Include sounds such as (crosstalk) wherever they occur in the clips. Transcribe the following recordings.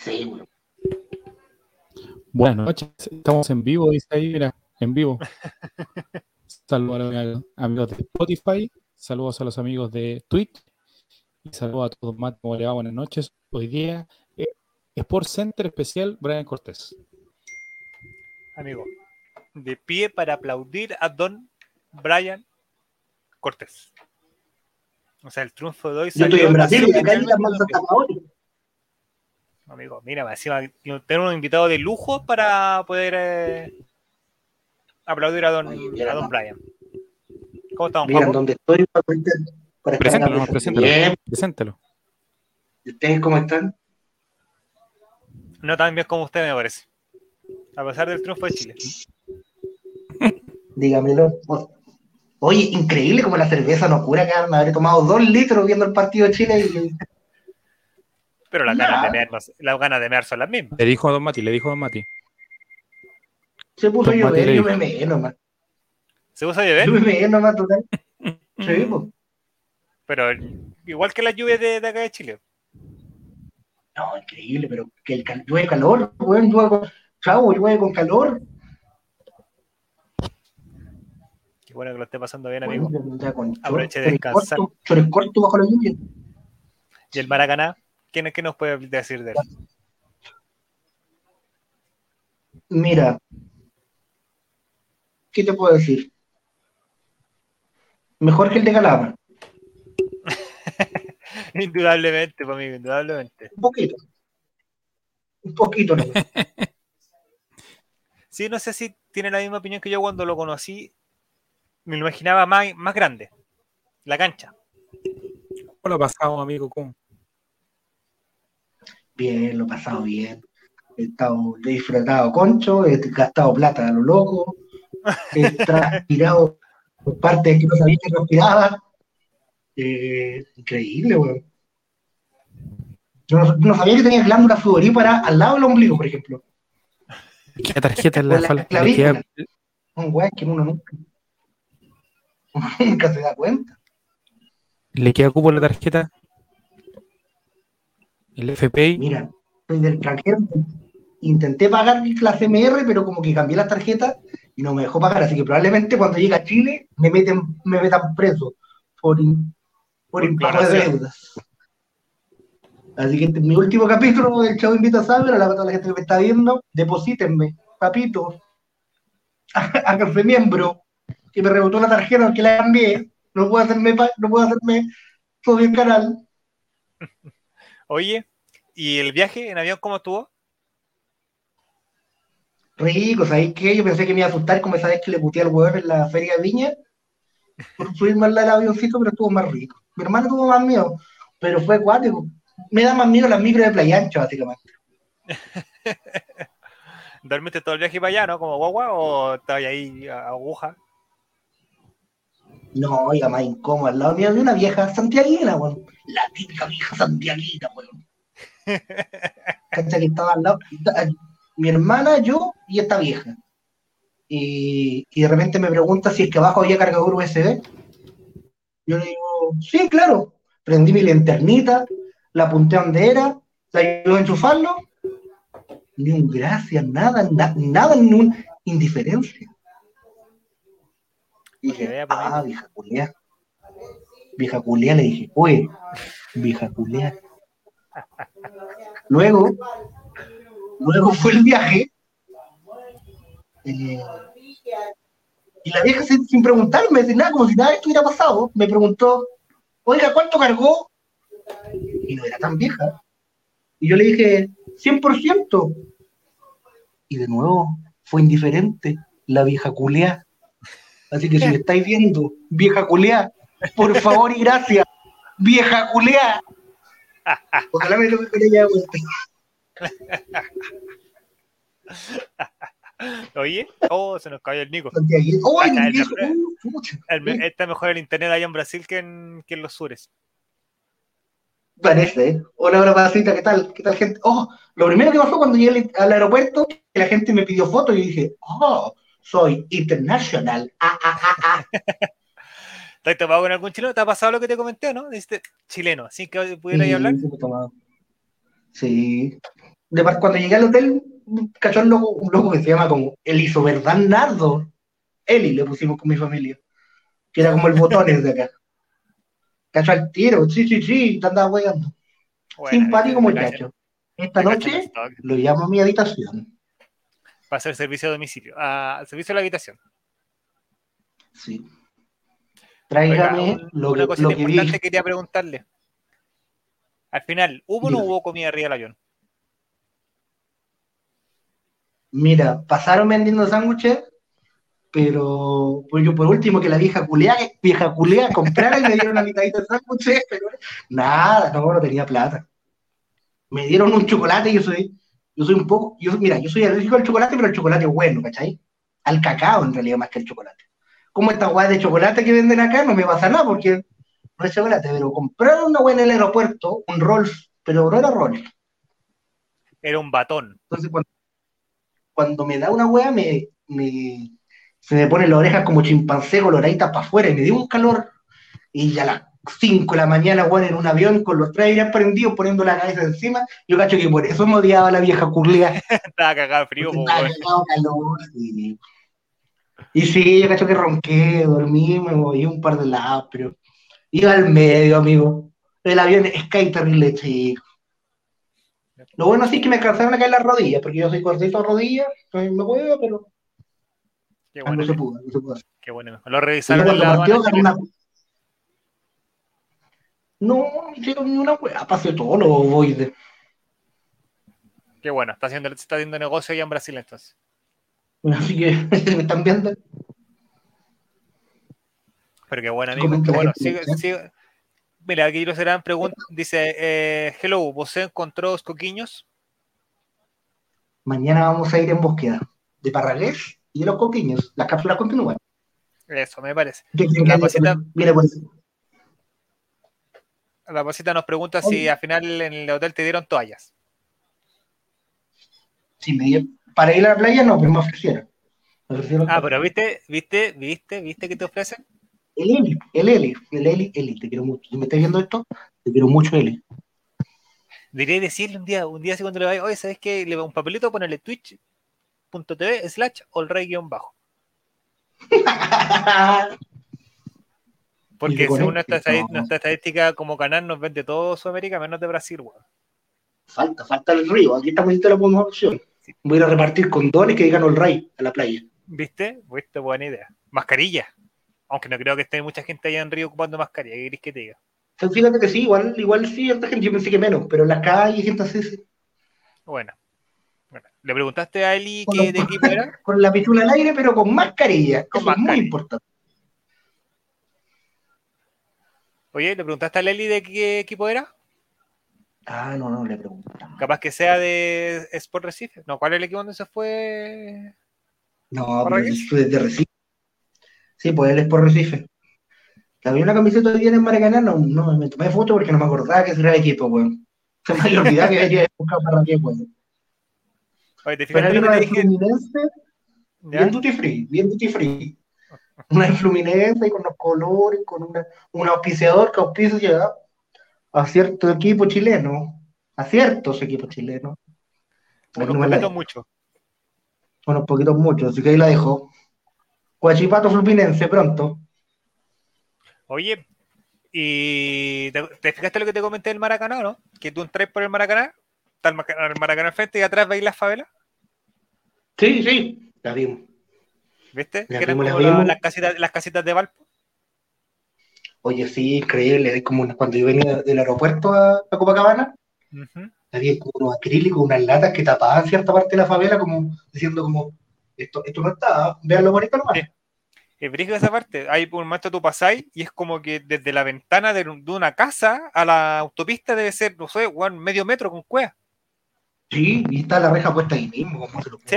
Sí, weón. Buenas noches, estamos en vivo, dice ahí, mira, en vivo. (laughs) Saludos a los amigos de Spotify, saludos a los amigos de Twitch y saludos a todos más. ¿Cómo le va? Buenas noches. Hoy día, eh, Sport Center especial Brian Cortés. Amigo, de pie para aplaudir a Don Brian Cortés. O sea, el triunfo de hoy Yo estoy salió en Brasil y acá hay las manzas tapadores. Amigo, mira, encima tenemos un invitado de lujo para poder eh, aplaudir a Don, Oye, a don. Brian. ¿Cómo estamos, Miren dónde estoy para, Preséntalo, preséntalo. Bien, Preséntalo. ¿y ustedes cómo están? No tan bien como usted, me parece. A pesar del triunfo de Chile. Dígamelo. Oye, increíble como la cerveza no cura que me habré tomado dos litros viendo el partido de Chile y Pero las ganas de mear, las ganas de mear son las mismas. Le dijo a Don Mati, le dijo a Don Mati. se puso a llover, yo me meé nomás. Se usa llover, Yo me meé nomás, total. (laughs) Sí, pero igual que las lluvias de, de acá de Chile. No, increíble, pero que el cal- llueve calor, weón, llueve con, chavo, llueve con calor. Qué bueno que lo esté pasando bien, amigo. Bueno, ya con Aproveche de chores descansar. cortos, chores cortos bajo la lluvia. Y el Maracaná, ¿quién es que nos puede decir de él? Mira, ¿qué te puedo decir? Mejor que el de Calama, (laughs) Indudablemente, pues, amigo, indudablemente. un poquito. Un poquito, ¿no? (laughs) Sí, no sé si tiene la misma opinión que yo cuando lo conocí. Me lo imaginaba más, más grande. La cancha. ¿Cómo lo ha pasado, amigo? ¿Cómo? Bien, lo he pasado bien. He estado, he disfrutado concho, he gastado plata a lo loco, he (laughs) transpirado por partes que no sabía que transpiraba. Eh, increíble, weón. Yo no, no sabía que tenía glándula sudorípara al lado del ombligo, por ejemplo. ¿Qué tarjeta Con la la Un weón que uno nunca, uno (laughs) nunca se da cuenta. le queda cupo la tarjeta? El FPI. Mira, soy del extranjero. Intenté pagar la CMR, pero como que cambié las tarjetas y no me dejó pagar. Así que probablemente cuando llegue a Chile me meten, me metan preso por, in- por Por impago de deudas. Así que este es mi último capítulo del Chavo Invita a Saber, a la, a toda la gente que me está viendo, deposítenme, papito, (laughs) háganse miembro, que me rebotó la tarjeta que la cambié, no puedo hacerme, no puedo hacerme socio del canal. (laughs) Oye, ¿y el viaje en avión cómo estuvo? Rico, ¿sabéis qué? Yo pensé que me iba a asustar como esa vez que le puteé al hueón en la feria de Viña por subirme al avioncito, pero estuvo más rico. Mi hermano tuvo más miedo, pero fue cuático. Me da más miedo las micros de Playa Ancha, básicamente. (laughs) ¿Dormiste todo el viaje para allá, no? ¿Como guagua o estabas ahí a aguja? No, oiga, más incómodo. Al lado mío de una vieja santiaguina, weón. La típica vieja santiaguina, weón. (laughs) Cacha que estaba al lado. Mi hermana, yo y esta vieja. Y, y de repente me pregunta si es que abajo había cargador USB. Yo le digo, sí, claro. Prendí mi linternita, la apunté a donde era, la ayudó a enchufarlo. Ni un gracias, nada, na- nada, ni un indiferencia. Y dije, pues, ah, vieja culia. Vieja culia, le dije, oye, vieja culia. Luego, luego fue el viaje. eh, y la vieja sin, sin preguntarme, sin nada, como si nada estuviera pasado, me preguntó, oiga, ¿cuánto cargó? Y no era tan vieja. Y yo le dije, 100%. Y de nuevo, fue indiferente la vieja culea. Así que si me estáis viendo, vieja culea, por favor y gracias, vieja culea. Ojalá me lo vuelta. Oye, oh, se nos cayó el Nico. ¡Oh, Acá el viejo! hombre. Uh. El está mejor el internet allá en Brasil que en, que en los sures. Parece, ¿eh? Hola, hola, pasita, ¿qué tal? ¿Qué tal, gente? Oh, lo primero que pasó cuando llegué al- al aeropuerto, que la gente me pidió fotos y dije, oh, soy international. Ah, ah, ah, ah. (laughs) ¿Te has topado con algún chileno? ¿Te ha pasado lo que te comenté, no? Dijiste chileno, así que pudiera Sí, hablar. sí, tomado. De cuando llegué al hotel, cachó un loco, un loco que se llama como Eliso Verdad Nardo. Eli le pusimos con mi familia. Que era como el botones de acá. (laughs) Cachó al tiro, sí, sí, sí, te andaba weando. Bueno, Simpático te- te muchacho. Esta te noche lo llamo a mi habitación. Va a ser servicio a domicilio. Ah, servicio a la habitación. Sí. Tráigame Oiga, un- lo una cosita lo que vi. importante quería preguntarle. Al final, ¿hubo o no hubo comida arriba del avión? Mira, pasaron vendiendo sándwiches, pero pues yo por último que la vieja culea, vieja culea comprara y me dieron una mitadita de sándwiches, pero nada, no, no tenía plata. Me dieron un chocolate y yo soy, yo soy un poco, yo, mira, yo soy alérgico al chocolate, pero el chocolate es bueno, ¿cachai? Al cacao en realidad más que el chocolate. Como esta guay de chocolate que venden acá no me pasa nada porque no es chocolate, pero compraron una guay en el aeropuerto, un Rolls, pero no era Rolls. Era un batón. Entonces, cuando, cuando me da una wea, me, me- se me ponen las orejas como chimpancé coloraditas para afuera y me dio un calor. Y ya las 5 de la mañana, weón, en un avión con los tres aires prendidos, poniendo la cabeza encima, yo cacho que por eso me odiaba a la vieja curlía. (laughs) Estaba cagado de frío. Estaba cagado calor, sí. Y sí, yo cacho que ronqué, dormí, me moví un par de lados, pero iba al medio, amigo. El avión es Sky terrible chico. Lo bueno sí es que me alcanzaron a caer las rodillas, porque yo soy cortito a rodillas, me puedo, pero Qué bueno, no se pudo, no se pudo. qué bueno. Lo Y revisaron en partió, una... No, no hicieron ni una weá, pasé todos los ovoides. Qué bueno. Está haciendo, está haciendo negocio allá en Brasil entonces. (laughs) Así que (laughs) me están viendo. Pero qué bueno, amigo. Qué bueno. Sigue- sigue. Mira, aquí lo serán pregunta. Dice, eh, hello, ¿vos encontró los coquiños? Mañana vamos a ir en búsqueda de Parragués y de los coquiños. Las cápsulas continúan. Eso, me parece. ¿Qué creen La viene por eso? La pasita nos pregunta si al final en el hotel te dieron toallas. Sí, me dio- Para ir a la playa no, pero me ofrecieron. Me ofrecieron Ah, pero viste, viste, viste, viste que te ofrecen. El Eli, el Eli, el Eli, Eli, te quiero mucho. Si me estás viendo esto, te quiero mucho, Eli. Diré decirle un día, un día así cuando le vaya, oye, ¿sabes qué? Le va un papelito, ponerle twitch.tv slash bajo (laughs) Porque según nuestra, no. estadística como canal nos vende todo Sudamérica menos de Brasil, weón. falta, falta el río. Aquí estamos diciendo la buena opción. Voy a ir a repartir condones que digan el rey a la playa. ¿Viste? ¿Viste? Buena idea. Mascarilla. Aunque no creo que esté mucha gente allá en Río ocupando mascarilla. ¿Qué querés que te diga? Fíjate que sí, igual, igual sí, esta gente, yo pensé que menos, pero en las calles, gente así, sí, Bueno. Bueno. ¿Le preguntaste a Eli los- de equipo era? (laughs) con la pichula al aire, pero con mascarilla. Con Eso es muy mascarilla. importante. Oye, ¿le preguntaste a Eli de qué equipo era? Ah, no, no le preguntamos. Capaz que sea de Sport Recife. No, ¿cuál es el equipo donde se fue? No, de Recife. Sí, pues él es por Recife. Había una camiseta hoy día en Maracaná, no, no me tomé foto porque no me acordaba que era el equipo, weón. Se me había olvidado que había buscado para qué, weón. Oye, ¿te Pero lo una de? Fluminense, bien duty free, bien duty free. Una Fluminense y con los colores, con una, un auspiciador que auspicia a cierto equipo chileno, a ciertos equipos chilenos. Unos No poquitos dejo. mucho. unos poquitos muchos, así que ahí la dejo. Guachipato Fluminense pronto. Oye, ¿y te, te fijaste lo que te comenté del Maracaná, no? Que tú entras por el Maracaná, está el Maracaná, el Maracaná al frente y atrás veis las favelas, Sí, sí, la vimos. ¿Viste? La que eran como la- vimos. las, casitas, las casitas de Valpo. Oye, sí, increíble. Es como cuando yo venía del aeropuerto a, a Copacabana, Ujú. había como unos acrílicos, unas latas que tapaban cierta parte de la favela, como diciendo como, esto, esto no está, véanlo bonito nomás. Sí. Es brígido esa parte. Hay por un momento tú pasáis y es como que desde la ventana de, un- de una casa a la autopista debe ser, no sé, weón, medio metro con cueva. Sí, y está la reja puesta ahí mismo, como se lo Sí.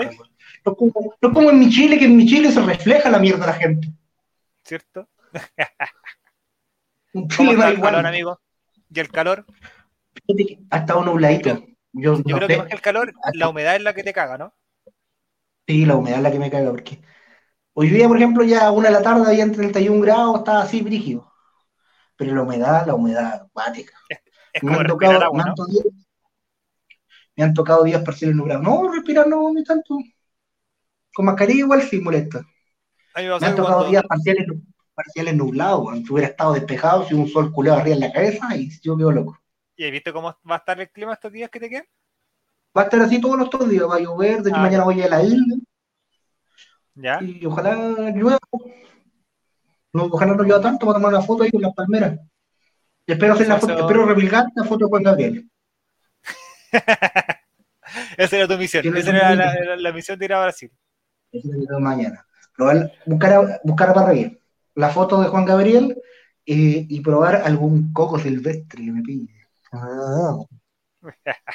No como, no como en mi Chile, que en mi Chile se refleja la mierda de la gente. ¿Cierto? (laughs) ¿Cómo Chile el calor, igual. amigo? ¿Y el calor? Ha estado nubladito. Yo, Yo no creo sé, que más que el calor, la humedad es la que te caga, ¿no? Sí, la humedad es la que me caga, porque hoy día, por ejemplo, ya a una de la tarde había 31 grados, estaba así brígido. Pero la humedad, la humedad acuática. Es Me han tocado, agua, me ¿no? han tocado- Me han tocado días parciales nublados. No, respirar no, ni tanto. Con mascarilla igual sí molesta. Me han tocado cuando- días parciales, parciales nublados, hubiera estado despejado, si un sol culeado arriba en la cabeza, y yo quedo loco. ¿Y has visto cómo va a estar el clima estos días que te quedan? Va a estar así todos los dos días, va a llover, de hecho Ah, mañana voy a la isla, ¿Ya? y ojalá llueva. No, ojalá no llueva tanto para tomar una foto ahí con las palmeras. Y espero hacer la foto, espero replicar la foto Juan Gabriel. (laughs) Esa era tu misión. Esa era un- la, la- la misión de ir a Brasil. Mañana. Probar, buscar, a, buscar para reír. La foto de Juan Gabriel eh, y probar algún coco silvestre que me pille. Ah, (laughs)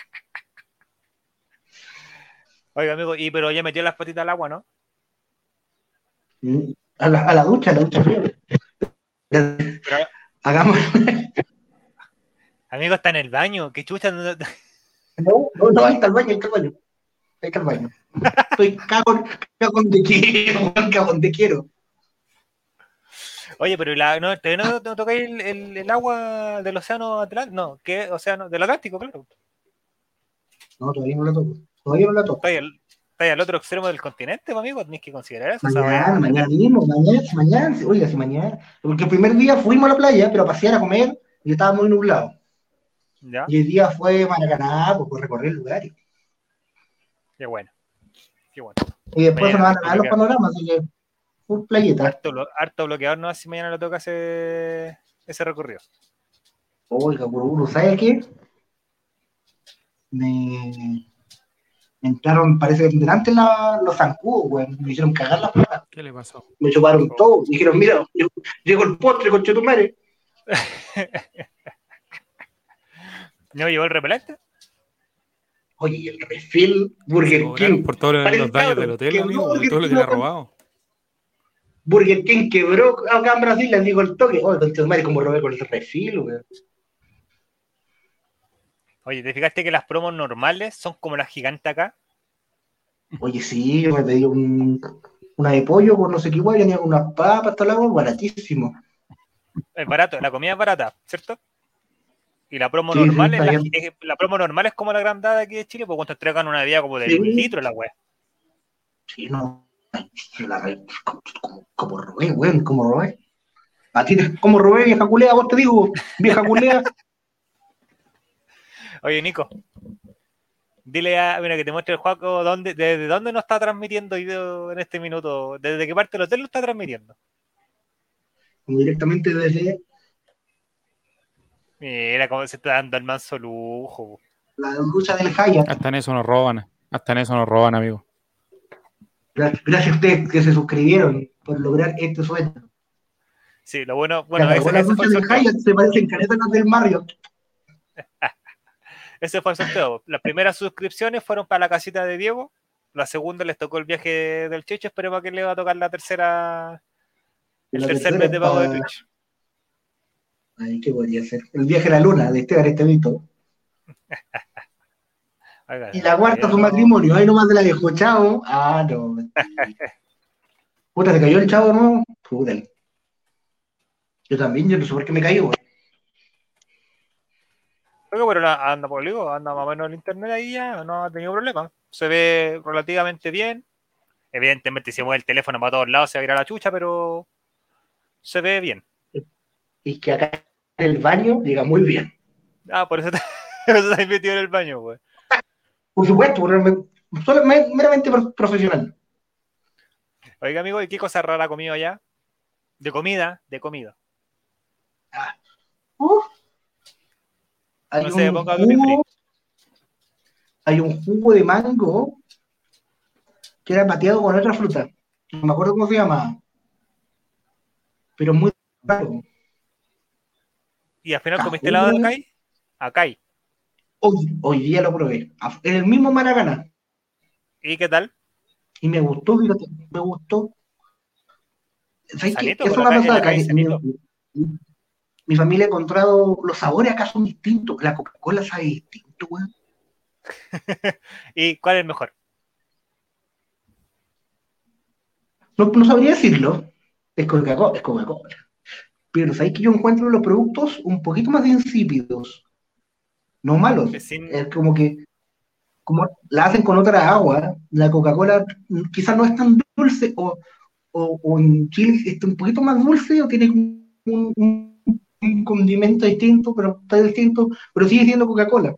Oiga, amigo, y pero ya metió las patitas al agua, ¿no? a, la, a la ducha, a la ducha fría. Hagamos. Amigo, está en el baño. ¿Qué chucha? no- No, no, no, ahí está el baño, ahí está el baño. Está el baño. Estoy cagón, cagón de quiero, cagón de quiero. Oye, pero la, no, ¿todavía no, no tocáis el, el- el agua del océano Atlántico? No, ¿qué? Océano, del Atlántico, claro. No, todavía no la toco. Todavía no la toco. Estáis al, estáis al otro extremo del continente, pues, amigo. Tenéis que considerar eso. Mañana, mañana mismo, mañana, mañana, oiga, si mañana. Porque el primer día fuimos a la playa, pero a pasear, a comer, y estaba muy nublado. ¿Ya? Y el día fue Maracaná, pues, por recorrer el lugar. Y, Qué bueno. Qué bueno. y después se Mañana, nos van a dar los panoramas, así que, un playeta. Harto, blo- harto bloqueador, no sé si mañana le toca ese, ese recorrido. Oiga, Bururu, ¿sabe qué? Me, me entraron, parece que delante la, los zancudos, güey. Me hicieron cagar las patas. ¿Qué le pasó? Me chuparon todo. Dijeron, mira, llegó el postre con Chetumare. (laughs) ¿No llevó el repelente? Oye, y el refil Burger King. por todos los daños cabrón, del hotel, amigo, de todo lo que le ha robado. Burger King quebró acá en Brasil, les digo el toque. Oye, Chetumare, como robé con el refil, güey. Oye, ¿te fijaste que las promos normales son como las gigantes acá? Oye, sí, yo me pedí un, una de pollo con no sé qué igual, tenía unas papas, todo el agua, baratísimo. Es barato, la comida es barata, ¿cierto? Y la promo Sí, normal sí, es la, bien. es- la promo normal es como la grandada aquí de Chile, porque cuando entregan una bebida como de Sí. un litro la wea. Sí, no. La como, como robé, weón, como robé. A ti, como robé, vieja culea, vos te digo, vieja culea. (laughs) Oye, Nico, dile a, mira, que te muestre el juego dónde, desde dónde nos está transmitiendo en este minuto, desde qué parte del hotel lo está transmitiendo. Directamente desde Mira cómo se está dando el manso lujo. la lucha del Hyatt. Hasta en eso nos roban. Hasta en eso nos roban, amigo. Gracias, a ustedes que se suscribieron por lograr este sueño. Sí, lo bueno, bueno, la, ese, la ese lucha el del. Hyatt se parecen las del Mario. (laughs) Ese fue el sorteo. Las primeras suscripciones fueron para la casita de Diego. La segunda les tocó el viaje del Checho. Esperemos que le va a tocar la tercera, el La tercer tercera mes de pago de Twitch. Ay, ¿qué podría ser? El viaje a la luna de Esteban Estevito. (laughs) Y la cuarta no- matrimonio. Ahí nomás de la dejó, chavo. Ah, no. (laughs) Puta, se cayó el chavo, ¿no? Puta. Yo también, yo no sé por qué me cayó, güey. La- anda por digo, anda más o menos el internet ahí ya, no ha tenido problema. Se ve relativamente bien. Evidentemente, si mueve el teléfono para todos lados, se va a ir a la chucha, pero se ve bien. Y que acá el baño llega muy bien. Ah, por eso, (laughs) te, eso estás metido en el baño, güey. Por supuesto, solo me- meramente pro- profesional. Oiga, amigo, ¿y qué cosa rara ha comido allá? De comida, de comida. Uf. Hay, No se un ponga jugo, hay un jugo de mango que era pateado con otra fruta. No me acuerdo cómo se llama. Pero muy raro. ¿Y al final comiste helado de acai? Acai. Hoy, hoy día lo probé. En el mismo Maracaná. ¿Y qué tal? Y me gustó, fíjate, me gustó. ¿Sabes qué? Por me ha acá- es Mi, mi- mi familia ha encontrado los sabores acá son distintos. La Coca-Cola sabe distinto, weón. (laughs) ¿Y cuál es el mejor? No, no sabría decirlo. Es Coca-Cola, es Coca-Cola. Pero sabéis que yo encuentro los productos un poquito más insípidos. No malos. Sin- Es como que como la hacen con otra agua, la Coca-Cola quizás no es tan dulce o, o, o en Chile es un poquito más dulce o tiene un, un- un condimento distinto, pero está distinto, pero sigue siendo Coca-Cola.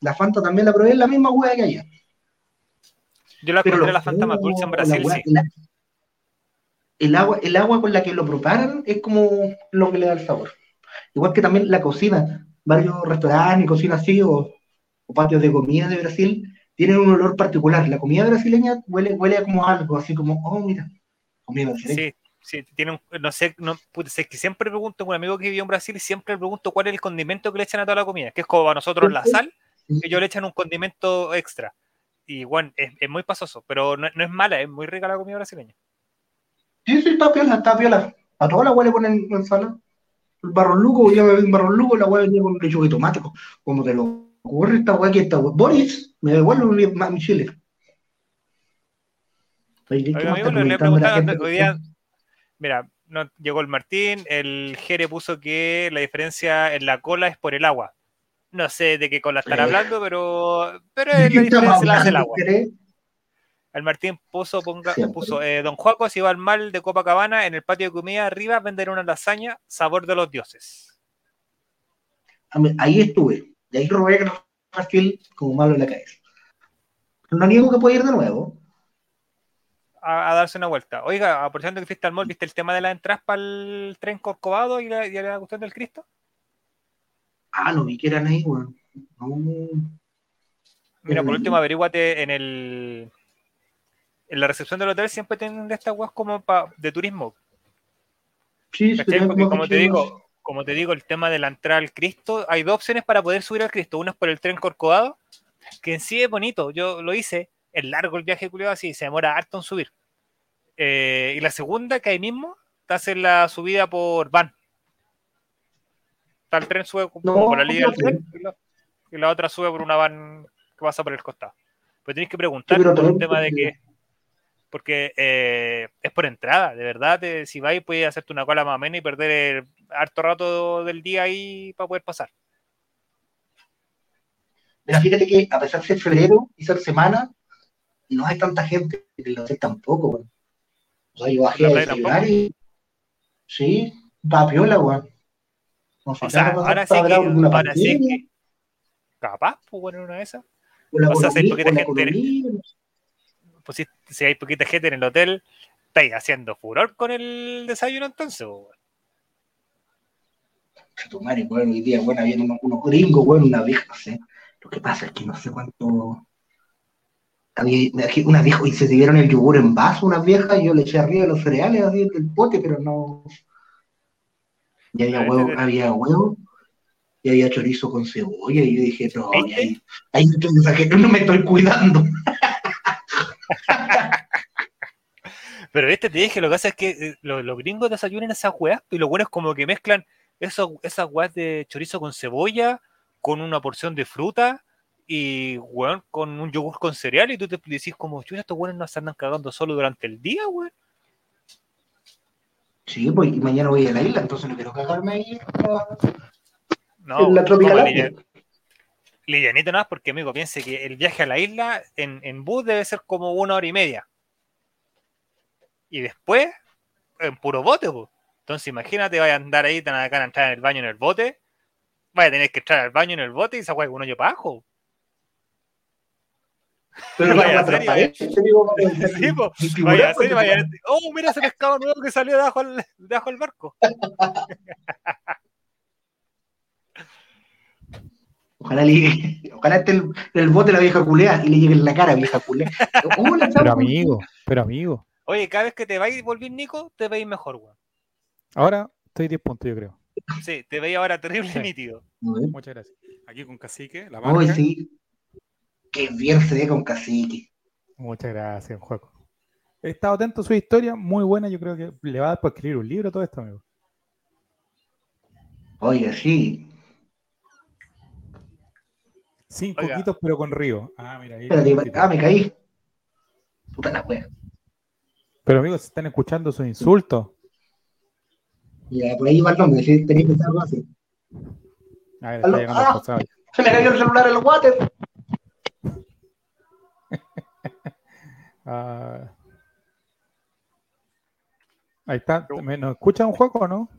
La Fanta también la probé, es la misma hueá que allá. Yo la los la Fanta más dulce en Brasil, la sí. la- el, agua, el agua con la que lo preparan es como lo que le da el sabor. Igual que también la cocina. Varios restaurantes y cocinas así, o, o patios de comida de Brasil, tienen un olor particular. La comida brasileña huele, huele a como algo, así como, oh, mira, comida brasileña. Sí, sí, tiene un, no sé, no, puta, es que siempre pregunto un amigo que vivió en Brasil siempre le pregunto cuál es el condimento que le echan a toda la comida, que es como a nosotros la sal, ellos le echan un condimento extra. Y bueno, es, es muy pasoso, pero no, no es mala, es muy rica la comida brasileña. Sí, sí, está piola, está piola. A toda la hueá le ponen ensalada. El barro luco, yo me vi un barro luco, la hueá venía con lechuga y tomate. Como te lo ocurre esta hueá que está Boris, me devuelve mi, mi chile. Mira, no, llegó el Martín, el Jere puso que la diferencia en la cola es por el agua. No sé de qué cola están Eh. hablando, pero, pero ¿De es la diferencia la hace el agua. querés? El Martín puso, ponga, puso eh, Don Juaco, si va al mal de Copacabana, en el patio de comida arriba vender una lasaña, sabor de los dioses. Ahí estuve. Y ahí robé Brasil como malo en la cabeza. No niego que puede ir de nuevo. A, a darse una vuelta. Oiga, aprovechando que fuiste al mall, ¿viste el tema de las entradas para el tren Corcovado y la, y la cuestión del Cristo? Ah, no vi que eran ahí, weón. No. Mira, por último, averíguate en el. En la recepción del hotel siempre tienen estas weas como pa- de turismo. Sí, Porque como te digo, como te digo, el tema de la entrada al Cristo, hay dos opciones para poder subir al Cristo. Una es por el tren Corcovado, que en sí es bonito. Yo lo hice, es largo el viaje culiado así, se demora harto en subir. Eh, y la segunda, que ahí mismo, te hacen la subida por van. Está el tren sube como No, por la línea del tren y la, y la otra sube por una van que pasa por el costado. Pero tenéis que preguntar Sí, por un también tema de que porque eh, es por entrada, de verdad, te- si vais puedes hacerte una cola más o menos y perder el harto rato del día ahí para poder pasar. Mira, fíjate que a pesar de ser febrero y ser semana, no hay tanta gente, en el hotel tampoco, weón. O sea, yo bajé ¿En a desayunar y. Sí, va piola, weón. No O sea, ahora sí que, ahora sí capaz, pues bueno, en una de esas. con la o sea, con la gente- economía, Pues si, si hay poquita gente en el hotel, estáis haciendo furor con el desayuno entonces. pues, bueno. tu madre, weón, hoy día, bueno, había unos, unos gringos, weón, una vieja, no sé. Lo que pasa es que no sé cuánto. Había una vieja, y se sirvieron el yogur en vaso, unas viejas, y yo le eché arriba los cereales así del pote, pero no. Y había huevo, había huevo, y había chorizo con cebolla, y yo dije, no, ahí, ahí estoy exagerando, no me estoy cuidando. Pero este te dije, lo que pasa es que eh, los, los gringos desayunan esas weas y lo bueno es como que mezclan esos, esas weas de chorizo con cebolla, con una porción de fruta y weón, con un yogur con cereal y tú te decís como, chucha, estos weones no se andan cagando solo durante el día, weón. Sí, pues, y mañana voy a la isla, entonces no quiero cagarme ahí. No, en la Tropical Island. livian- livianito nada, porque amigo, piense que el viaje a la isla en, en bus debe ser como una hora y media. Y después, en puro bote, pues. Entonces imagínate, vaya a andar ahí, tan acá a entrar en el baño en el bote, vaya a tener que entrar al baño en el bote y weá con un hoyo para abajo. Pero Vaya, la ¿en serio? transparencia, digo, como (laughs) el- Sí, po. Vaya, a vaya a- oh, mira ese pescado nuevo que salió debajo del, debajo del barco. (laughs) Ojalá, le llegue- ojalá esté el, el bote la vieja culea y le llegue en la cara vieja culea. (laughs) Pero amigo, pero amigo. Oye, cada vez que te vais a volver Nico, te veis mejor, weón. Ahora estoy 10 puntos, yo creo. Sí, te veis ahora terrible Sí. nítido. Muchas gracias. Aquí con Cacique, la marca. sí. Qué bien se ve con cacique. Muchas gracias, juego. He estado atento a su historia, muy buena. Yo creo que le va a dar para escribir un libro todo esto, amigo. Oye, sí. Sin Oiga. coquitos, pero con río. Ah, mira, ahí. Espérate, ah, me caí. Puta la wea. Pero amigos, están escuchando sus insultos. Ya, por ahí va el nombre, si tenéis que algo así. A ver, está llegando ah. el. Se me cayó el celular en el water. (laughs) Ah. Ahí está. ¿Me- ¿Nos escucha un juego o no?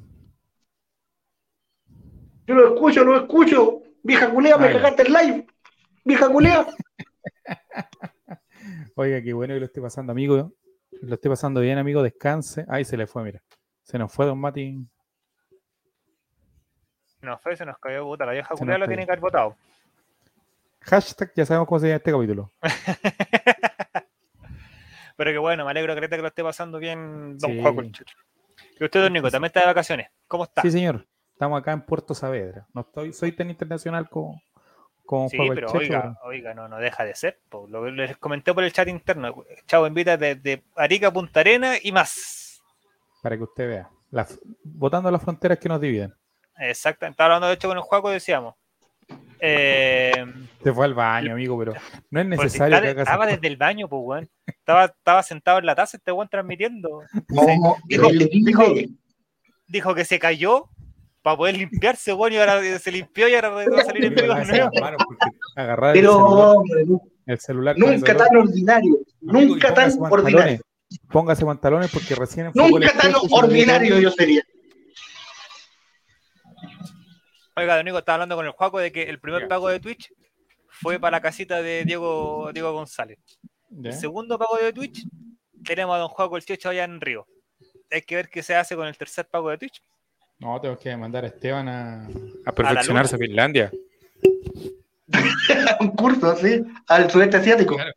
Yo lo escucho, lo escucho. Vieja culea, me cagaste el live. Vieja culea. (laughs) Oiga, qué bueno que lo esté pasando, amigo. Lo esté pasando bien, amigo. Descanse. Ahí se le fue, mira. Se nos fue Don Mati. No fue, se nos cayó puta. La vieja nos lo tiene que haber votado. Hashtag, ya sabemos cómo se llama este capítulo. (laughs) Pero que bueno, me alegro creta que lo esté pasando bien Don Sí. Juan Conchucho. Y usted, Don Nico, también está de vacaciones. ¿Cómo está? Sí, señor. Estamos acá en Puerto Saavedra. No estoy, soy tan internacional como, como Sí, Juego el pero Checho, oiga, oiga, no, no deja de ser. po. Lo que les comenté por el chat interno. Chavo invita desde Arica Punta Arena y más. para que usted vea. Las- votando las fronteras que nos dividen. Exactamente. Estaba hablando de hecho con el Juaco, decíamos. Eh, Se fue al baño, amigo, pero (laughs) no es si necesario está- que haga estaba desde el baño, pues, weón. (laughs) Estaba, estaba sentado en la taza este weón transmitiendo. El. Dijo que se cayó para poder limpiarse, weón, y ahora se limpió y ahora va a salir en el Pero celular, hombre, nu- el celular nunca tan ordinario. Amigo, Nunca tan ordinario. Póngase pantalones porque recién el Nunca tan ordinario yo sería. Oiga, Don Nico, estaba hablando con el Juaco de que el primer pago de Twitch fue para la casita de Diego, Diego González. El segundo pago de Twitch tenemos a Don Juaco el Checho allá en Río. Hay que ver qué se hace con el tercer pago de Twitch. No, tengo que mandar a Esteban a, a perfeccionarse a Finlandia. (laughs) Un curso así, al sudeste asiático. Claro.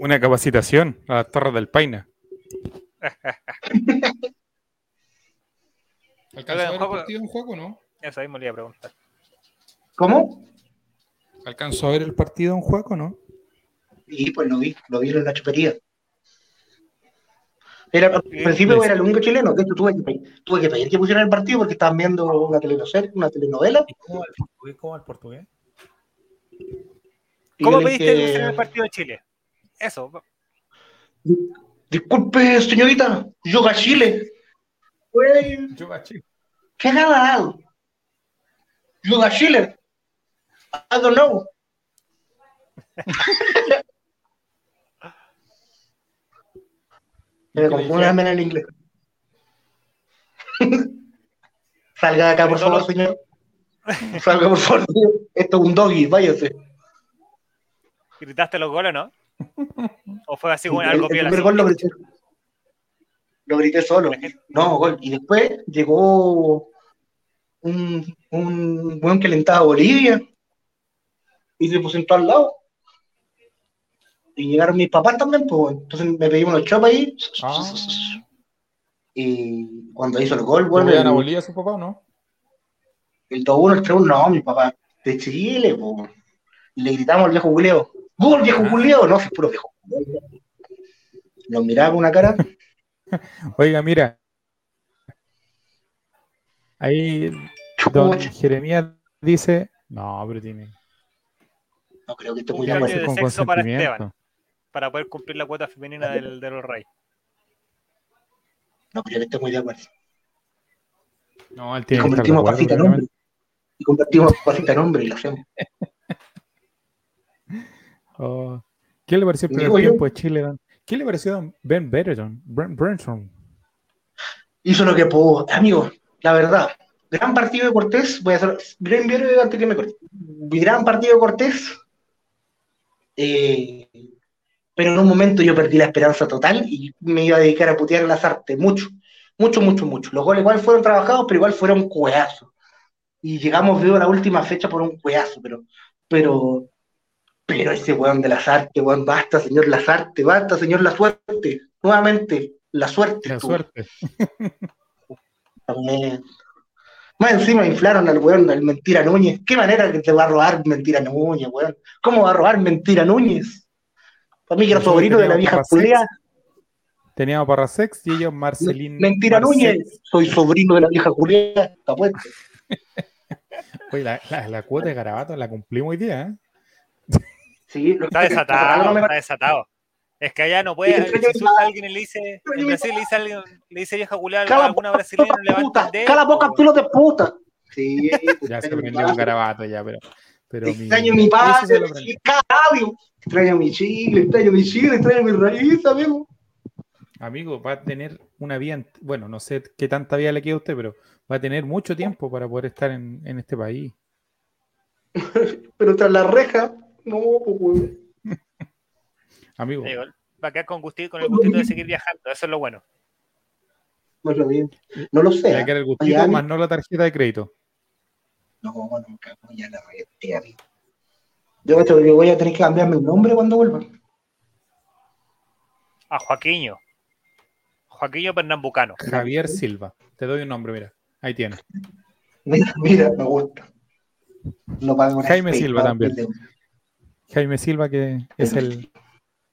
Una capacitación a las Torres del Paina. (laughs) ¿Alcanzó a ver el partido en juego no? Eso mismo le iba a preguntar. ¿Cómo? ¿Alcanzó a ver el partido en juego no? Y pues lo vi, lo vi en la chupería. Era, al principio era el único chileno, de hecho tuve que, pedir, tuve que pedir que pusieran el partido porque estaban viendo una telenovela, una telenovela. ¿Y cómo el portugués? ¿Cómo el portugués? y ¿Cómo yo le pediste en el partido de Chile? Eso. Disculpe, señorita, yoga Chile. Güey, Yo caché. ¿qué nada? Yoga Chile. I don't know. (laughs) Me ¿Qué le el inglés. (laughs) Salga de acá, por favor, señor. Salga, por favor. señor. Esto es un doggy, váyase. ¿Gritaste los goles, no? ¿O fue así como el, algo el piola? primer gol lo grité. Lo grité solo. No, gol. Y después llegó un, un buen que alentaba a Bolivia y se presentó al lado. Y llegaron mis papás también, pues. Entonces me pedí unos chops ahí. Ah. Y cuando hizo el gol, ¿Bueno, bueno, a Bolivia su papá o no? el 2-1, el 3-1, no, mi papá, de Chile, pues. Y le gritamos al viejo Julio, ¡Gol, viejo Ah. Julio! No, es puro viejo Julio. Nos miraba con una cara. (laughs) Oiga, mira. Ahí don. Jeremías dice, no, pero tiene No creo que esté muy Un de sexo para. Esteban. Para poder cumplir la cuota femenina del, de los Reyes. No creo que esté muy de acuerdo. No, él Y tiene que estar de convertimos a acuerdo, en hombre. Y convertimos a Pasita en hombre y lo hacemos. (laughs) Oh. ¿Qué le pareció el primer Digo yo. tiempo de Chile? don? ¿Qué le pareció a Ben Brereton? Brent Brenton? Hizo lo que pudo. Amigo, la verdad, gran partido de Cortés. Voy a hacer gran antes que me corte. Gran partido de Cortés. Eh, pero en un momento yo perdí la esperanza total y me iba a dedicar a putear las artes. Mucho, mucho, mucho, mucho. Los goles igual fueron trabajados, pero igual fueron cueazos. Y llegamos vivo a la última fecha por un cueazo, pero, pero, pero ese weón de las artes, weón, basta, señor Lazarte, basta, señor La Suerte. Nuevamente, la suerte. La tú. suerte. También. Más encima inflaron al weón, al Mentira Núñez. ¿Qué manera que te va a robar Mentira Núñez, weón? ¿Cómo va a robar Mentira Núñez? Para mí que era sobrino de la vieja culea. Teníamos Parrasex y ellos Marcelín. Mentira. Núñez, soy sobrino de la vieja culea. Está puesto. (laughs) Oye, la, la, la cuota de garabato la cumplimos hoy día, ¿eh? Sí, lo Está que- desatado, no me- está desatado. Es que allá no puede, si insulta a alguien y le dice, en Brasil le dice a alguien, le dice vieja culiada a Cala alguna boca, brasileña, no le va a entender. cala boca, pelo de puta. Sí, (laughs) Ya se aprendió un garabato ya, pero. pero Extraño mi padre. Extraño mi Chile, extraño mi Chile, extraño mi raíz, amigo. Amigo, va a tener una vida, bueno, no sé qué tanta vida le queda a usted, pero va a tener mucho tiempo para poder estar en, en este país. (laughs) Pero tras la reja, no, pues. (laughs) Amigo, Digo, Va a quedar con, gustito, con el gustito de seguir viajando, eso es lo bueno. No es lo bien. No lo sé. va a quedar el gustito Miami. más no la tarjeta de crédito. No, no, cago, ya la amigo. Yo creo que voy a tener que cambiarme el nombre cuando vuelva. A Joaquiño. Joaquillo Pernambucano. Javier Silva. Te doy un nombre, mira. Ahí tienes. (laughs) Mira, mira, me gusta. En Jaime Silva también. Jaime Silva, que es el,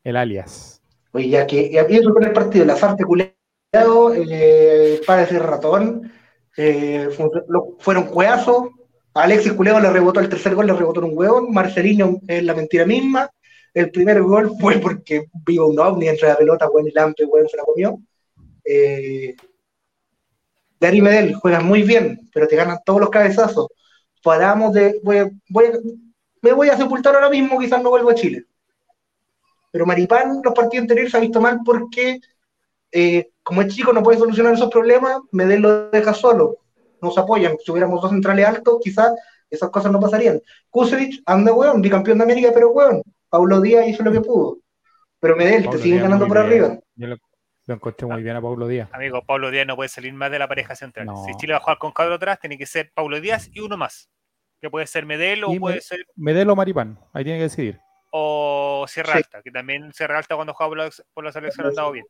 el alias. Oye, ya que ya el partido, la Sarte culeado, eh, padre de ratón, eh, fueron cueazos, Alexis Culeo le rebotó el tercer gol, le rebotó en un hueón, Marcelino es la mentira misma, el primer gol fue (laughs) porque vivo un ovni entre la pelota, weón, y Lampe, weón, se la comió. Eh, Medel juega muy bien, pero te ganan todos los cabezazos. Paramos de. Voy, me voy a sepultar ahora mismo, quizás no vuelvo a Chile. Pero Maripán, los partidos anteriores se ha visto mal porque, eh, como es chico, no puede solucionar esos problemas. Medel lo deja solo. Nos apoyan. Si hubiéramos dos centrales altos, quizás esas cosas no pasarían. Kusevich, anda, weón, bicampeón de América, pero weón. Paulo Díaz hizo lo que pudo. Pero Medel, Pablo te siguen Díaz ganando por bien. arriba. Yo lo, lo encontré muy bien a Pablo Díaz. Amigo, Pablo Díaz no puede salir más de la pareja central. No. Si Chile va a jugar con cuatro atrás, tiene que ser Pablo Díaz y uno más. Que puede ser Medel o Y puede ser Medelo o Maripán. Ahí tiene que decidir. o Sierra Sí. Alta, que también Sierra Alta cuando juega por la, por la selección ha andado bien.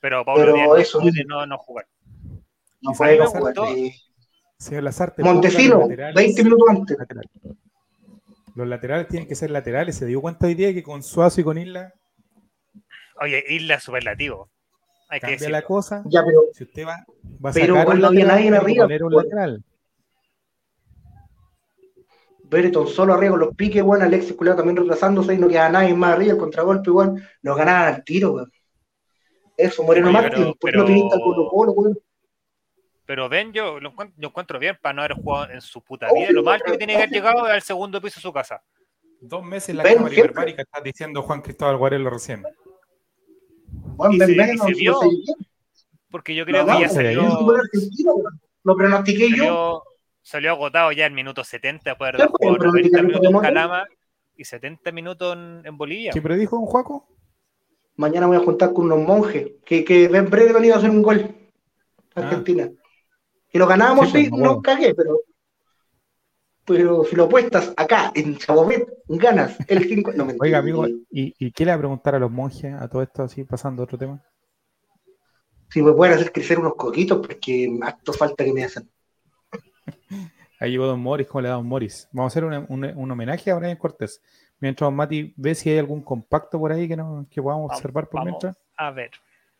Pero Pablo Pero Díaz no eso puede no, no jugar. No puede jugar. gustó. Señor Lazarte. Montesino, ponga los laterales- 20 minutos antes. Los laterales tienen que ser laterales. Se dio cuenta hoy día que con Suazo y con Isla Oye, Isla superlativo. Hay que cambia decirlo. la cosa. Ya, pero Si usted va, va a Pero sacar un cuando había nadie que arriba, poner un pues. lateral. Brereton solo arriba con los piques, weón, Alexis Culeo también retrasándose y no queda nadie más arriba, el contragolpe, weón, nos ganaban al tiro, weón. Eso, Moreno Oye, Martín, pero- ¿por qué no pero- viniste al Colo Colo, weón? Pero Ben, yo lo encuentro, lo encuentro bien para no haber jugado en su puta vida. Lo alto que pero- tiene que haber llegado es al segundo piso de su casa. Dos meses la cámara hiperbárica está diciendo Juan Cristóbal Guarelo recién. Y se- y no, se no vio. Porque yo creo No, que ya salió, un. Lo pronostiqué yo. salió, agotado ya en minuto 70 después de haber jugado pero 90 que minutos en Calama y 70 minutos en, en Bolivia. ¿Qué predijo don Juaco? Mañana voy a juntar con unos monjes que, que ven Brereton iba a hacer un gol. Ah. Si lo ganábamos, Sí, sí, pues, no acuerdo. cagué, pero. Pero si lo apuestas acá, en Chabobet, ganas el 5. No, mentira, Oiga, amigo, ¿y, ¿y qué le va a preguntar a los monjes a todo esto así, pasando a otro tema? Si me pueden hacer crecer unos coquitos, porque acto falta que me hacen. (laughs) Ahí llegó Don Morris, ¿cómo le da Don Morris? Vamos a hacer un, un- un homenaje a Brian Cortés. Mientras Don Mati ve si hay algún compacto por ahí que, no, que podamos Vamos, observar por vamos. mientras. A ver.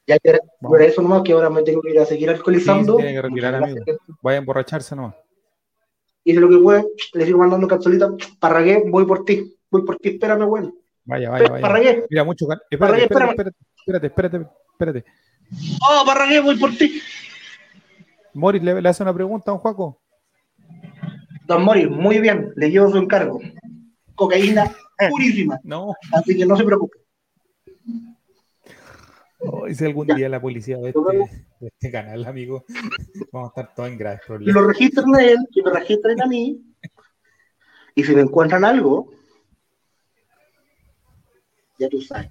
Ya que por eso nomás que ahora me tengo que ir a seguir alcoholizando. Sí, tiene que retirar. Vaya a emborracharse nomás. Hice lo que pude, le sigo mandando capsulita. Parragué, voy por ti. Voy por ti, espérame, weón. Vaya, vaya, vaya. Parragué. Mira, mucho. Espérate, espérate, espérate, espérate, espérate, espérate. Oh, Parragué, voy por ti. Morris le, le hace una pregunta a Don Juaco. Don Mori, muy bien, le llevo su encargo. Cocaína (laughs) purísima, No. así que no se preocupe. Oh, y si algún día la policía vemos. este, de este canal, amigo, vamos a estar todos en graves Que problemas. lo registren a él, que me registren a mí. Y si me encuentran algo, ya tú sabes.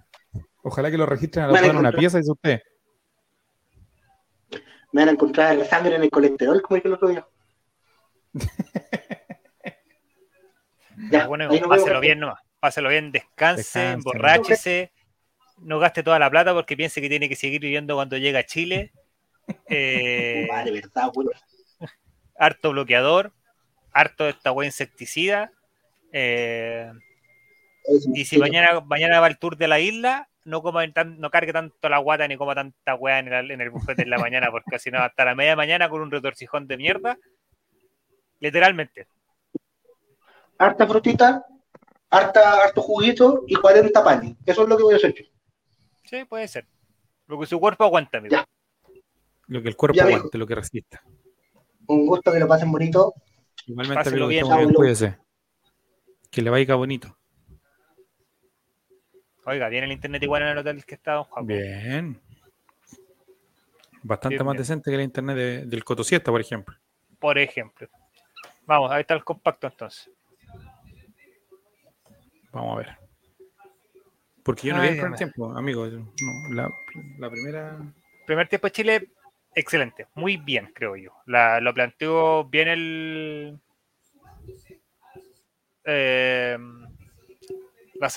Ojalá que lo registren a la en una pieza, dice usted. Me van a encontrar la sangre en el colesterol, como dije el otro día. (laughs) ya, Bueno, páselo bien nomás. Páselo bien, descanse, Descanse. emborráchese. No gaste toda la plata porque piense que tiene que seguir viviendo cuando llega a Chile. (laughs) Eh, verdad, harto bloqueador, harto de esta wea insecticida. eh, y si mañana, mañana va el tour de la isla, no coma tan- no cargue tanto la guata ni coma tanta weá en el, en el bufete en la mañana, porque si no va a estar a media mañana con un retorcijón de mierda. Literalmente. Harta frutita, harta, harto juguito y 40 panes. Eso es lo que voy a hacer yo. Sí, puede ser. Lo que su cuerpo aguanta, amigo. Ya. Lo que el cuerpo Ya, aguante, lo que resista. Un gusto que lo pasen bonito. Igualmente, que bien. bien, cuídese. Que le vaya bonito. Oiga, viene el internet igual en el hotel que está Don Juan. Bien. Bastante Bien, más bien. decente que el internet de- del Cotosiesta, por ejemplo. Por ejemplo. Vamos, ahí está el compacto entonces. Vamos a ver. Porque yo no Ay, vi el primer tiempo, amigo. No, la, la primera. Primer tiempo de Chile, excelente. Muy bien, creo yo. La- lo planteó bien el. Eh, la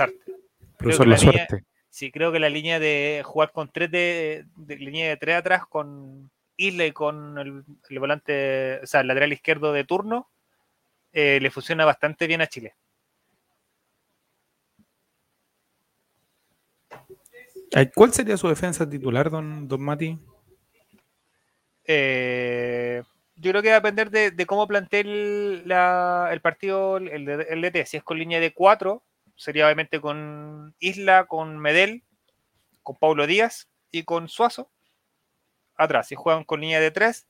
La línea- Suerte. Sí, creo que la línea de jugar con tres de, de línea de tres atrás con Isla y con el, el volante, o sea, el lateral izquierdo de turno, eh, le funciona bastante bien a Chile. ¿Cuál sería su defensa titular, don, don Mati? Eh, yo creo que va a depender de, cómo plantee el, partido, el, DT. Si es con línea de 4, sería obviamente con Isla, con Medel, con Paulo Díaz y con Suazo. Atrás, si juegan con línea de 3,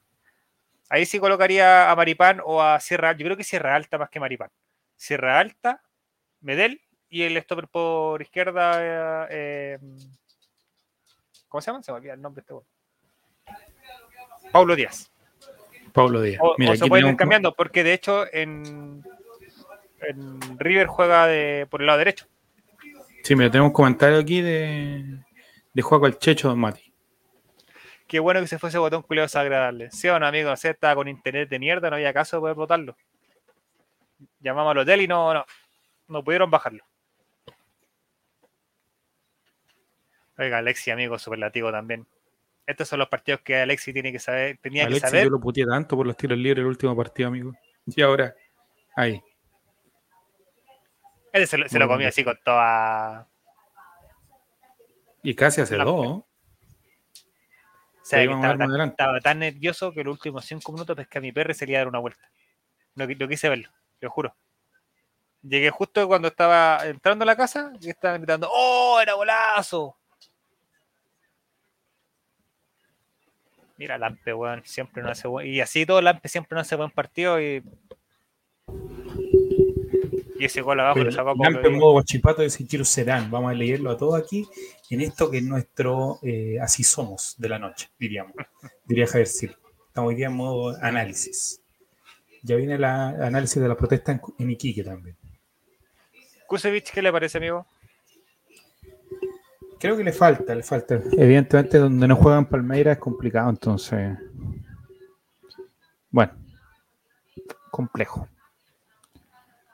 ahí sí colocaría a Maripán o a Sierra Yo creo que Sierra Alta más que Maripán. Sierra Alta, Medel y el stopper por izquierda. eh, ¿Cómo se llama? Se me olvida el nombre este weón. Paulo Díaz. Pablo Díaz. O, Mira, o se pueden ir cambiando, porque de hecho en, en River juega de, por el lado derecho. Sí, mira, tenemos un comentario aquí de, de Juaco el Checho, don Mati. Qué bueno que se fue ese botón culiado desagradable. Sí o no, amigo, no sé, estaba con internet de mierda, no había caso de poder botarlo. Llamamos al hotel y no, no, no pudieron bajarlo. Oiga, Alexi, amigo, superlativo también. Estos son los partidos que Alexi tiene que saber, tenía que saber. yo lo puteé tanto por los tiros libres el último partido, amigo. Y ahora, ahí. Ese se, lo- se comió así con toda. Y casi hace dos. O sea, que estaba, tan, estaba nervioso que los últimos cinco minutos pesqué a mi perro y salía a dar una vuelta. No, qui- no quise verlo, lo juro. Llegué justo cuando estaba entrando a la casa y estaban gritando, ¡Oh, era golazo! Mira, Lampe, weón, siempre no hace buen... Y así todo Lampe siempre no hace buen partido y... Y ese gol abajo lo sacó Lampe en modo guachipato de Sichiro Serán. Vamos a leerlo a todos aquí en esto que es nuestro eh, así somos de la noche, diríamos. (laughs) Diría Javier Sil. Estamos hoy día en modo análisis. Ya viene el análisis de la protesta en, en Iquique también. Kusevich, ¿qué le parece, amigo? Creo que le falta, le falta. Evidentemente, donde no juegan Palmeiras es complicado, entonces. Bueno, complejo.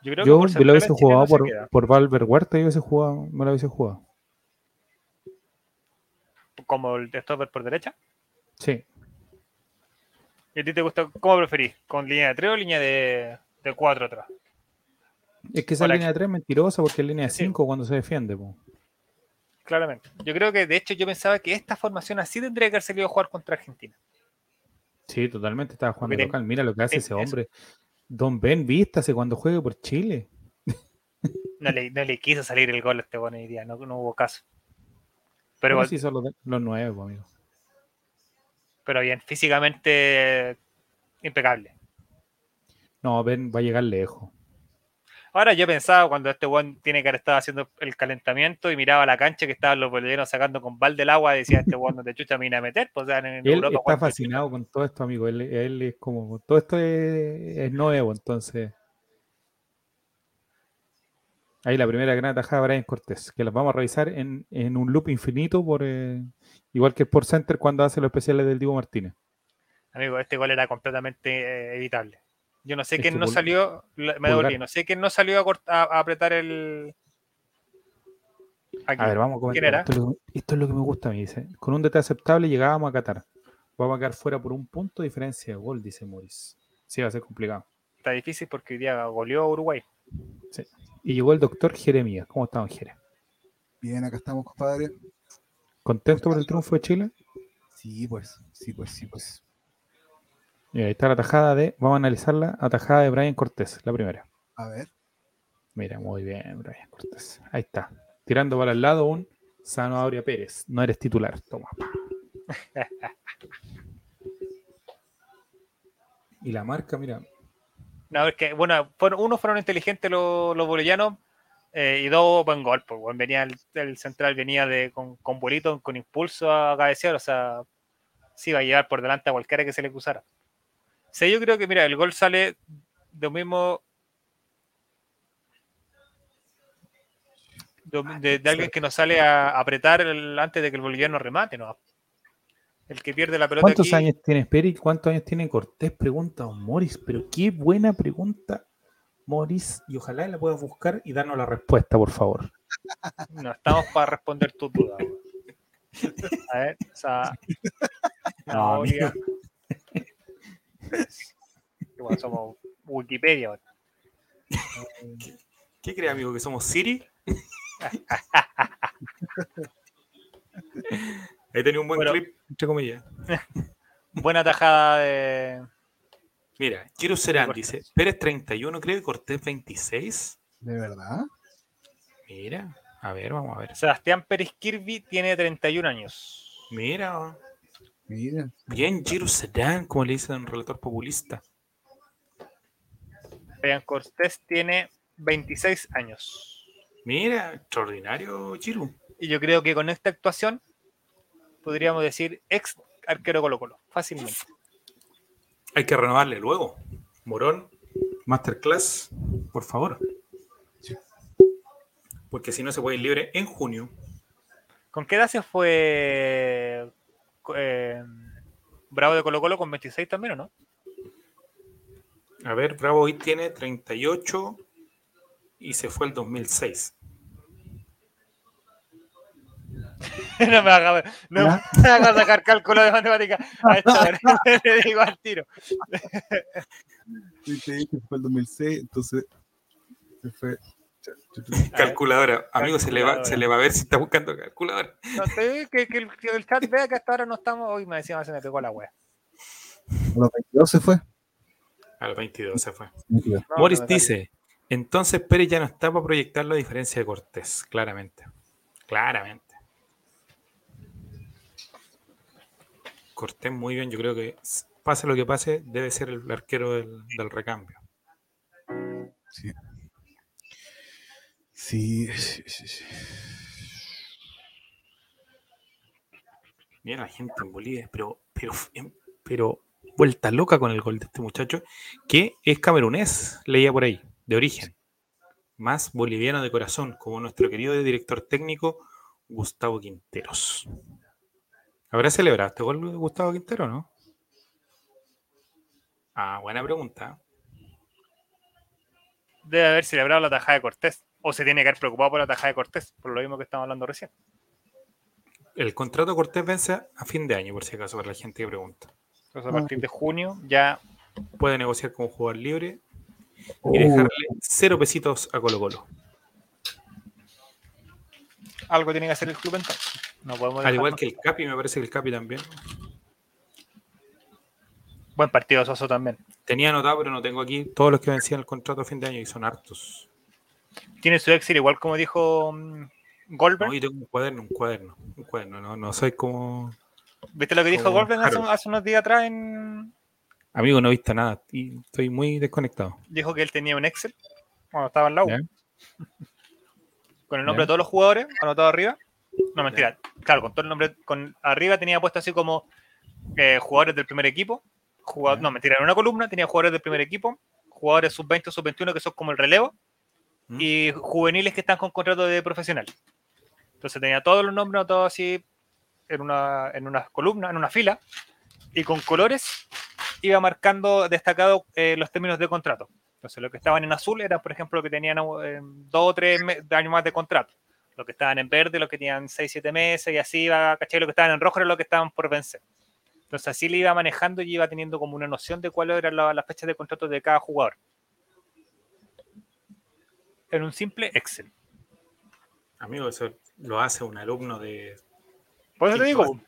Yo creo Yo, central lo hubiese jugado no por, queda. por Valver Huerta, yo hubiese jugado, me lo hubiese jugado. Como el de stopper por derecha. Sí, ¿Y a ti te gusta? ¿Cómo preferís? ¿Con línea de 3 o línea de, de 4 atrás? es que esa Hola. línea de 3 es mentirosa porque es línea de Sí. 5 cuando se defiende. po. Claramente. Yo creo que, de hecho, yo pensaba que esta formación así tendría que haber salido a jugar contra Argentina. Sí, totalmente estaba jugando Porque local. Mira lo que hace ese eso. hombre. Don Ben, vístase cuando juegue por Chile. No le, no le quiso salir el gol a este bueno día, no, no hubo caso. Pero, igual- sí son los, los nueve, po, amigo. pero bien, físicamente impecable. No, Ben va a llegar lejos. Ahora yo pensaba cuando este buen tiene que haber estado haciendo el calentamiento y miraba la cancha que estaban los bolivianos sacando con balde el agua, decía este buen no te chucha me a meter. Pues, o sea, en, Él Europa, está ¿cuánto fascinado con todo esto, amigo. Él, él es como, todo esto es, es nuevo, entonces. Ahí la primera gran atajada de Brian Cortés, que las vamos a revisar en, en un loop infinito, por eh, igual que por Center cuando hace los especiales del Diego Martínez. Amigo, este gol era completamente eh, evitable. Yo no sé Es quién que no salió, me devolví, no sé quién no salió a, cort- a- a apretar el. Aquí. A ver, vamos a ¿Quién comentar. era? Esto, es lo, que- esto es lo que me gusta a mí, dice. Con un DT aceptable llegábamos a Qatar. Vamos a quedar fuera por un punto de diferencia de gol, dice Morris. Sí, va a ser complicado. Está difícil porque hoy día goleó a Uruguay. Y llegó el doctor Jeremías. ¿Cómo estamos, Jere? Bien, acá estamos, compadre. ¿Contento por el triunfo de Chile? Sí, pues, sí, pues, sí, pues. Y ahí está la tajada de, vamos a analizar la atajada de Brian Cortés, la primera. A ver, Mira, muy bien, Brian Cortés. Ahí está. Tirando para el lado un Sano Aurea Pérez. No eres titular, toma. (laughs) Y la marca, mira, No, es que, bueno, fueron, unos fueron inteligentes los, los bolivianos Eh, y dos buen gol, pues, venía el, el central venía de con, con bolito, con impulso a cabecear, o sea, sí iba a llevar por delante a cualquiera que se le cruzara. Sea, yo creo que, mira, el gol sale de mismo. De, alguien que nos sale a apretar el- antes de que el boliviano remate, ¿no? El que pierde la pelota ¿Cuántos aquí. años tiene Peri? ¿Cuántos años tiene Cortés? Pregunta Don Morris, pero qué buena pregunta, Morris. Y ojalá la puedas buscar y darnos la respuesta, por favor. No estamos para responder tus dudas. A ver, o sea. (laughs) No, No. (laughs) Igual somos Wikipedia. weón. ¿Qué cree, amigo, que somos Siri? (laughs) Ahí tenía un buen Bueno. clip, entre comillas. (laughs) Buena tajada de. Mira, Quiero Serán dice, Pérez 31, creo, y Cortés 26. ¿De verdad? Mira, a ver, vamos a ver. Sebastián Pérez Kirby tiene 31 años. Mira, Mira. bien Giro Serán, como le dicen un relator populista. Brian Cortés tiene 26 años. Mira, extraordinario Giro. Y yo creo que con esta actuación podríamos decir ex arquero Colo Colo, fácilmente. Hay que renovarle luego. Morón, Masterclass, por favor. Porque si no se puede ir libre en junio. ¿Con qué edad se fue eh, Bravo de Colo Colo con 26 también o no? A ver, Bravo hoy tiene 38 y se fue el 2006. (laughs) no me haga, no sacar cálculo de matemática. A esta (laughs) hora. (laughs) le digo al tiro. Fue el 2006, entonces se fue. (laughs) Calculadora. Amigo, se le, va, se le va a ver si está buscando calculadora. No, te digo que, que el, que el chat vea que hasta ahora no estamos. Hoy me decía, se me pegó la wea. A los 22 se fue. A los 22 se fue. 22. No, dice, entonces Pérez ya no está para proyectar la diferencia de Cortés. Claramente. Claramente. Cortés muy bien, yo creo que pase lo que pase, debe ser el arquero del, del recambio. Sí. Sí, sí, sí, sí. Mira la gente en Bolivia, pero, pero, em, pero vuelta loca con el gol de este muchacho, que es camerunés, leía por ahí, de origen. Más boliviano de corazón, como nuestro querido director técnico Gustavo Quinteros. ¿Habrá celebrado este gol de Gustavo Quintero, no? Ah, buena pregunta. Debe haber celebrado la tajada de Cortés. O se tiene que haber preocupado por la tajada de Cortés, por lo mismo que estamos hablando recién. El contrato de Cortés vence a fin de año, por si acaso, para la gente que pregunta. Entonces, a partir de junio ya Puede negociar como jugador libre y Oh, dejarle cero pesitos a Colo Colo. algo tiene que hacer el club entonces. No podemos Al igual que el Capi, me parece que el Capi también. Buen partido Soso también. Tenía anotado, pero no tengo aquí todos los que vencían el contrato a fin de año y son hartos. Tiene su éxito, igual como dijo mm, Goldberg. No, y tengo un cuaderno, un cuaderno, un cuaderno. No, no soy como. ¿Viste lo que dijo Goldberg hace, unos días atrás? En... Amigo, no he visto nada y estoy muy desconectado. Dijo que él tenía un Excel cuando estaba en la U. ¿Ya? Con el nombre de todos los jugadores anotado arriba. No, mentira. Claro, con todo el nombre. Con, arriba tenía puesto así como eh, jugadores del primer equipo. Jugador, no, mentira, en una columna tenía jugadores del primer equipo, jugadores sub-20 o sub-21 que son como el relevo, ¿Mm? y juveniles que están con contrato de profesional. Entonces tenía todos los nombres anotados así en una, en una columna, en una fila, y con colores iba marcando destacado eh, los términos de contrato. Entonces, los que estaban en azul eran, por ejemplo, los que tenían eh, dos o tres años más de contrato. Los que estaban en verde, los que tenían seis, siete meses, y así iba, ¿cachai? Los que estaban en rojo eran los que estaban por vencer. Entonces, así le iba manejando y iba teniendo como una noción de cuáles eran la- las fechas de contrato de cada jugador. En un simple Excel. Amigo, eso lo hace un alumno de. Por eso te digo,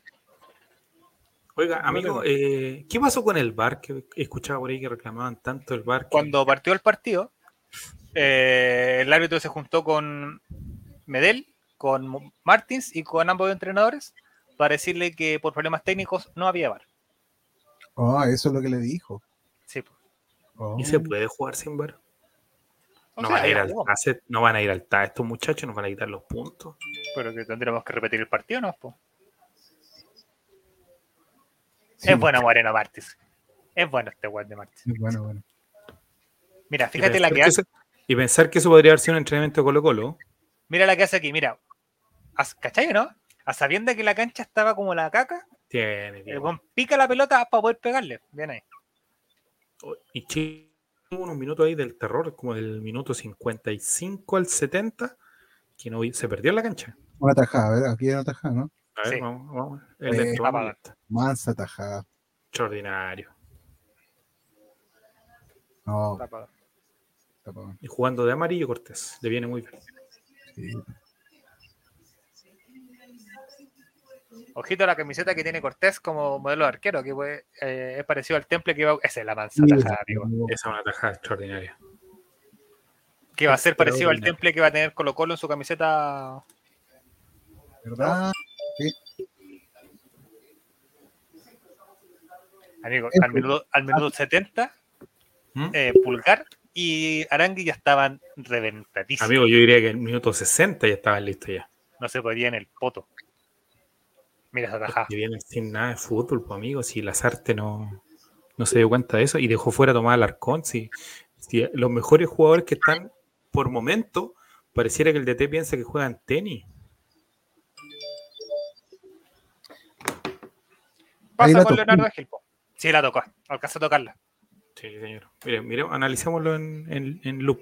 Oiga, amigo, eh, ¿qué pasó con el bar? Que escuchaba por ahí que reclamaban tanto el bar. que- cuando partió el partido, eh, el árbitro se juntó con Medel, con Martins y con ambos entrenadores para decirle que por problemas técnicos no había VAR. Ah, eso es lo que le dijo. Sí, pues. Oh. ¿Y se puede jugar sin bar? O No sea, van, a ir al TAS, no van a ir al TAS. Estos muchachos nos van a quitar los puntos. pero que tendremos que repetir el partido, ¿no? po? Sí, es bueno Moreno Martis. Es bueno este weón de Martis. Bueno, bueno. Mira, Y fíjate la que que hace. y pensar que eso podría haber sido un entrenamiento de Colo-Colo. Mira la que hace aquí, mira. ¿Cachai, no? A sabienda que la cancha estaba como la caca, Tiene, el weón pica la pelota para poder pegarle. Bien ahí. Y Chile tuvo unos minutos ahí del terror, como del minuto 55 al 70, que no se perdió en la cancha. Una tajada, ¿verdad? Aquí hay una tajada, ¿no? A ver, Sí. vamos, vamos. El Eh. Mansa tajada. Extraordinario. No. Y jugando de amarillo Cortés. Le viene muy bien. Sí. Ojito a la camiseta que tiene Cortés como modelo de arquero, que pues, eh, es parecido al temple que iba. Esa es la mansa Sí, tajada, amigo. Esa es una tajada extraordinaria. Que va a ser parecido al temple que va a tener Colo Colo en su camiseta. ¿Verdad? Amigo, Eso. al minuto, al minuto 70, ¿Mm? eh, Pulgar y Arangui ya estaban reventadísimos. Amigo, yo diría que en el minuto 60 ya estaban listos ya. No se podía en el poto. Mira esa tajada. Y vienen sin nada de fútbol, pues amigo. Si Lazarte no, no se dio cuenta de eso y dejó fuera a Tomás Alarcón. Si, si los mejores jugadores que están por momento, pareciera que el DT piensa que juegan tenis. Pasa con. Leonardo Gil. po. Sí, la tocó. Alcanza a tocarla. Sí, señor. Mire, mire, analicémoslo en, en, en loop.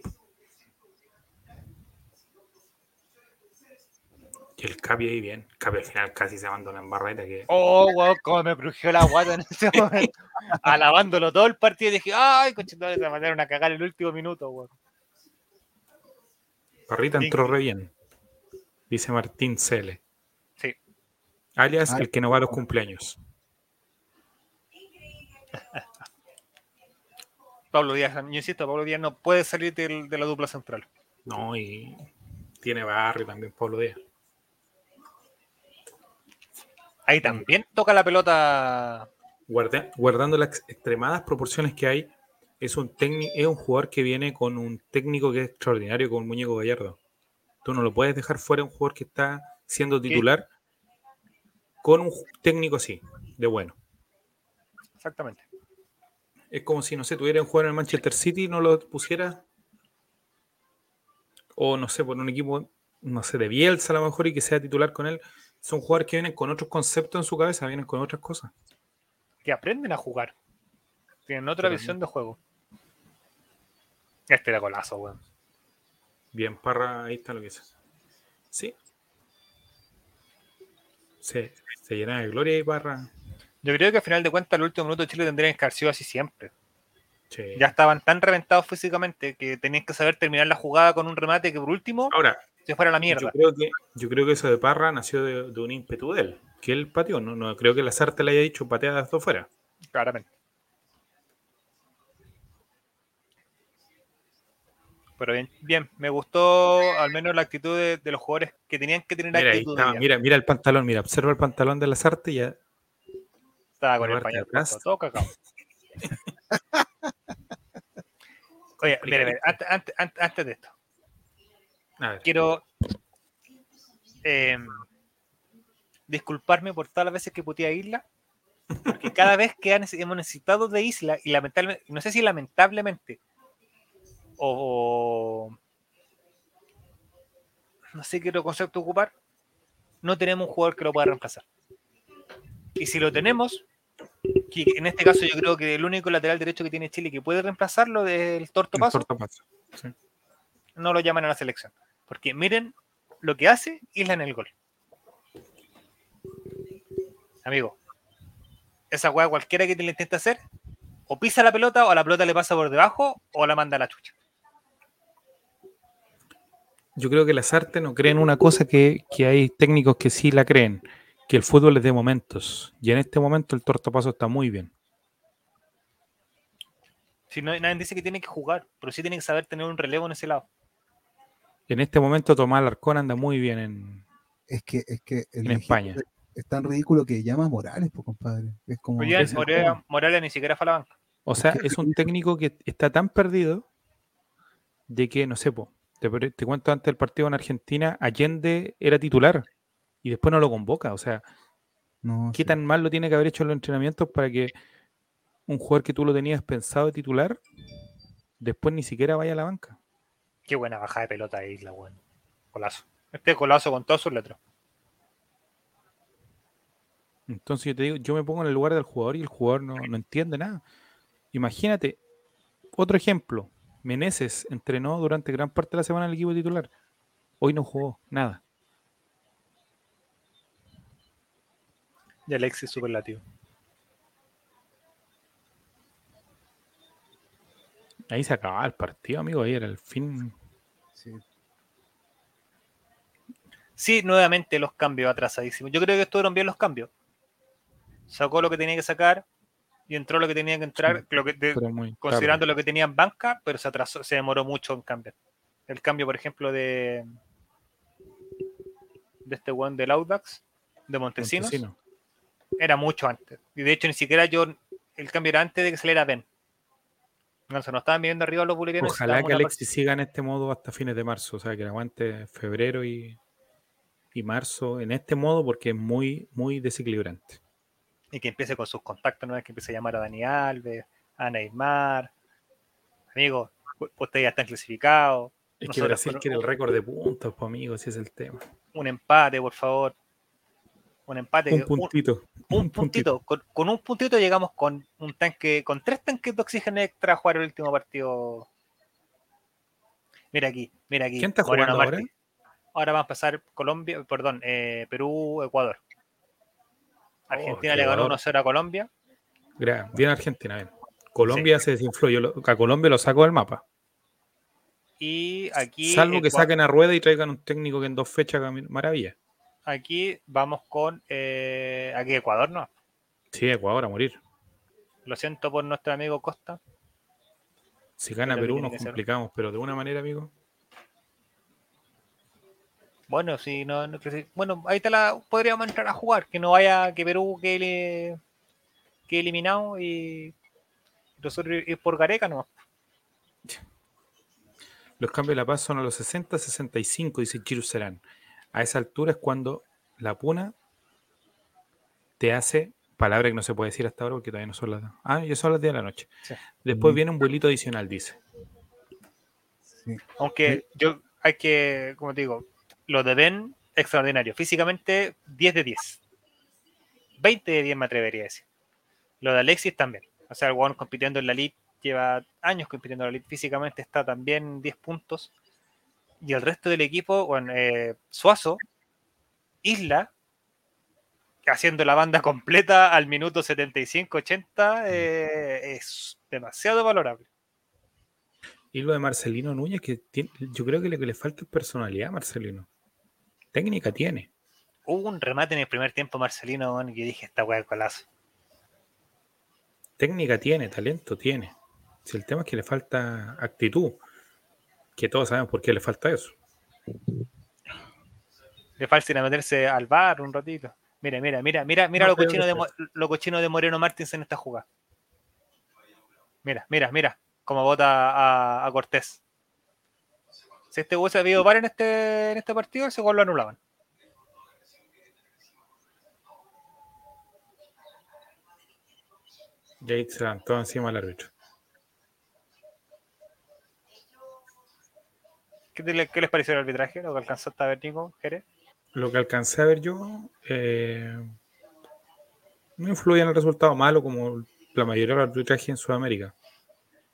El Capi ahí bien. Capi al final casi se abandona en barreta que Oh, wow, cómo me crujió la guata en ese (laughs) momento. Alabándolo todo el partido. Dije, ay, cochetones, se mandaron a cagar el último minuto, weón. Parrita entró re bien. Dice Martín Cele. Sí. Alias Ay. el que no va a los cumpleaños. (laughs) Pablo Díaz, yo insisto, Pablo Díaz no puede salir de la dupla central. No, y tiene barrio también Pablo Díaz. Ahí también toca la pelota. Guarda- guardando las extremadas proporciones que hay, es un es un jugador que viene con un técnico que es extraordinario, con Muñeco Gallardo. Tú no lo puedes dejar fuera un jugador que está siendo titular con un técnico así, de bueno. Exactamente. Es como si, no sé, tuviera un jugador en el Manchester City y no lo pusiera. O no sé, por un equipo, no sé, de Bielsa a lo mejor y que sea titular con él. Son jugadores que vienen con otros conceptos en su cabeza, vienen con otras cosas. Que aprenden a jugar. Tienen otra visión de juego. Este era golazo, weón. Bien, Parra, ahí está lo que dice. Sí. Se, se llena de gloria y Parra. Yo creo que al final de cuentas, el último minuto de Chile tendría sido así siempre. Sí. Ya estaban tan reventados físicamente que tenían que saber terminar la jugada con un remate que por último Ahora, se fuera a la yo mierda. creo, que, yo creo que eso de Parra nació de, de un ímpetu de él, que él pateó. No, no creo que la Sarte le haya dicho patea de esto fuera. Claramente. Pero bien, bien, me gustó al menos la actitud de, de los jugadores que tenían que tener Mira, actitud. está, mira, mira el pantalón, mira, observa el pantalón de la Sarte y ya. Estaba con el pañal todo cagado. (laughs) Oye, mire, mire, antes, antes- antes- antes de esto, A ver, quiero eh, disculparme por todas las veces que puteé a Isla, porque cada vez que hemos necesitado de Isla, y lamentablemente, no sé si lamentablemente, o no sé qué otro concepto ocupar, no tenemos un jugador que lo pueda reemplazar. Y si lo tenemos, que en este caso yo creo que el único lateral derecho que tiene Chile que puede reemplazarlo es el Torto el Paso. Sí. no lo llaman a la selección. Porque miren lo que hace Isla en el gol. Amigo, esa weá cualquiera que te le intente hacer, o pisa la pelota, o la pelota le pasa por debajo, o la manda a la chucha. Yo creo que las artes no creen una cosa que, que hay técnicos que sí la creen, que el fútbol es de momentos. Y en este momento el tortapaso está muy bien. Si no, nadie dice que tiene que jugar, pero sí tiene que saber tener un relevo en ese lado. En este momento Tomás Alarcón anda muy bien en, Es que, es que el en España. es tan ridículo que llama a Morales, pues, compadre. Es como. Es Morales, Morales ni siquiera fue a la banca. O sea, es un técnico que está tan perdido de que, no sé, po, te, cuento antes del partido en Argentina, Allende era titular y después no lo convoca. O sea, No, ¿qué sí. tan mal lo tiene que haber hecho en los entrenamientos para que un jugador que tú lo tenías pensado de titular después ni siquiera vaya a la banca? Qué buena bajada de pelota de Isla, weón. Colazo. Este colazo con todas sus letras. Entonces yo te digo, yo me pongo en el lugar del jugador y el jugador no, no entiende nada. Imagínate, otro ejemplo, Meneses entrenó durante gran parte de la semana en el equipo titular. Hoy no jugó nada. Y Alexis superlativo. Ahí se acababa el partido, amigo. Ahí era el fin. Sí. Sí, nuevamente los cambios atrasadísimos. Yo creo que estuvieron bien los cambios. Sacó lo que tenía que sacar y entró lo que tenía que entrar, Sí, lo que de- considerando tarde. lo que tenía en banca, pero se atrasó, se demoró mucho en cambiar. El cambio, por ejemplo, de de este one del Audax, de Montesinos, Montesino. era mucho antes. Y de hecho, ni siquiera yo, el cambio era antes de que saliera Ben. No, se nos estaban viendo arriba los bolivianos. Ojalá que Alexis siga en este modo hasta fines de marzo. O sea, que aguante febrero y, y marzo en este modo porque es muy, muy desequilibrante. y que empiece con sus contactos, no que empiece a llamar a Dani Alves, a Neymar. Amigos, ustedes ya están clasificados. Es que Nosotros Brasil con- quiere el récord de puntos, pues, amigo, ese es el tema. Un empate, por favor. Un empate. Un un- puntito. un puntito. Con, con un puntito llegamos con un tanque, con tres tanques de oxígeno extra a jugar el último partido. Mira aquí, mira aquí. ¿Quién está jugando ahora? Ahora va a empezar Colombia, perdón, eh, Perú, Ecuador. Argentina qué le ganó Ecuador. 1-0 a Colombia. Bien Argentina, bien. Colombia se desinfló. Yo a Colombia lo saco del mapa. Y aquí, Salvo que saquen a rueda y traigan un técnico que en dos fechas maravilla. Aquí vamos con eh, aquí Ecuador, ¿no? Sí, Ecuador a morir. Lo siento por nuestro amigo Costa. Si gana Perú nos ser. complicamos, pero de una manera, amigo. Bueno, si no, no- bueno, ahí te la podríamos entrar a jugar, que no vaya, que Perú quede, quede eliminado y nosotros ir por Gareca, no. Los cambios de la paz son a los 60-65, dice Chiru Serán. A esa altura es cuando la puna te hace, palabra que no se puede decir hasta ahora porque todavía no son las... Ah, ya son las 10 de la noche. Sí. Después Mm. viene un vuelito adicional, dice. Sí. Aunque yo hay que, como te digo, lo de Ben, extraordinario. Físicamente, 10 de 10. 20 de 10 me atrevería a decir. Lo de Alexis también. O sea, el compitiendo en la Elite, lleva años compitiendo en la Elite. Físicamente está también 10 puntos. Y el resto del equipo, bueno, eh, Suazo, Isla, haciendo la banda completa al minuto 75-80, eh, es demasiado valorable. Y lo de Marcelino Núñez, que tiene- yo creo que lo que le falta es personalidad Marcelino. Técnica tiene. Hubo un remate en el primer tiempo, Marcelino, que yo dije, esta weá de colazo. Técnica tiene, talento tiene. Si el tema es que le falta actitud, que todos sabemos por qué le falta eso. Le falta ir a meterse al bar un ratito. Mira, mira, mira, mira, mira No lo cochino de, lo cochino de Moreno Martins en esta jugada. Mira, mira, mira, cómo vota a, a Cortés. Si este hubiese habido bar en este, en este partido, ese gol lo anulaban. Y ahí se levantó encima el árbitro. ¿Qué, qué les pareció el arbitraje? Lo que alcanzaste a ver, Nico, Jerez. Lo que alcancé a ver yo eh, no influye en el resultado malo como la mayoría de los arbitrajes en Sudamérica.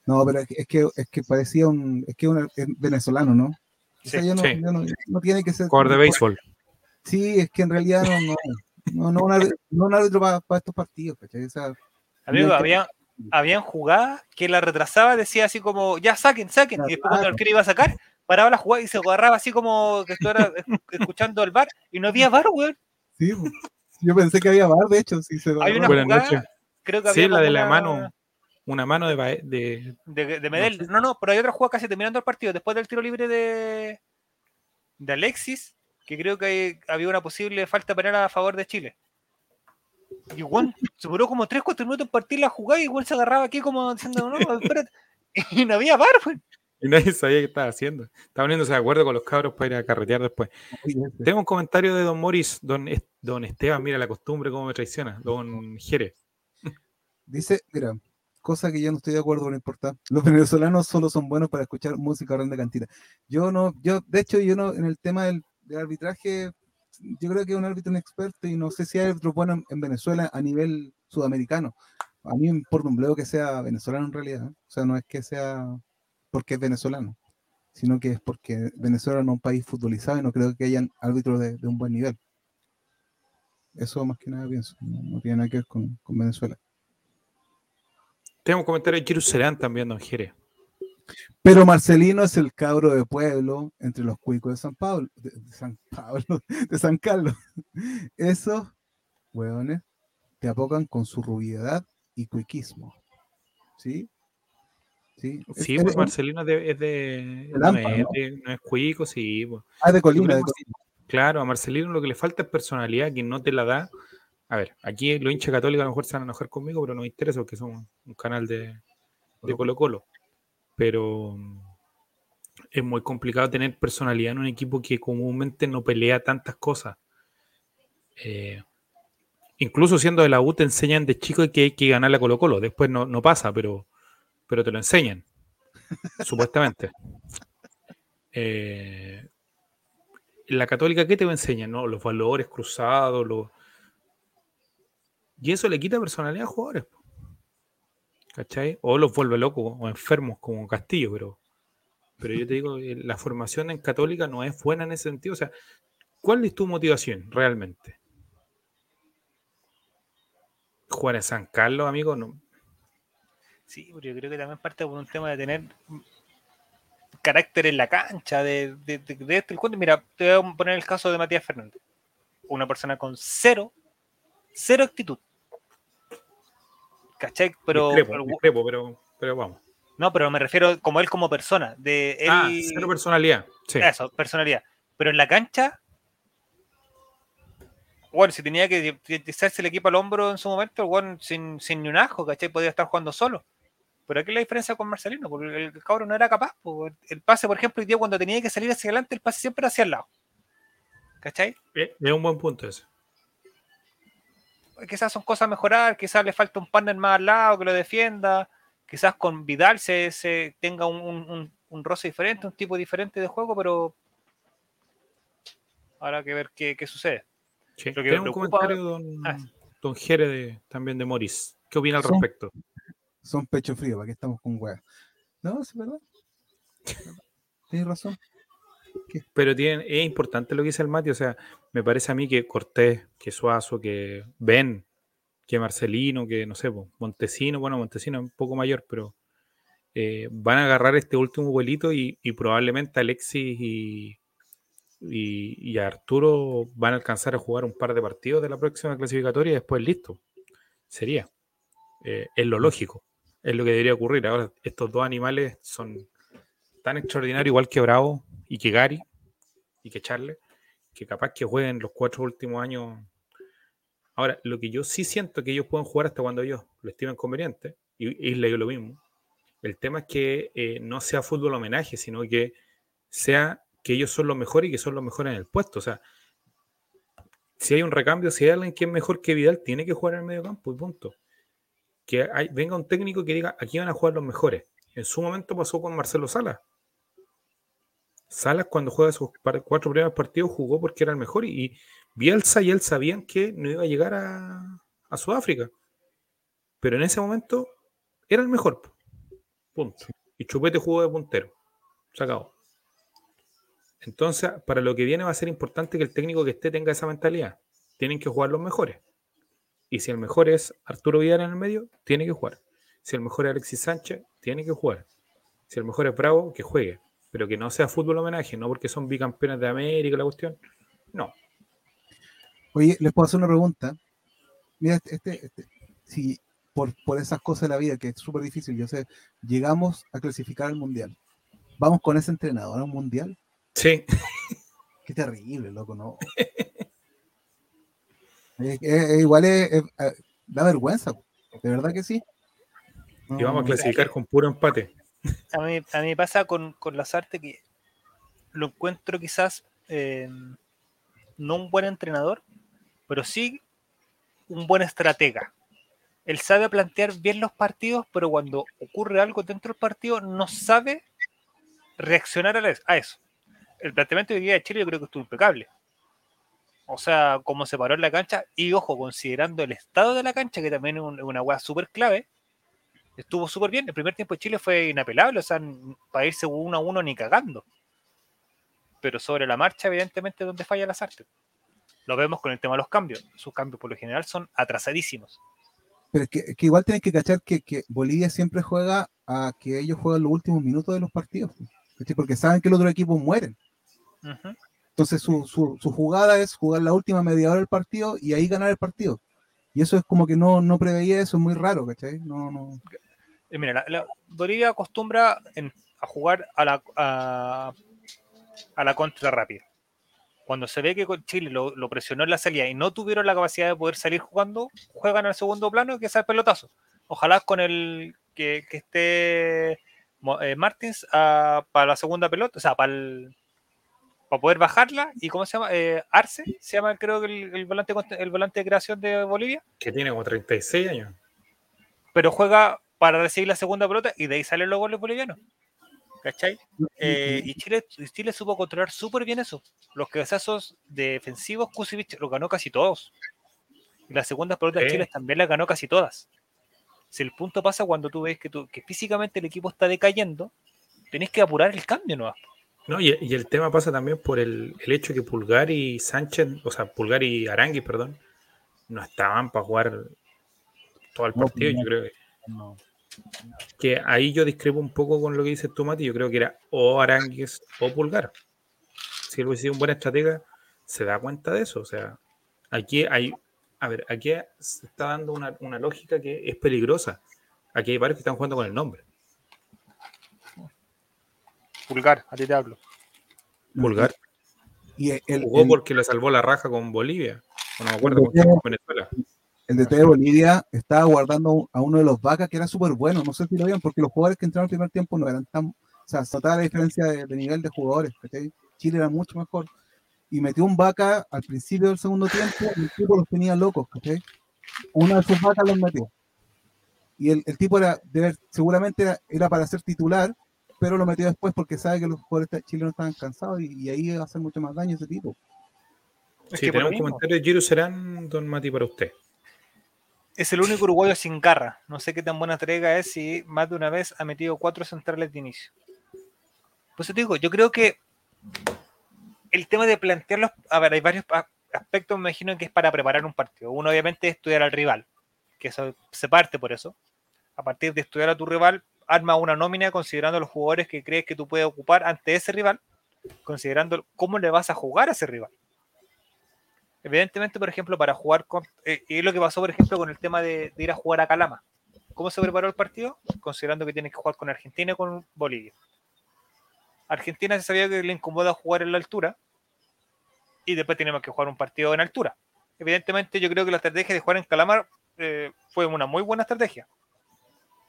No, pero es que, es que, es que parecía un, es que un es venezolano, ¿no? O sea, Sí, ya no, sí. ya no, no tiene que ser. Jugador de béisbol. Sí, es que en realidad no, no, no, no, un árbitro- no un árbitro para estos partidos, ¿cachai? O sea, Amigo, No, había, habían jugadas que la retrasaba, decía así como, ya saquen, saquen. Y después cuando el Claro. arquero iba a sacar, paraba la jugada y se agarraba así como que estuviera (laughs) escuchando el bar y no había bar, weón. sí, yo pensé que había bar, de hecho, sí se Hay una jugada, creo que Sí, había la de la una- mano. Una mano de, Bae- de de, de Medel. No sé. No, no, pero hay otra jugada casi terminando el partido, después del tiro libre de, de Alexis, que creo que hay- había una posible falta penal a favor de Chile. Y Juan se duró como 3-4 minutos en partir la jugada y Juan se agarraba aquí como diciendo, no, espérate. (laughs) Y no había bar, weón. Y nadie sabía qué estaba haciendo. Estaba poniéndose de acuerdo con los cabros para ir a carretear después. Tengo un comentario de Don Morris, Don, don Esteban, mira la costumbre, cómo me traiciona. Don Jerez. Dice, mira, cosa que yo no estoy de acuerdo, no importa. Los venezolanos solo son buenos para escuchar música grande cantidad. Yo no, yo, de hecho, yo no, en el tema del, arbitraje, yo creo que es un árbitro inexperto y no sé si hay árbitros buenos en, Venezuela a nivel sudamericano. A mí me importa un que sea venezolano en realidad. ¿eh? O sea, no es que sea porque es venezolano, sino que es porque Venezuela no es un país futbolizado y no creo que hayan árbitros de, un buen nivel. Eso más que nada pienso, no, tiene nada que ver con Venezuela. Tengo un comentario de Jerusalén también, don Jerez. Pero Marcelino es el cabro de pueblo entre los cuicos de San Pablo, de, San Pablo, (laughs) de San Carlos. Esos hueones te apocan con su rubiedad y cuiquismo. ¿Sí? Sí, sí pues Marcelino es de, es de, no, es cuico, sí. Pues. Ah, de Colina, de Colina. Claro, a Marcelino lo que le falta es personalidad, que no te la da a ver, aquí los hinchas católicos a lo mejor se van a enojar conmigo, pero no me interesa porque somos un canal de, Colo Colo. Pero mm, es muy complicado tener personalidad en un equipo que comúnmente no pelea tantas cosas. Eh, incluso siendo de la U te enseñan de chico que hay que ganar a Colo Colo. Después no, pasa, pero, pero te lo enseñan. supuestamente. Eh, la católica, ¿qué te enseñan? No? Los valores cruzados, los y eso le quita personalidad a jugadores. ¿Cachai? O los vuelve locos o enfermos como Castillo, pero, pero yo te digo, eh, la formación en católica no es buena en ese sentido. O sea, ¿cuál es tu motivación realmente? ¿Jugar en San Carlos, amigo? No. Sí, pero yo creo que también parte por un tema de tener carácter en la cancha, de, de, de, este Mira, te voy a poner el caso de Matías Fernández. Una persona con cero, cero actitud ¿Cachai? Pero, pero, pero, vamos. No, pero me refiero como él como persona. De él, ah, cero personalidad. Sí. Eso, personalidad. Pero en la cancha, bueno, si tenía que echarse el equipo al hombro en su momento, bueno, sin, sin ni un ajo, ¿cachai? Podía estar jugando solo. Pero aquí la diferencia con Marcelino, porque el cabrón no era capaz. El pase, por ejemplo, el día cuando tenía que salir hacia adelante, el pase siempre hacia el lado. ¿Cachai? Es un buen punto ese quizás son cosas a mejorar, quizás le falta un partner más al lado que lo defienda, quizás con Vidal se, tenga un, roce diferente, un tipo diferente de juego, pero habrá que ver qué, sucede. Sí, Tengo un comentario don, ah. don Jere también de Morris. ¿Qué opina al respecto? Son pecho frío, ¿para qué estamos con weas? No, es verdad. Tienes razón. Pero tiene, es importante lo que dice el Mati, o sea, me parece a mí que Cortés, que Suazo, que Ben, que Marcelino, que no sé, Montesino, bueno, Montesino es un poco mayor, pero eh, van a agarrar este último vuelito y, probablemente Alexis y, y, Arturo van a alcanzar a jugar un par de partidos de la próxima clasificatoria y después listo. Sería. Eh, es lo lógico. Es lo que debería ocurrir. Ahora, estos dos animales son tan extraordinarios, igual que Bravo, y que Gary y que Charles, que capaz que jueguen los cuatro últimos años. Ahora, lo que yo sí siento que ellos pueden jugar hasta cuando ellos lo estimen conveniente, y Isla yo lo mismo. El tema es que eh, no sea fútbol homenaje, sino que sea que ellos son los mejores y que son los mejores en el puesto. O sea, si hay un recambio, si hay alguien que es mejor que Vidal, tiene que jugar en el medio campo y punto. Que venga un técnico que diga, aquí van a jugar los mejores. En su momento pasó con Marcelo Sala. Salas cuando juega sus cuatro primeros partidos jugó porque era el mejor y, Bielsa y él sabían que no iba a llegar a, Sudáfrica. Pero en ese momento era el mejor. Punto. Y Chupete jugó de puntero. Se acabó. Entonces, para lo que viene va a ser importante que el técnico que esté tenga esa mentalidad. Tienen que jugar los mejores. Y si el mejor es Arturo Vidal en el medio, tiene que jugar. Si el mejor es Alexis Sánchez, tiene que jugar. Si el mejor es Bravo, que juegue pero que no sea fútbol homenaje, no porque son bicampeones de América la cuestión. No. Oye, les puedo hacer una pregunta. Mira, este, este, este si por, por, esas cosas de la vida, que es súper difícil, yo sé, llegamos a clasificar al mundial. ¿Vamos con ese entrenador a un mundial? Sí. Qué terrible, loco, ¿no? (laughs) igual es, da vergüenza, de verdad que sí. y vamos a clasificar con puro empate. A mí, a mí me pasa con, con Lazarte que lo encuentro quizás eh, no un buen entrenador, pero sí un buen estratega. Él sabe plantear bien los partidos, pero cuando ocurre algo dentro del partido no sabe reaccionar a eso. El planteamiento de hoy día de Chile yo creo que estuvo impecable. O sea, cómo se paró en la cancha y ojo, considerando el estado de la cancha, que también es un- una hueá súper clave, estuvo súper bien. El primer tiempo de Chile fue inapelable, o sea, para irse uno a uno ni cagando. Pero sobre la marcha, evidentemente, es donde falla las artes. Lo vemos con el tema de los cambios. Sus cambios por lo general son atrasadísimos. Pero es que, es que igual tienes que cachar que, que Bolivia siempre juega a que ellos juegan los últimos minutos de los partidos. Porque saben que los otros equipos mueren. Ujú. Entonces su, su, jugada es jugar la última media hora del partido y ahí ganar el partido. Y eso es como que no, no preveía eso, es muy raro, ¿cachai? No, no. Eh, Mira, la, Bolivia acostumbra en- a jugar a la, a, la contra rápida. Cuando se ve que Chile lo, presionó en la salida y no tuvieron la capacidad de poder salir jugando, juegan al segundo plano que es el pelotazo. Ojalá con el que, esté eh, Martins ah, para la segunda pelota, o sea, para el- para poder bajarla y cómo se llama Eh, Arce se llama creo que el, el volante el volante de creación de Bolivia Que tiene como 36 años. pero juega para recibir la segunda pelota y de ahí salen los goles bolivianos. ¿Cachai? Eh, y Chile, y Chile supo controlar súper bien eso. Los cabezazos defensivos, Kusevich los ganó casi todos. Y las segundas pelotas de. Chile también las ganó casi todas. Si el punto pasa cuando tú ves que, tú, que físicamente el equipo está decayendo, tenés que apurar el cambio, ¿no? No, y, y el tema pasa también por el, el hecho que Pulgar y Sánchez, o sea, Pulgar y Arangui, perdón, no estaban para jugar todo el partido. no. Yo creo que, No. que ahí yo discrepo un poco con lo que dices tú, Mati. Yo creo que era o Aranguis o Pulgar. Si él hubiese sido un buen estratega, se da cuenta de eso. O sea, aquí hay, a ver, aquí se está dando una, una lógica que es peligrosa. Aquí hay varios que están jugando con el nombre. Pulgar, a ti te hablo. Pulgar Y el, el, jugó el- porque le salvó la raja con Bolivia. No me acuerdo, con, Venezuela. el DT de Bolivia estaba guardando a uno de los vacas que era súper bueno. No sé si lo vieron, porque los jugadores que entraron al primer tiempo no eran tan. O sea, se notaba la diferencia de, de nivel de jugadores. ¿cachai? Chile era mucho mejor. Y metió un vaca al principio del segundo tiempo y el tipo los tenía locos. ¿cachai? Una de sus vacas los metió. Y el, el tipo era, de ver- seguramente era, era para ser titular, pero lo metió después porque sabe que los jugadores chilenos estaban cansados y, y ahí iba a hacer mucho más daño ese tipo. Es Sí, que tenemos un mismo. comentario de Giro Serán, don Mati, para usted. Es el único uruguayo sin garra. No sé qué tan buena entrega es si más de una vez ha metido cuatro centrales de inicio. Pues te digo, yo creo que el tema de plantearlos, a ver, hay varios aspectos, me imagino que es para preparar un partido. Uno, obviamente, es estudiar al rival, que eso se parte por eso. A partir de estudiar a tu rival, arma una nómina considerando los jugadores que crees que tú puedes ocupar ante ese rival, considerando cómo le vas a jugar a ese rival. Evidentemente, por ejemplo, para jugar con. eh, y es lo que pasó, por ejemplo, con el tema de, ir a jugar a Calama. ¿Cómo se preparó el partido? Considerando que tienes que jugar con Argentina y con Bolivia. Argentina se sabía que le incomoda jugar en la altura. Y después tenemos que jugar un partido en altura. Evidentemente, yo creo que la estrategia de jugar en Calamar eh, fue una muy buena estrategia.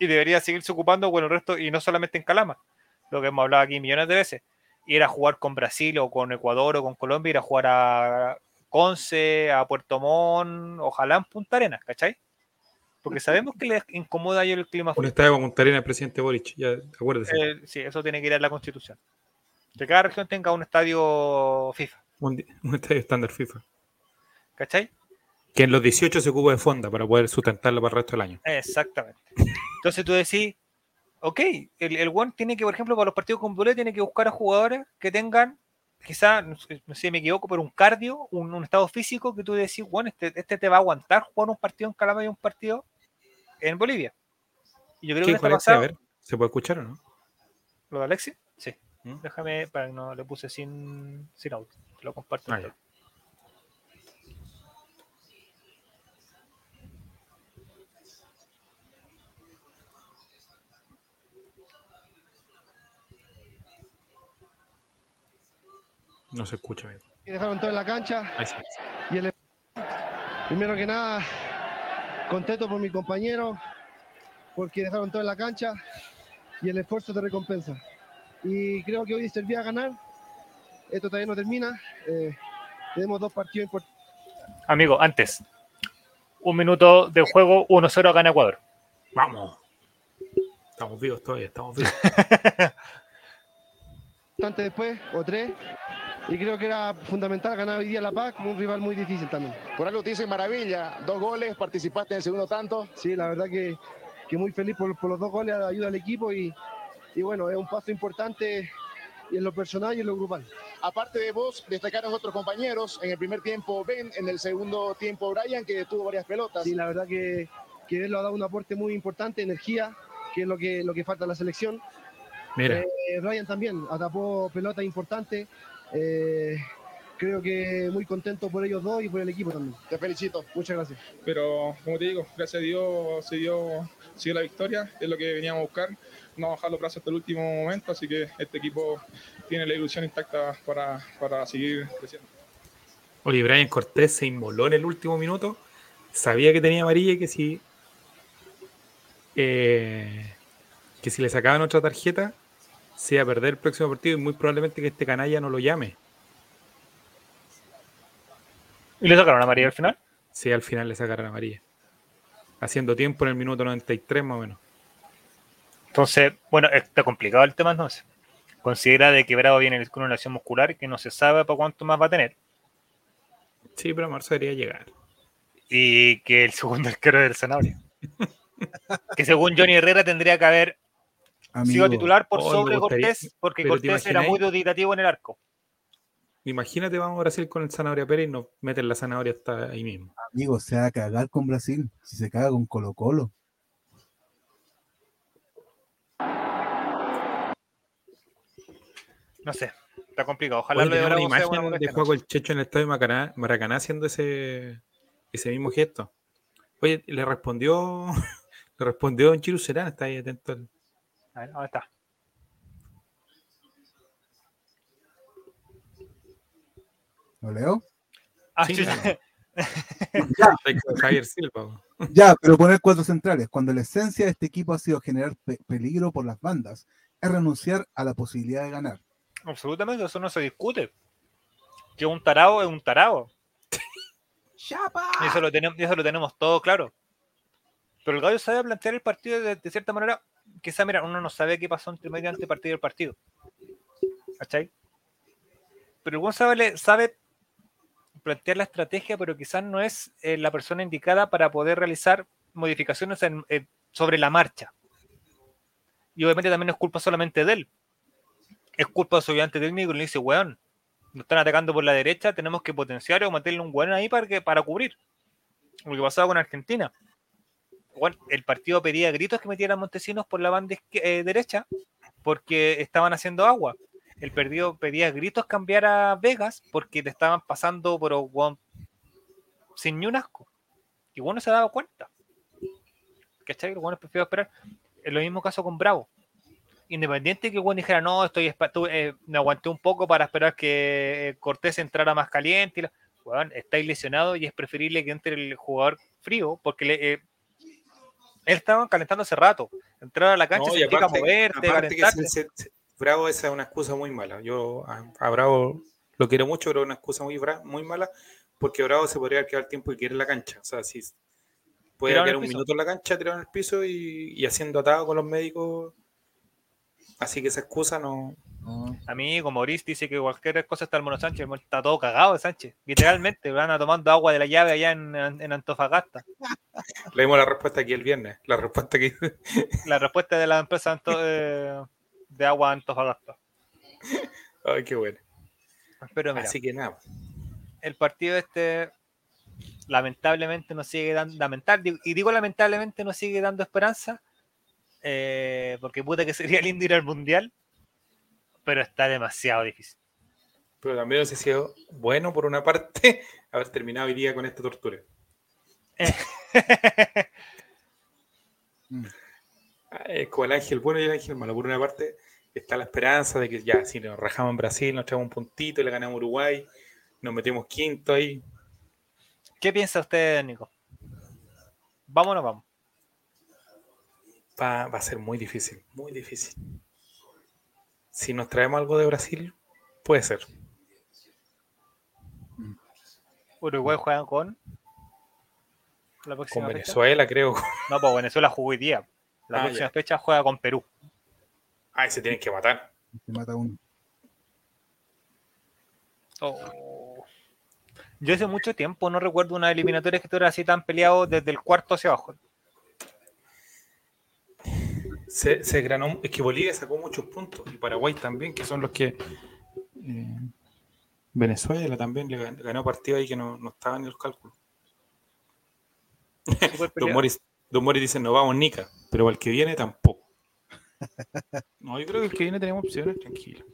Y debería seguirse ocupando con el resto, y no solamente en Calama, lo que hemos hablado aquí millones de veces. Ir a jugar con Brasil o con Ecuador o con Colombia, ir a jugar a Conce, a Puerto Montt, ojalá en Punta Arenas, ¿cachai? Porque sabemos que les incomoda a ellos el clima Un estadio con Punta Arenas, presidente Boric, ya acuérdese. Eh, sí, eso tiene que ir a la constitución. Que cada región tenga un estadio FIFA, un estadio estándar FIFA. ¿cachai? Que en los 18 se ocupa de fonda para poder sustentarlo para el resto del año. Exactamente. (laughs) Entonces tú decís, ok, el, el One tiene que, por ejemplo, para los partidos con Bolé, tiene que buscar a jugadores que tengan, quizá, no sé no sé me equivoco, pero un cardio, un, un estado físico que tú decís, bueno, este, este te va a aguantar jugar un partido en Calama y un partido en Bolivia. Y yo creo que ¿Qué en este dijo Alexis? A pasado, ver, ¿se puede escuchar o no? ¿lo de Alexis? Sí. ¿Mm? Déjame, para que no le puse sin, sin audio, lo comparto. Ah, No se escucha bien. y dejaron todo en la cancha. Ahí sí. Y el, primero que nada, contento por mi compañero, porque dejaron todo en la cancha. y el esfuerzo te recompensa. Y creo que hoy servía a ganar. Esto todavía no termina. Eh, tenemos dos partidos importantes. Amigo, antes. Un minuto de juego, 1-0 gana Ecuador. Vamos. Estamos vivos todavía, estamos vivos. (laughs) Bastante después, o tres. Y creo que era fundamental ganar hoy día La Paz como un rival muy difícil también. Por algo te dicen maravilla, dos goles, participaste en el segundo tanto. Sí, la verdad que, que muy feliz por, por los dos goles, ayuda al equipo y, y bueno, es un paso importante y en lo personal y en lo grupal. Aparte de vos, destacaron otros compañeros. En el primer tiempo Ben, en el segundo tiempo Brian, que tuvo varias pelotas. Sí, la verdad que, que él lo ha dado un aporte muy importante, energía, que es lo que, lo que falta a la selección. Mira, Eh, Brian también atrapó pelota importante. Eh, creo que muy contento por ellos dos y por el equipo también. Te felicito. Muchas gracias. pero como te digo, gracias a Dios se dio, se dio la victoria, es lo que veníamos a buscar, no bajar los brazos hasta el último momento, así que este equipo tiene la ilusión intacta para, para seguir creciendo. oye, Brian Cortés se inmoló en el último minuto. Sabía que tenía amarilla y que si. eh, que si le sacaban otra tarjeta, se iba a perder el próximo partido y muy probablemente que este canalla no lo llame. ¿Y le sacaron a María al final? Si al final le sacaran amarilla. Haciendo tiempo en el minuto 93 más o menos. Entonces, bueno, está complicado el tema entonces. Considera de que Bravo viene con una lesión muscular que no se sabe para cuánto más va a tener. Sí, pero Marzo debería llegar. Y que el segundo (laughs) arquero del Zanahoria. que según Johnny Herrera tendría que haber sido Amigo, titular por Oh, sobre gustaría- Cortés, porque pero ¿te Cortés era muy duditativo en el arco. Imagínate, vamos a Brasil con el Zanahoria Pérez y nos meten la zanahoria hasta ahí mismo. amigo, se va a cagar con Brasil. Si se caga con Colo Colo. No sé, está complicado. Ojalá Oye, lo una sea una imagen de gestión. juego el Checho en el estadio Maracaná, Maracaná haciendo ese, ese mismo gesto. Oye, le respondió, (laughs) le respondió Don Chiru Serán, está ahí atento al- A ver, ¿dónde está? ¿Lo leo? Ah, Sí, claro. (laughs) Javier Silva. Ya, pero poner cuatro centrales. Cuando la esencia de este equipo ha sido generar pe- peligro por las bandas, es renunciar a la posibilidad de ganar. Absolutamente, eso no se discute. Que un tarao es un tarao. (laughs) Y eso lo tenemos, y eso lo tenemos todo claro. Pero el gallo sabe plantear el partido de, de cierta manera. Quizá, mira, uno no sabe qué pasó entre medio ante partido y el partido. ¿Cachai? Pero el sabe, sabe plantear la estrategia, pero quizás no es eh, la persona indicada para poder realizar modificaciones eh, sobre la marcha. Y obviamente también no es culpa solamente de él. Es culpa de su ayudante técnico y le dice, weón, nos están atacando por la derecha, tenemos que potenciar o meterle un weón ahí para, que, para cubrir. Lo que pasaba con Argentina. Bueno, el partido pedía gritos que metieran Montesinos por la banda eh, derecha porque estaban haciendo agua. El perdido pedía gritos cambiar a Vegas porque le estaban pasando pero weón, sin ni un asco. Y bueno se daba cuenta. ¿Cachai? Los buenos prefiero esperar. Es lo mismo caso con Bravo. Independiente que bueno dijera, no, estoy eh, me aguanté un poco para esperar que eh, Cortés entrara más caliente. Y la- weón, estáis lesionado y es preferible que entre el jugador frío porque le, eh, él estaba calentando hace rato. Entrar a la cancha No, y aparte- moverte, aparte que se- se- Bravo esa es una excusa muy mala. Yo a, a Bravo lo quiero mucho, pero es una excusa muy, muy mala porque Bravo se podría quedar el tiempo que quiere en la cancha. O sea, si puede quedar un piso. minuto en la cancha, tirado en el piso y, y haciendo atado con los médicos. Así que esa excusa no. No- Amigo, Maurice dice que cualquier cosa está el Mono Sánchez. Está todo cagado de Sánchez. Literalmente, van a tomando agua de la llave allá en, en Antofagasta. Le dimos la respuesta aquí el viernes. La respuesta que (laughs) La respuesta de la empresa Anto- eh, de agua Antofagasta. Ay, qué bueno. Pero mira, Así que nada. el partido este lamentablemente no sigue dando, lamentar, y digo lamentablemente no sigue dando esperanza, eh, porque puta que sería lindo ir al mundial, pero está demasiado difícil. Pero también hubiese sido bueno por una parte (laughs) haber terminado hoy día con esta tortura. (laughs) Mm. Ah, Es como el ángel bueno y el ángel malo. Por una parte está la esperanza de que ya, si nos rajamos en Brasil, nos traemos un puntito, le ganamos a Uruguay, nos metemos quinto ahí. ¿Qué piensa usted, Nico? ¿Vamos o no vamos? va, va a ser muy difícil, muy difícil. Si nos traemos algo de Brasil, puede ser. Uruguay juegan con. La Con próxima fecha. Venezuela, creo. No, pues Venezuela jugó hoy día. La Ah, próxima ya. fecha juega con Perú. Ay, se tienen que matar. Se mata uno. Oh. Yo hace mucho tiempo no recuerdo una eliminatoria que estuviera así tan peleado desde el cuarto hacia abajo. Se, se granó, es que Bolivia sacó muchos puntos y Paraguay también, que son los que. eh, Venezuela también le gan- ganó partido ahí que no, no estaban en los cálculos. (laughs) Don Morris dice: No vamos, Nica, pero al que viene tampoco. (laughs) No, yo creo que el que viene tenemos opciones, tranquilo.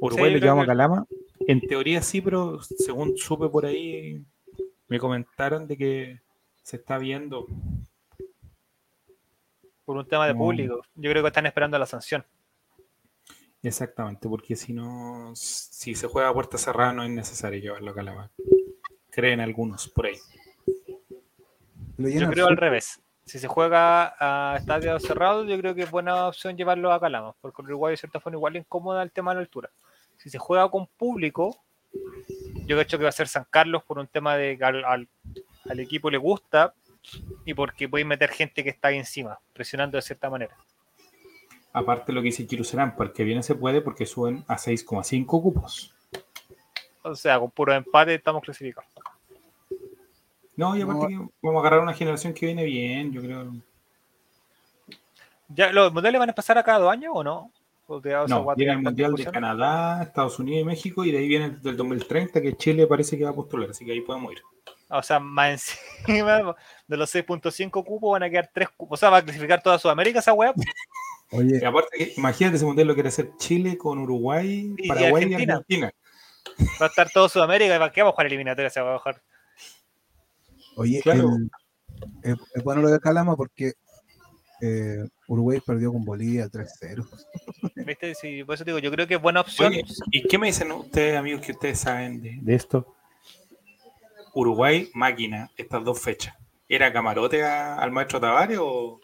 Uruguay le creo llevamos a Calama. En teoría sí, pero según supe por ahí, me comentaron de que se está viendo. Por un tema de No. público. Yo creo que están esperando la sanción. Exactamente, porque si no, si se juega a puerta cerrada no es necesario llevarlo a Calama. Creen algunos por ahí. Yo creo al revés. Si se juega a estadio cerrado, yo creo que es buena opción llevarlo a Calama, porque Uruguay de cierta forma igual le incomoda el tema de la altura. Si se juega con público, yo creo que va a ser San Carlos por un tema de que al, al- al equipo le gusta y porque puede meter gente que está ahí encima, presionando de cierta manera. Aparte lo que dice Jerusalén, porque viene se puede porque suben a 6,5 cupos. O sea, con puro empate estamos clasificados. No, y aparte que vamos a agarrar una generación que viene bien, yo creo. ¿Ya, ¿Los mundiales van a pasar a cada dos años o no? ¿O te- o sea, No, llega el Mundial de? Canadá, Estados Unidos y México, y de ahí viene el del 2030, que Chile parece que va a postular, así que ahí podemos ir. O sea, más encima (laughs) de los 6.5 cupos van a quedar 3 cupos. O sea, va a clasificar toda Sudamérica esa weá. Oye, Y aparte, que, imagínate ese mundial lo quiere hacer Chile con Uruguay, Y Paraguay y Argentina. Argentina. Va a estar todo Sudamérica. ¿y ¿Para qué vamos a jugar eliminatoria? Se va a bajar. oye Claro. es, bueno lo de Calama porque eh, Uruguay perdió con Bolivia 3-0. (laughs) ¿Viste? Sí, por eso te digo, yo creo que es buena opción. Oye, ¿y qué me dicen ustedes, amigos, que ustedes saben de, de esto? Uruguay, máquina, estas dos fechas. ¿Era camarote a- al maestro Tavares o...?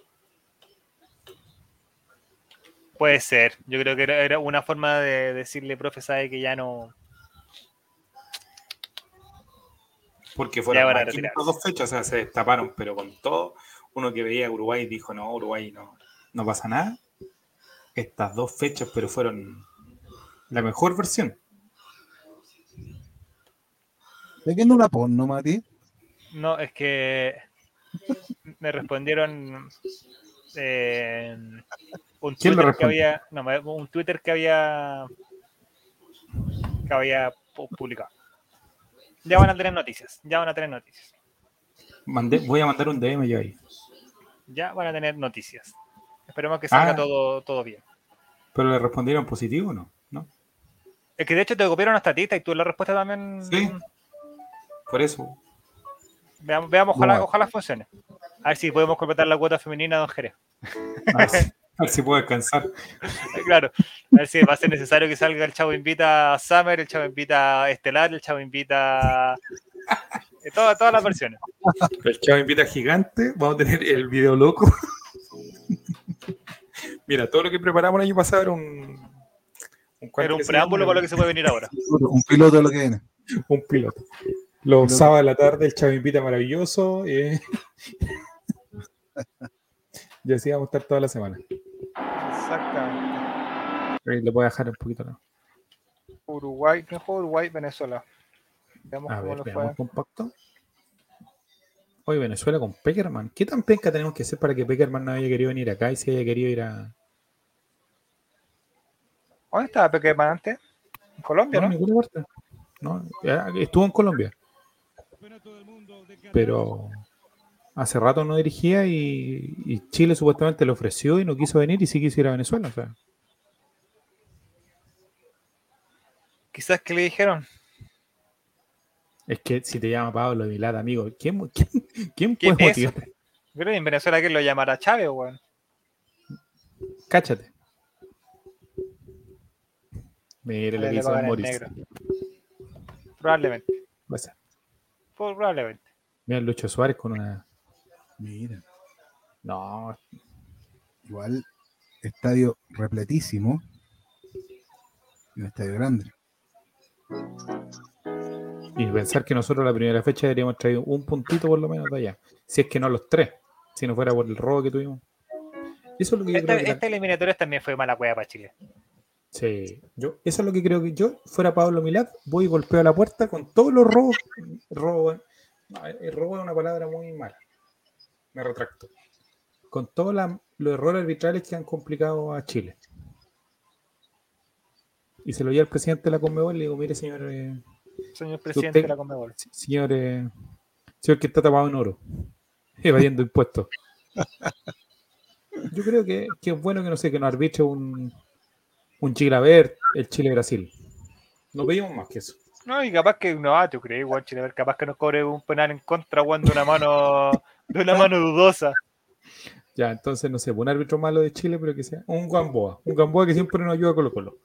Puede ser. Yo creo que era, era una forma de decirle, profe, sabe que ya no. Porque fueron estas dos fechas, o sea, se destaparon, pero con todo, uno que veía a Uruguay dijo, no, Uruguay no, no pasa nada. Estas dos fechas, pero fueron la mejor versión. ¿Estás viendo una porno, Mati? No, es que me respondieron eh, un ¿Quién Twitter que había. No, me- un Twitter que había. que había pu- publicado. Ya van a tener noticias. Ya van a tener noticias. Mandé, voy a mandar un DM yo ahí. Ya van a tener noticias. Esperemos que salga Ah. todo, todo bien. ¿Pero le respondieron positivo o no? ¿No? Es que de hecho te copiaron hasta ti y tú la respuesta también. Sí. Por eso. Veamos, veamos ojalá, ojalá funcione. A ver si podemos completar la cuota femenina de Don Jerez. A ver, si- a ver si puedo descansar. (laughs) Claro. A ver si va a ser necesario que salga el chavo invita a Summer, el chavo invita a Estelar, el chavo invita a. eh, todas, todas las versiones. El chavo invita a gigante. Vamos a tener el video loco. (laughs) Mira, todo lo que preparamos el año pasado era un. un ¿cuánto Era un preámbulo para lo que se puede venir ahora. Un piloto de lo que viene. Un piloto. Los sábados de la tarde, el chavo invita maravilloso. eh. (laughs) y así vamos a estar toda la semana. Exactamente. Ahí le voy a dejar un poquito. ¿no? Uruguay, ¿quién juega Uruguay? Venezuela. Veamos A cómo ver, lo veamos compacto. Hoy Venezuela con Peckerman. ¿Qué tan penca tenemos que hacer para que Peckerman no haya querido venir acá y si haya querido ir a. ¿Dónde estaba Pequeman antes? En Colombia, No, ¿no? en ninguna parte. No, estuvo en Colombia. Pero hace rato no dirigía y, y Chile supuestamente le ofreció y no quiso venir y sí quiso ir a Venezuela. O sea, Quizás que le dijeron. es que si te llama Pablo Milad, amigo, ¿quién, quién, quién ¿Quién puede motivar? Creo que en Venezuela que lo llamará Chávez, weón. Cáchate. Mire lo Le que hizo negro. Probablemente. Va a ser. Probablemente. Mira Lucho Suárez con una. Mira. No, igual, estadio repletísimo. Y un estadio grande. Y pensar que nosotros la primera fecha deberíamos traer un puntito por lo menos de allá. Si es que no los tres. Si no fuera por el robo que tuvimos. Eso es lo que yo Esta, creo que la- esta eliminatoria también fue mala cueva para Chile. Sí, yo, eso es lo que creo que yo, fuera Pablo Milad, voy y golpeo a la puerta con todos los robos. Robo, no, el robo es una palabra muy mala. Me retracto. Con todos los errores arbitrales que han complicado a Chile. Y se lo di al presidente de la Conmebol y le digo, mire señor, eh, Señor presidente Usted- de la Conmebol. se- señor, eh, señor que está tapado en oro, (laughs) evadiendo impuestos. (laughs) Yo creo que, que es bueno que no sé, que nos arbitre un, un Chile-Ver, el Chile-Brasil. No pedimos más que eso. No, y capaz que no, ah, tú crees, igual Chile, a ver, capaz que nos cobre un penal en contra, weón, de una mano, de una mano dudosa. Ya, entonces, no sé, un árbitro malo de Chile, pero que sea un Gamboa. Un Gamboa que siempre nos ayuda a Colo Colo.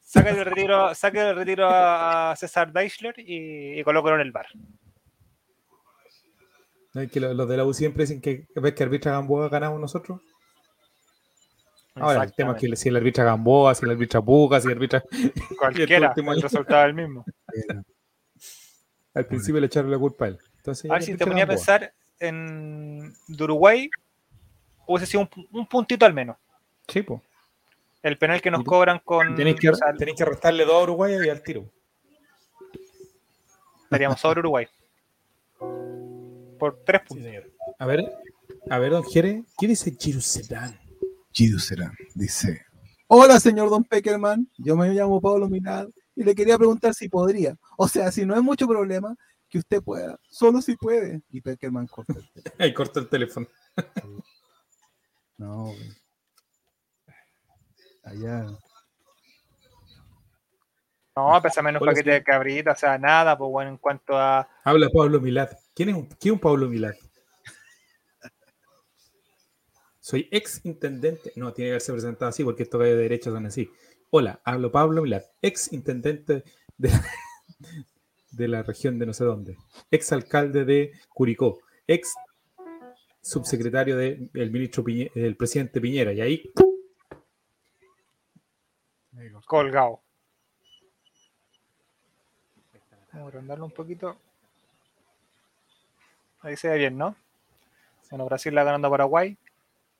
Saca del retiro, saca del retiro a César Deichler y, y colócalo en el bar. ¿No? es que lo- los de la U siempre dicen que ves que arbitra Gamboa ganamos nosotros. Ahora, el tema es que si el arbitra Gamboa, si el arbitra Puga, si el arbitra. (laughs) Cualquiera, el año. resultado es el mismo. Era- Al principio le echaron la culpa a él. Entonces, A ver si el te ponía a pensar en de Uruguay, hubiese sido un, un puntito al menos. Sí, po. El penal que nos cobran con. Tenéis que, o sea, tenéis que restarle dos a Uruguay y al tiro. estaríamos sobre Uruguay. Por tres Sí, puntos. señor. A ver, a ver, don Jere, ¿qué dice Jerusalén? Gidu será, dice. Hola, señor Don Peckerman. Yo me llamo Pablo Minad y le quería preguntar si podría. O sea, si no es mucho problema, que usted pueda. Solo si puede. Y Peckerman corta. el teléfono. (laughs) Ahí corta el teléfono. (laughs) No, güey. Allá. No, pesa menos Hola, paquete señor. de cabrita, o sea, nada, pues bueno, en cuanto a. Habla Pablo Milad. ¿Quién es un, quién es un Pablo Milad? Soy ex intendente. No, tiene que haberse presentado así porque estos gallos de derecha son así. Hola, hablo Pablo Milad, ex intendente de la, (laughs) de la región de no sé dónde, ex alcalde de Curicó, ex subsecretario del ministro Piñe- del presidente Piñera. Y ahí colgado. Vamos a agrandarlo un poquito. Ahí se ve bien, ¿no? Bueno, Brasil la ganando a Paraguay.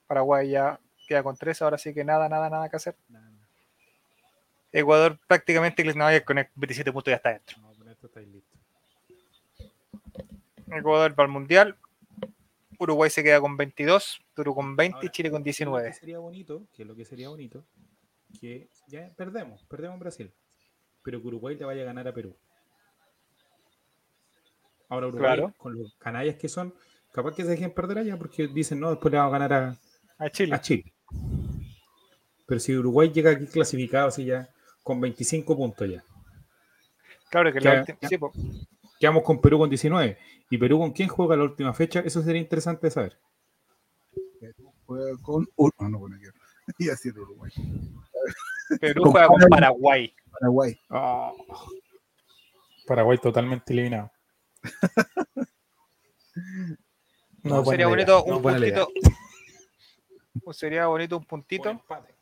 Paraguay ya queda con tres, ahora sí que nada, nada, nada que hacer. Ecuador prácticamente no, con el 27 puntos ya está dentro. No, con esto estáis listos. Ecuador va al Mundial. Uruguay se queda con 22, Perú con 20 y Chile con Lo 19. que sería bonito, que lo que sería bonito, que ya perdemos, perdemos en Brasil, pero que Uruguay le vaya a ganar a Perú. Ahora Uruguay, Claro. con los canallas que son, capaz que se dejen perder allá porque dicen, no, después le vamos a ganar a, A Chile. a Chile. Pero si Uruguay llega aquí clasificado así ya, con 25 puntos ya, Claro que Ya, la ya. sí, quedamos con Perú con 19. ¿Y Perú con quién juega la última fecha? Eso sería interesante de saber. Juega con. Ur- no, no, bueno, quiero. Iba a decir Uruguay. Perú Con juega con Paraguay. Paraguay. Paraguay. Ah. Paraguay totalmente eliminado. (laughs) No, buena sería bonito no un puntito. Pues sería bonito un Un puntito. empate.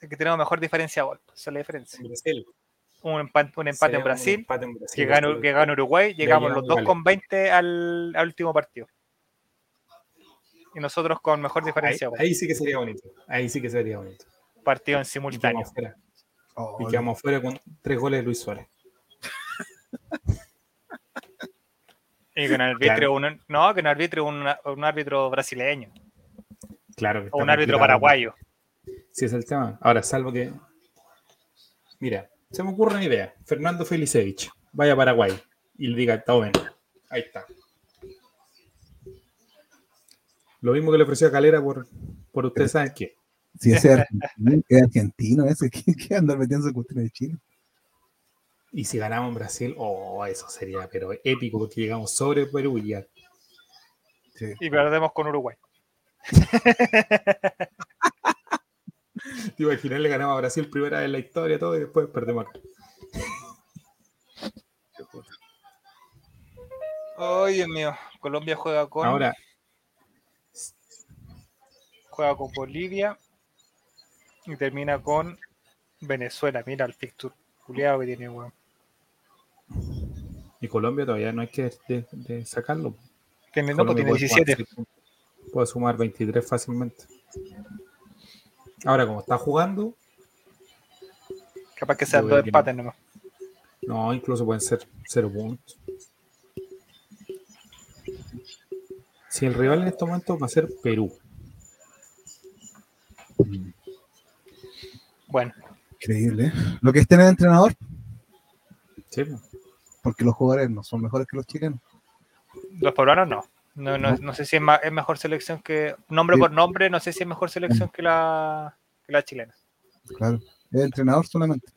Es que tenemos mejor diferencia de gol. Esa es la diferencia. En Brasil. Un empate, un empate en un Brasil. empate en Brasil. Que gana, que gana Uruguay, llegamos los dos con 20 al, al último partido. Y nosotros con mejor Ahí, diferencia. de gol. ahí sí que sería bonito. Ahí sí que sería bonito. partido en Y simultáneo. fuera, Oh, y quedamos fuera con tres goles de Luis Suárez. (laughs) Y que un árbitro, un- no, que un árbitro, un, un árbitro brasileño. Claro. que O está un árbitro paraguayo. Sí, es el tema. Ahora, salvo que. Mira, se me ocurre una idea. Fernando Felicevich vaya a Paraguay y le diga, tomen. Ahí está. Lo mismo que le ofreció a Calera por, por ustedes saben qué. Si ese es argentino, es argentino ese, ¿qué, qué andar metiendo en cuestiones de Chile? Y si ganamos en Brasil, oh, eso sería pero épico porque llegamos sobre Perú y ya. Sí. Y perdemos con Uruguay. (laughs) Te imaginas, le ganamos a Brasil primera vez en la historia todo y después perdemos acá. Dios mío. Colombia juega con. Ahora, juega con Bolivia y termina con Venezuela. Mira el fixture culiado que tiene, weón. Y Colombia todavía no hay que de- de sacarlo. Tiene, no, pues tiene puede sumar 17. seis puntos. Puede sumar 23 fácilmente. Ahora, como está jugando, Capaz que sean dos empates nomás. no, incluso pueden ser 0 puntos. Si el rival en estos momentos va a ser Perú. Bueno, Increíble. ¿eh? Lo que es tener entrenador, ¿sí? porque los jugadores no son mejores que los chilenos. los peruanos no. No, no, no sé si es, es mejor selección que. Nombre Sí. por nombre, no sé si es mejor selección que la, que la chilena. Claro. Es entrenador solamente.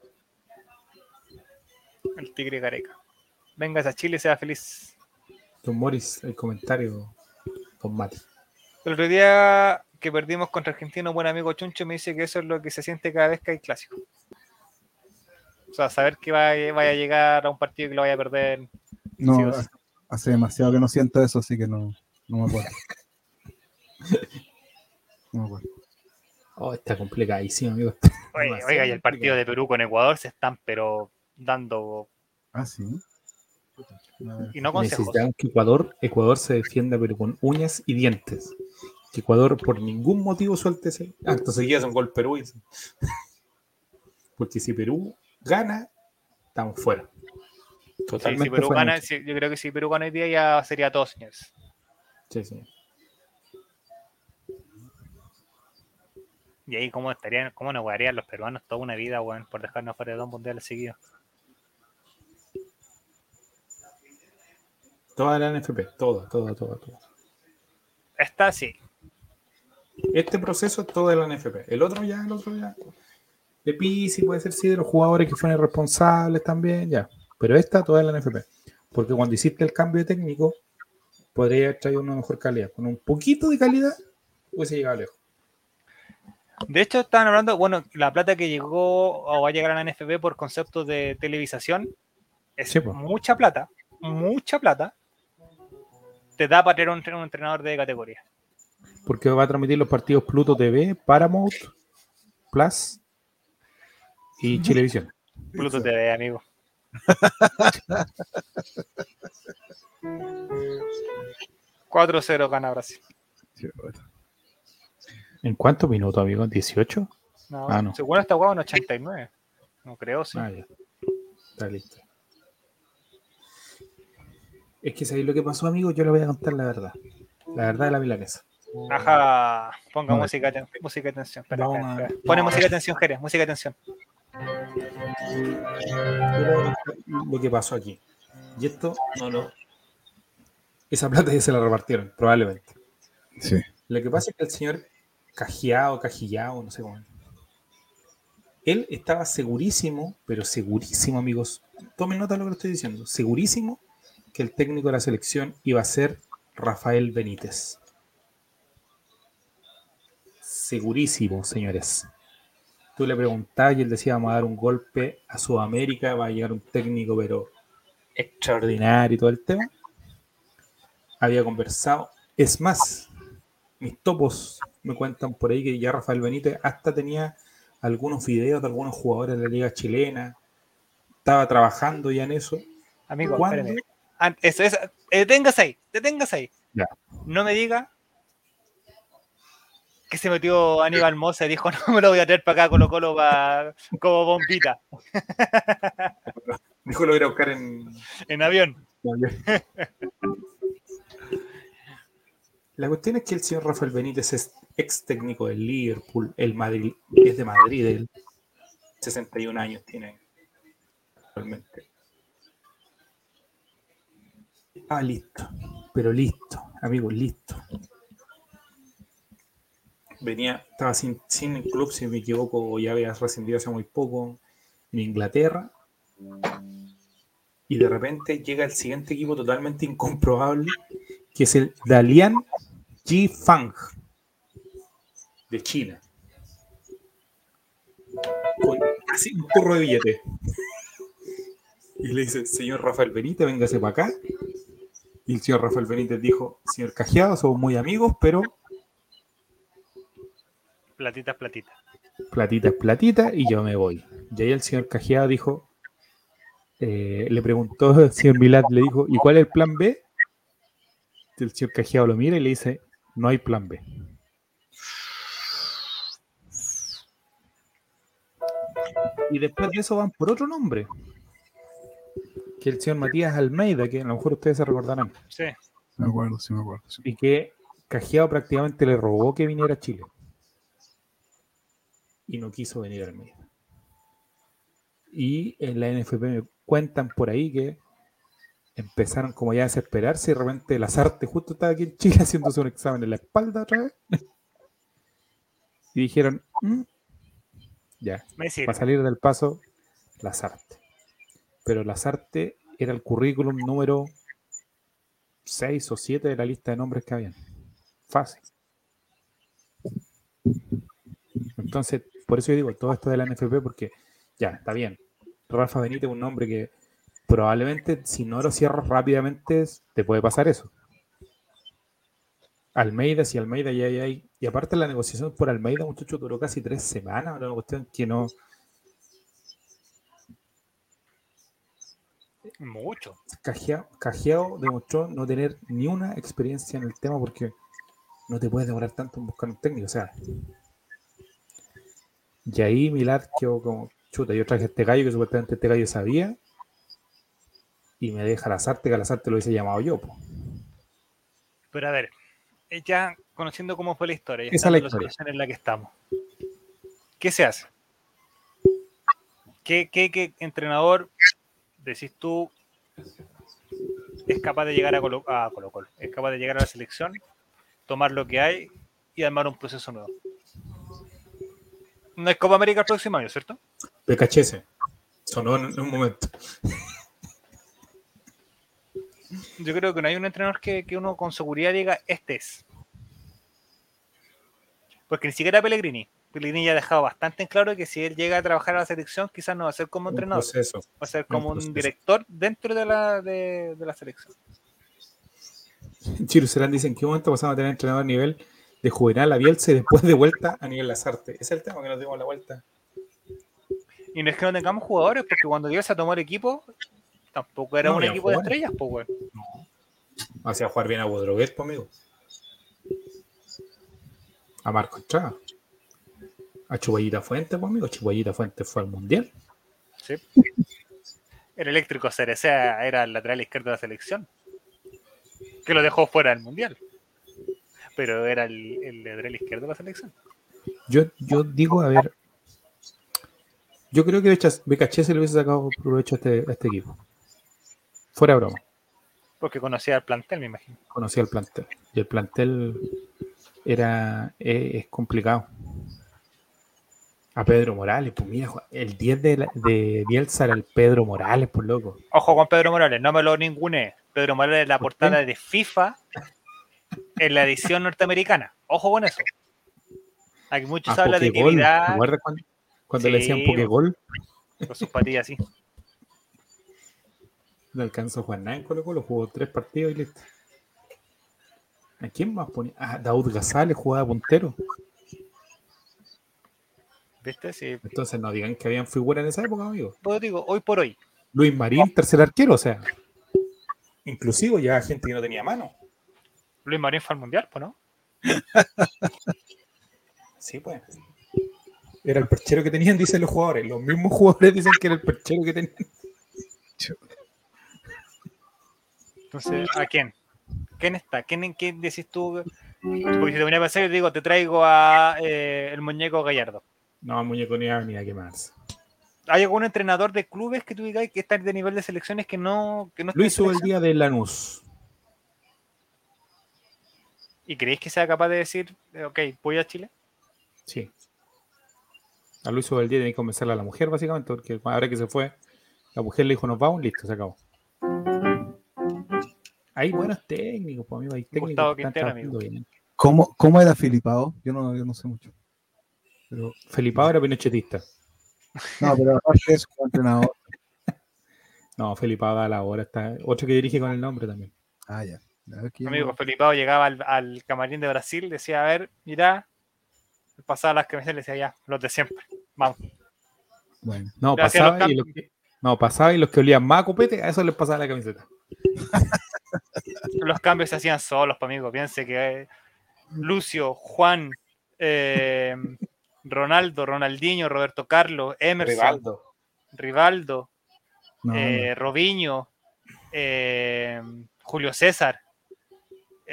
El Tigre Gareca. Vengas a Chile y sea feliz. Don Morris, el comentario. Don Mati. El otro día que perdimos contra Argentina, un buen amigo Chuncho me dice que eso es lo que se siente cada vez que hay clásico. O sea, saber que vaya, vaya a llegar a un partido que lo vaya a perder. No, sí. Hace demasiado que no siento eso, así que no, no me acuerdo. No me acuerdo. Oh, está complicadísimo, amigo. Oye, oiga, y el partido de Perú con Ecuador se están, pero dando. Ah, sí. A ver. Y no consejos. Necesitamos que Ecuador, Ecuador se defienda, pero con uñas y dientes. Que Ecuador por ningún motivo suelte ese acto seguido es un gol Perú. y- (laughs) Porque si Perú gana, estamos fuera. Sí, si Perú gana, yo creo que si Perú gana hoy día ya sería todo, señores. Sí, sí. Y ahí, ¿cómo estarían, cómo nos jugarían los peruanos toda una vida, weón, por dejarnos fuera de dos mundiales seguidos? Toda la NFP, toda, toda, toda, toda. Esta sí. Este proceso es todo de la NFP. El otro ya, el otro ya. De Pisi puede ser sí de los jugadores que fueron responsables también, ya. Pero esta toda es la NFP. Porque cuando hiciste el cambio de técnico, podría haber traído una mejor calidad. Con un poquito de calidad, hubiese llegado lejos. De hecho, estaban hablando, bueno, la plata que llegó o va a llegar a la NFB por conceptos de televisación es Sí, po. mucha plata, mucha plata. Te da para tener un, un entrenador de categoría. Porque va a transmitir los partidos Pluto TV, Paramount, Plus y Chilevisión. Pluto TV, amigo. ...4-0 gana Brasil. ¿En cuántos minutos, amigo? ¿18? No, Ah, no. Según esta jugada en 89. No creo, sí. Ah, ya. Está listo. Es que ¿sabéis lo que pasó, amigo? Yo le voy a contar la verdad. La verdad de la milanesa. Ajá, ponga No. música, de- música de tensión. Espera, espera. Pone música de tensión, Jerez, música de tensión. Lo que pasó aquí. Y esto, no, no. Esa plata ya se la repartieron, probablemente. Sí. Lo que pasa es que el señor Cajiao, Cajillao, no sé cómo. Él estaba segurísimo, pero segurísimo, amigos. Tomen nota de lo que le estoy diciendo. Segurísimo que el técnico de la selección iba a ser Rafael Benítez. Segurísimo, señores. Tú le preguntabas y él decía, vamos a dar un golpe a Sudamérica, va a llegar un técnico, pero extraordinario y todo el tema. Había conversado. Es más, mis topos me cuentan por ahí que ya Rafael Benítez hasta tenía algunos videos de algunos jugadores de la liga chilena. Estaba trabajando ya en eso. Amigo, Eso, eso, eh, deténgase ahí, deténgase ahí. Ya. No me diga que se metió Aníbal Mosa y dijo, (laughs) no me lo voy a traer para acá Colo Colo pa- como bombita (laughs) Dijo lo voy a ir a buscar en, en avión. (laughs) La cuestión es que el señor Rafael Benítez es ex técnico del Liverpool, el Madrid, es de Madrid, él 61 años tiene actualmente. Ah, listo, pero listo, amigos, listo. Venía, estaba sin, sin club, si me equivoco, ya había rescindido hace muy poco en Inglaterra. Y de repente llega el siguiente equipo totalmente incomprobable, que es el Dalian Jifang de China. Con casi un turro de billete. Y le dice, señor Rafael Benítez, véngase para acá. Y el señor Rafael Benítez dijo, señor Cajeado, somos muy amigos, pero Platita es platita. platita es platita y yo me voy. Y ahí el señor Cajeado dijo, eh, le preguntó al señor Milad, le dijo, ¿y cuál es el plan B? El señor Cajeado lo mira y le dice, no hay plan B. Y después de eso van por otro nombre, que el señor Matías Almeida, que a lo mejor ustedes se recordarán, Sí. Me acuerdo, sí me acuerdo. sí. y que Cajeado prácticamente le robó que viniera a Chile. Y no quiso venir a Almeida. Y en la NFP me cuentan por ahí que empezaron como ya a desesperarse y de repente Lazarte justo estaba aquí en Chile (laughs) haciéndose un examen en la espalda otra vez. Y dijeron, "Mm, ya, sirve. para salir del paso, Lazarte. Pero Lazarte era el currículum número 6 o 7 de la lista de nombres que habían. Fácil. Entonces, por eso yo digo todo esto de la NFP, porque ya, está bien. Rafa Benítez es un nombre que probablemente si no lo cierras rápidamente te puede pasar eso. Almeida, si Almeida ya hay, hay- y aparte la negociación por Almeida, muchacho, duró casi tres semanas, una cuestión que no, Mucho. Cajeado, Cajeado demostró no tener ni una experiencia en el tema porque no te puedes demorar tanto en buscar un técnico. O sea, y ahí Milad quedó como chuta. Yo traje este gallo que supuestamente este gallo sabía y me deja Lazarte, que Lazarte lo hubiese llamado yo. po. Pero a ver, eh, ya conociendo cómo fue la historia, ya Esa es la historia. situación en la que estamos. ¿Qué se hace? ¿Qué, qué, qué entrenador, decís tú, es capaz de llegar a Colo, a Colo Colo? Es capaz de llegar a la selección, tomar lo que hay y armar un proceso nuevo. No es Copa América el próximo año, ¿cierto? PKHS. Sonó en en un momento. Yo creo que no hay un entrenador que, que uno con seguridad diga, este es. Porque ni siquiera Pellegrini. Pellegrini ya ha dejado bastante en claro que si él llega a trabajar a la selección, quizás no va a ser como Un entrenador, proceso. va a ser como un director dentro de la, de, de la selección. Chiro Serán dice en qué momento pasamos a tener entrenador a nivel de juvenal a Bielsa y después de vuelta a nivel Lazarte. Ese es el tema que nos dimos la vuelta. Y no es que no tengamos jugadores, porque cuando Bielsa tomó el equipo, tampoco era No, un equipo de estrellas, pues, weón. Hacía jugar bien a Bodroguet, pues, amigo. A Marco Estrada. A Chubayita Fuente, pues, amigo. Chubayita Fuente fue al Mundial. Sí. El eléctrico Cerecea era el lateral izquierdo de la selección, que lo dejó fuera del mundial. Pero era el, el lateral izquierdo de la selección. Yo, yo digo, a ver. Yo creo que BKC se le hubiese sacado provecho a este, a este equipo. Fuera broma. Porque conocía el plantel, me imagino. Conocía el plantel. Y el plantel era eh, es complicado. A Pedro Morales, pues mira, el 10 de, la- de Bielsa era el Pedro Morales, por loco. Ojo con Pedro Morales, no me lo ningune. Pedro Morales es la portada de FIFA en la edición norteamericana. Ojo con eso. Aquí muchos A hablan de que Pokéball. ¿Te Vidal cuando, le decían Pokégol? con sus patillas así. No alcanzó a jugar nada en Colo Colo, jugó tres partidos y listo. ¿A quién más ponía? Ah, Daud Gazales jugaba puntero. ¿Viste? Sí. Entonces no digan que habían figuras en esa época, amigo. Pues digo, hoy por hoy. Luis Marín, tercer arquero, o sea. Inclusive ya gente que no tenía mano. Luis Marín fue al mundial, pues, ¿no? (laughs) Sí, pues. Era el perchero que tenían, dicen los jugadores. Los mismos jugadores dicen que era el perchero que tenían. Entonces, ¿a quién? ¿Quién está? ¿Quién, quién decís tú? Porque si te venía a pensar, yo te digo, te traigo a eh, el muñeco Gallardo. No, muñeco ni ni a quemarse. ¿Hay algún entrenador de clubes que tú digas que está de nivel de selecciones que no, que no en hizo el día de Lanús. ¿Y creéis que sea capaz de decir, eh, ok, voy a Chile? Sí. A Luis el día tenía que convencerle a la mujer, básicamente, porque ahora que se fue, la mujer le dijo, nos vamos, listo, se acabó. Hay buenos técnicos, pues, amigo, hay técnicos Gustavo que están Quintero, trabajando bien. ¿Cómo, ¿Cómo era Filipao? Yo no, yo no sé mucho. Pero, Felipao era pinochetista. no, pero aparte eso, como entrenador. (laughs) No, Felipao da la hora, está otro que dirige con el nombre también. Ah, ya. A ver, que yo Amigo, no- Felipao llegaba al, al camarín de Brasil, decía, a ver, mira, Pasaba las camisetas y le decía ya, los de siempre. Vamos. Bueno, no, los pasaba y, los que, no, pasaba y los que olían más a copete, a eso les pasaba la camiseta. Los cambios se hacían solos, amigo. Piense que eh, Lucio, Juan, eh, Ronaldo, Ronaldinho, Roberto Carlos, Emerson, Rivaldo. Rivaldo, No, eh, Robinho, eh, Julio César.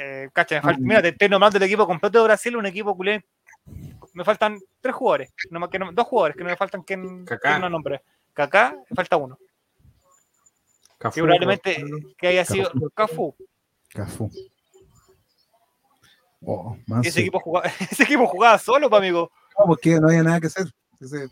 Eh, cacha, me falta, Ah, mira, te estoy nombrando el equipo completo de Brasil, un equipo culé. Me faltan tres jugadores, no, más que no- dos jugadores que no me faltan que no nombre. Kaká, me falta uno. Cafú, Que probablemente Cafú. que haya sido Cafú. Cafú. Oh. Ese equipo jugaba, (laughs) ese equipo jugaba solo, pa, amigo. No, porque no había nada que hacer. Ese-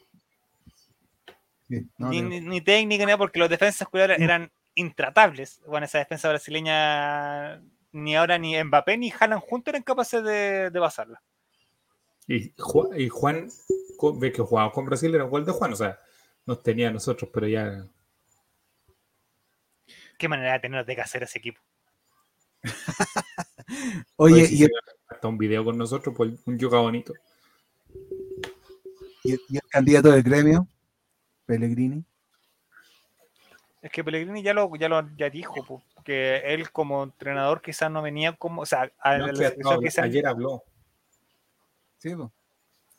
Bien, no, ni, no. ni- ni técnica, ni nada, porque los defensas eran intratables. Bueno, esa defensa brasileña, ni ahora ni Mbappé ni Haaland juntos eran capaces de, de pasarla. Y, Ju- y Juan, ve que jugaba con Brasil, era gol de Juan, o sea, nos tenía a nosotros, pero ya. Qué manera de tener de hacer ese equipo. (laughs) Oye, si y, hasta un video con nosotros, pues un yoga bonito. y el- y el candidato del gremio, Pellegrini. Es que Pellegrini ya lo, ya lo ya dijo, po, que él como entrenador quizás no venía como, o sea, a No, la que- selección no, quizás- ayer habló. Sí.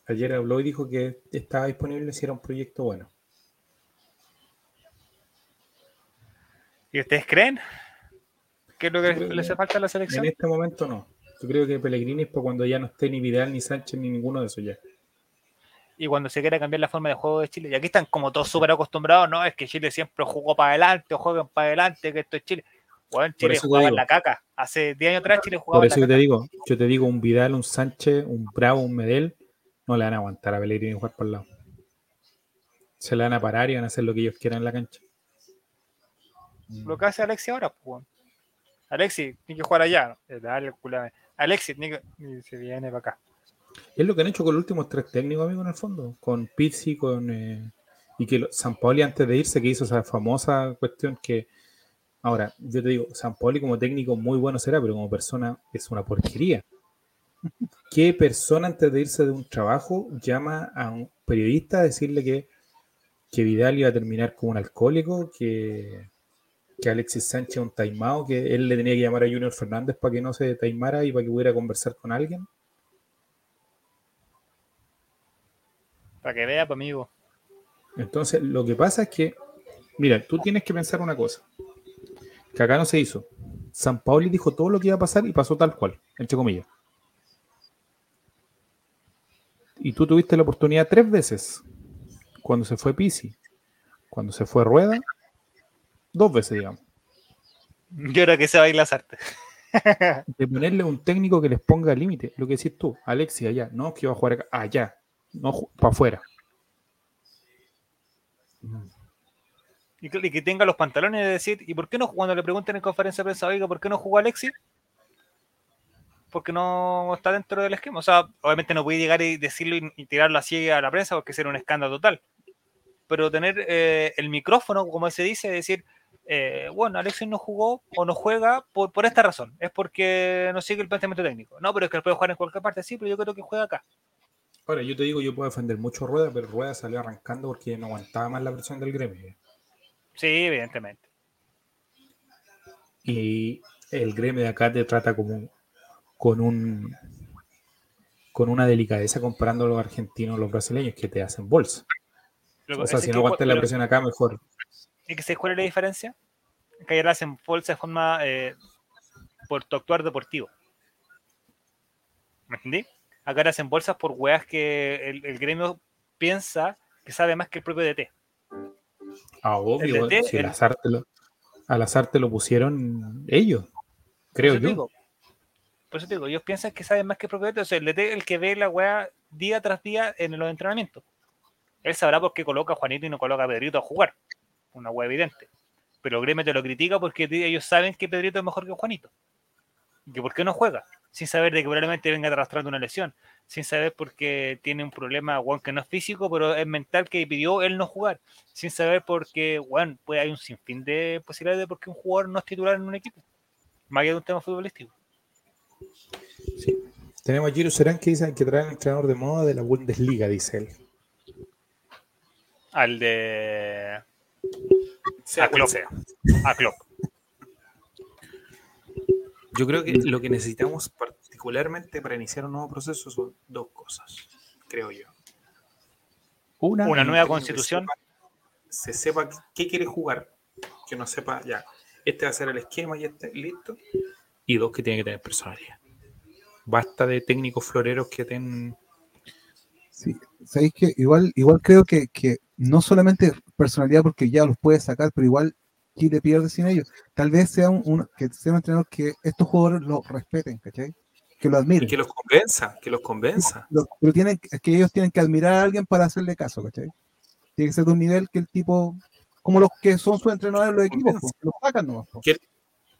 Ayer habló y dijo que estaba disponible si era un proyecto bueno. ¿Y ustedes creen? ¿Qué es lo que le que hace falta a la selección? En este momento no. Yo creo que Pellegrini es para cuando ya no esté ni Vidal, ni Sánchez, ni ninguno de esos ya. y cuando se quiera cambiar la forma de juego de Chile. Y aquí están como todos súper acostumbrados, ¿no? Es que Chile siempre jugó para adelante, o juegan para adelante, que esto es Chile. Bueno, Chile jugaba en la caca. Hace 10 años atrás Chile jugaba Por en eso la te digo, yo te digo, un Vidal, un Sánchez, un Bravo, un Medel, no le van a aguantar a Pellegrini jugar por el lado. Se le van a parar y van a hacer lo que ellos quieran en la cancha. Lo que hace Alexi ahora, pues. Alexi, tiene que jugar allá. ¿no? Eh, Dale, el culame. Alexi, tiene que... se viene para acá. Es lo que han hecho con los últimos tres técnicos, amigo, en el fondo. Con Pizzi, con. eh, y que lo- San Paoli antes de irse, que hizo esa famosa cuestión que. Ahora, yo te digo, San Paoli como técnico muy bueno será, pero como persona es una porquería. (laughs) ¿Qué persona antes de irse de un trabajo llama a un periodista a decirle que, que Vidal iba a terminar como un alcohólico, que, que Alexis Sánchez un taimado, que él le tenía que llamar a Junior Fernández para que no se taimara y para que pudiera conversar con alguien? Para que vea, pues, amigo. Entonces, lo que pasa es que, mira, tú tienes que pensar una cosa, que acá no se hizo. San Paoli dijo todo lo que iba a pasar y pasó tal cual, entre comillas. Y tú tuviste la oportunidad tres veces, cuando se fue Pisi, cuando se fue Rueda, dos veces, digamos, Yo creo que se va a ir las artes. (laughs) de ponerle un técnico que les ponga límite. Lo que decís tú, Alexis, allá, no, que iba a jugar acá, allá, no para afuera. Que, y que tenga los pantalones de decir, ¿y por qué no, cuando le pregunten en conferencia de prensa, oiga, ¿por qué no jugó Alexis? Porque no está dentro del esquema. O sea, obviamente no puede llegar y decirlo y, y tirarlo así a la prensa porque sería un escándalo total. Pero tener eh, el micrófono, como se dice, decir, eh, bueno, Alexis no jugó o no juega por, por esta razón. Es porque no sigue el planteamiento técnico. No, pero es que él puede jugar en cualquier parte, sí, pero yo creo que juega acá. Ahora, yo te digo, yo puedo defender mucho Rueda, pero Rueda salió arrancando porque no aguantaba más la presión del gremio. Sí, evidentemente. Y el gremio de acá te trata como con un con una delicadeza comparando a los argentinos los brasileños que te hacen bolsa. O sea, si no aguantas la presión acá, mejor. ¿Y que se cuál es la diferencia? Que ayer hacen bolsa de forma eh, por tu actuar deportivo. ¿Me entendí? Acá hacen bolsas por weas que el, el gremio piensa que sabe más que el propio DT. Ah, obvio, si al azar, te lo, al azar te lo pusieron ellos, creo yo. digo, por eso te digo, ellos piensan que saben más que el DT. O sea, el DT el que ve la wea día tras día en los entrenamientos. Él sabrá por qué coloca a Juanito y no coloca a Pedrito a jugar. Una wea evidente. Pero gremio te lo critica porque ellos saben que Pedrito es mejor que Juanito. Y que por qué no juega. Sin saber de que probablemente venga arrastrando una lesión. Sin saber porque tiene un problema, weón, que no es físico, pero es mental que pidió él no jugar. Sin saber porque, weón, pues hay un sinfín de posibilidades de por qué un jugador no es titular en un equipo. Más allá de un tema futbolístico. Sí. Tenemos a Giro Serán que dice que trae un entrenador de moda de la Bundesliga, dice él. Al de. Sea a Klopp. sea. A Klopp. Yo creo que lo que necesitamos particularmente para iniciar un nuevo proceso son dos cosas, creo yo. Una, Una un nueva constitución. sepa- se sepa qué quiere jugar, que no sepa ya, este va a ser el esquema y este, listo. Y dos, que tiene que tener personalidad. Basta de técnicos floreros que ten... Sí, sabéis que igual, igual creo que, que no solamente personalidad porque ya los puede sacar, pero igual Chile pierde sin ellos. Tal vez sea un, un- que sea un entrenador que estos jugadores lo respeten, ¿cachai? Que lo y admiren. que los convenza, que los convenza. Lo- pero tienen, es que ellos tienen que admirar a alguien para hacerle caso, ¿cachai? Tiene que ser de un nivel que el tipo, como los que son sus entrenadores en los equipos, pues, los sacan nomás. pues. ¿Qué,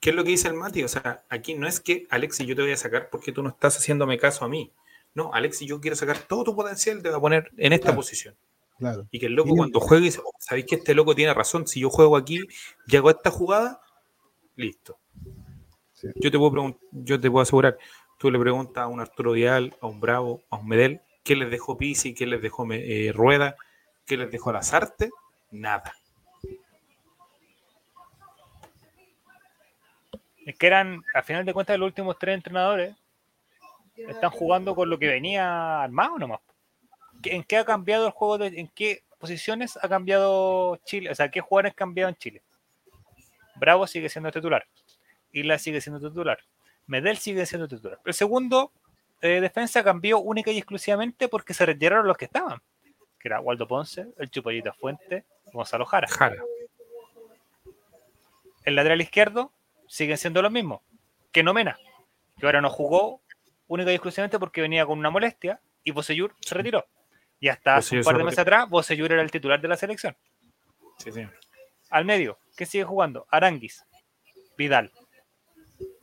qué es lo que dice el Mati? O sea, aquí no es que Alexis yo te voy a sacar porque tú no estás haciéndome caso a mí. No, Alexis, yo quiero sacar todo tu potencial, te voy a poner en esta Claro. posición. Claro. Y que el loco cuando juegue dice, "Oh, ¿sabéis que este loco tiene razón? Si yo juego aquí y hago esta jugada, listo. Sí. Yo te puedo yo te puedo asegurar, tú le preguntas a un Arturo Vidal, a un Bravo, a un Medel, ¿qué les dejó Pisi? ¿Qué les dejó eh, Rueda? ¿Qué les dejó Lazarte? Nada. Es que eran, a final de cuentas, los últimos tres entrenadores están jugando con lo que venía armado nomás. ¿Qué- ¿En qué ha cambiado el juego? De, ¿En qué posiciones ha cambiado Chile? O sea, ¿qué jugadores han cambiado en Chile? Bravo sigue siendo titular. Isla sigue siendo titular. Medel sigue siendo titular. El segundo eh, defensa cambió única y exclusivamente porque se retiraron los que estaban. Que era Waldo Ponce, el Chupollita Fuente, Gonzalo Jara. Jara. El lateral izquierdo siguen siendo los mismos. Que no Mena, que ahora no jugó única y exclusivamente porque venía con una molestia y Bosellur se retiró. Y hasta hace un par de meses atrás, Bosellur era el titular de la selección. Sí, señor. Al medio, ¿qué sigue jugando? Aranguis, Vidal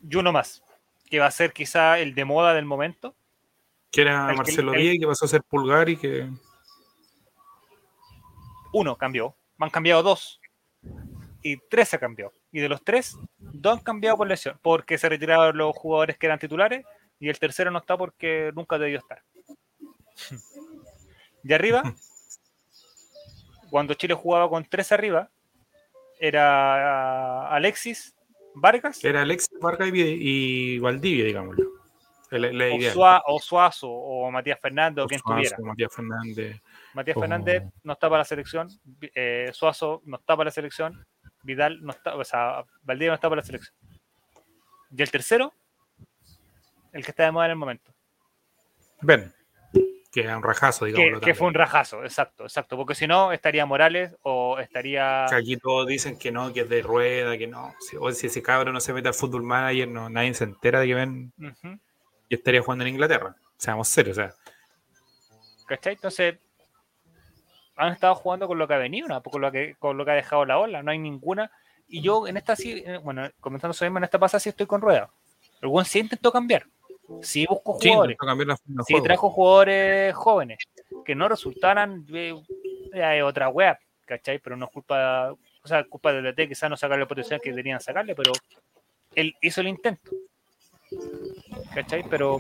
y uno más, que va a ser quizá el de moda del momento. Que era El Marcelo el- Díaz que pasó a ser pulgar y que. Uno cambió, han cambiado dos y tres se cambió. Y de los tres, dos han cambiado por lesión, porque se retiraron los jugadores que eran titulares y el tercero no está porque nunca debió estar. De arriba, cuando Chile jugaba con tres arriba, era Alexis, Vargas, Era Alexis Vargas y, y Valdivia, digámoslo. La, la o. Sua- o Suazo, o Matías Fernández, o quien Suazo, tuviera. Matías Fernández. Matías o- Fernández no está para la selección, eh, Suazo no está para la selección, Vidal no está, o sea, Valdivia no está para la selección. Y el tercero, el que está de moda en el momento. Ben, que era un rajazo, Que, digámoslo. que fue un rajazo, exacto, exacto. Porque si no, estaría Morales o estaría. Que aquí todos dicen que no, que es de rueda, que no. Si, o si ese cabro no se mete al fútbol manager, no, nadie se entera de que ven Ujú, y estaría jugando en Inglaterra. Seamos serios, o sea. ¿Cachai? Entonces, han estado jugando con lo que ha venido, ¿no? con, lo que, con lo que ha dejado la ola. No hay ninguna. Y yo en esta sí, eh, bueno, comentando eso mismo, en esta pasada sí estoy con rueda. El buen sí intentó cambiar. Sí buscó Sí, jugadores. la de Sí, juego. trajo jugadores jóvenes que no resultaran eh, es otra web, ¿cachai? Pero no es culpa, o sea, culpa del DT, quizás no sacarle el potencial que deberían sacarle, pero él hizo el intento, ¿cachai? Pero,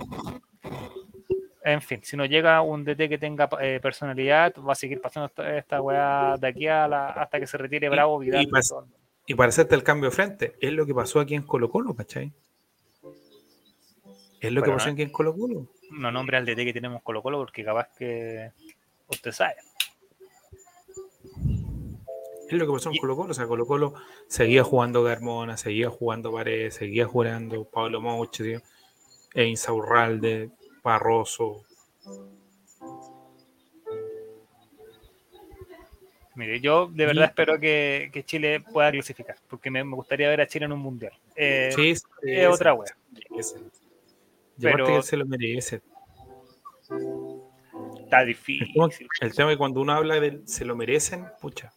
en fin, si no llega un DT que tenga eh, personalidad, va a seguir pasando esta, esta weá de aquí a la, hasta que se retire Bravo, Vidal. y pas- todo. Y para hacerte el cambio de frente, es lo que pasó aquí en Colo Colo, ¿cachai? Es lo que pasó ¿no? aquí en Colo Colo. no nombre al DT que tenemos Colo Colo porque capaz que usted sabe. Es lo que pasó en Y- Colo Colo. O sea, Colo Colo seguía jugando Carmona, seguía jugando Paredes, seguía jugando Pablo Moche, tío, e Insaurralde, Barroso. Mire, yo de verdad Y- espero que, que Chile pueda clasificar, porque me, me gustaría ver a Chile en un mundial. Eh, Sí, sí, es otra wea. Pero- aparte que él se lo merece. Está difícil. el tema es que cuando uno habla de se lo merecen, pucha,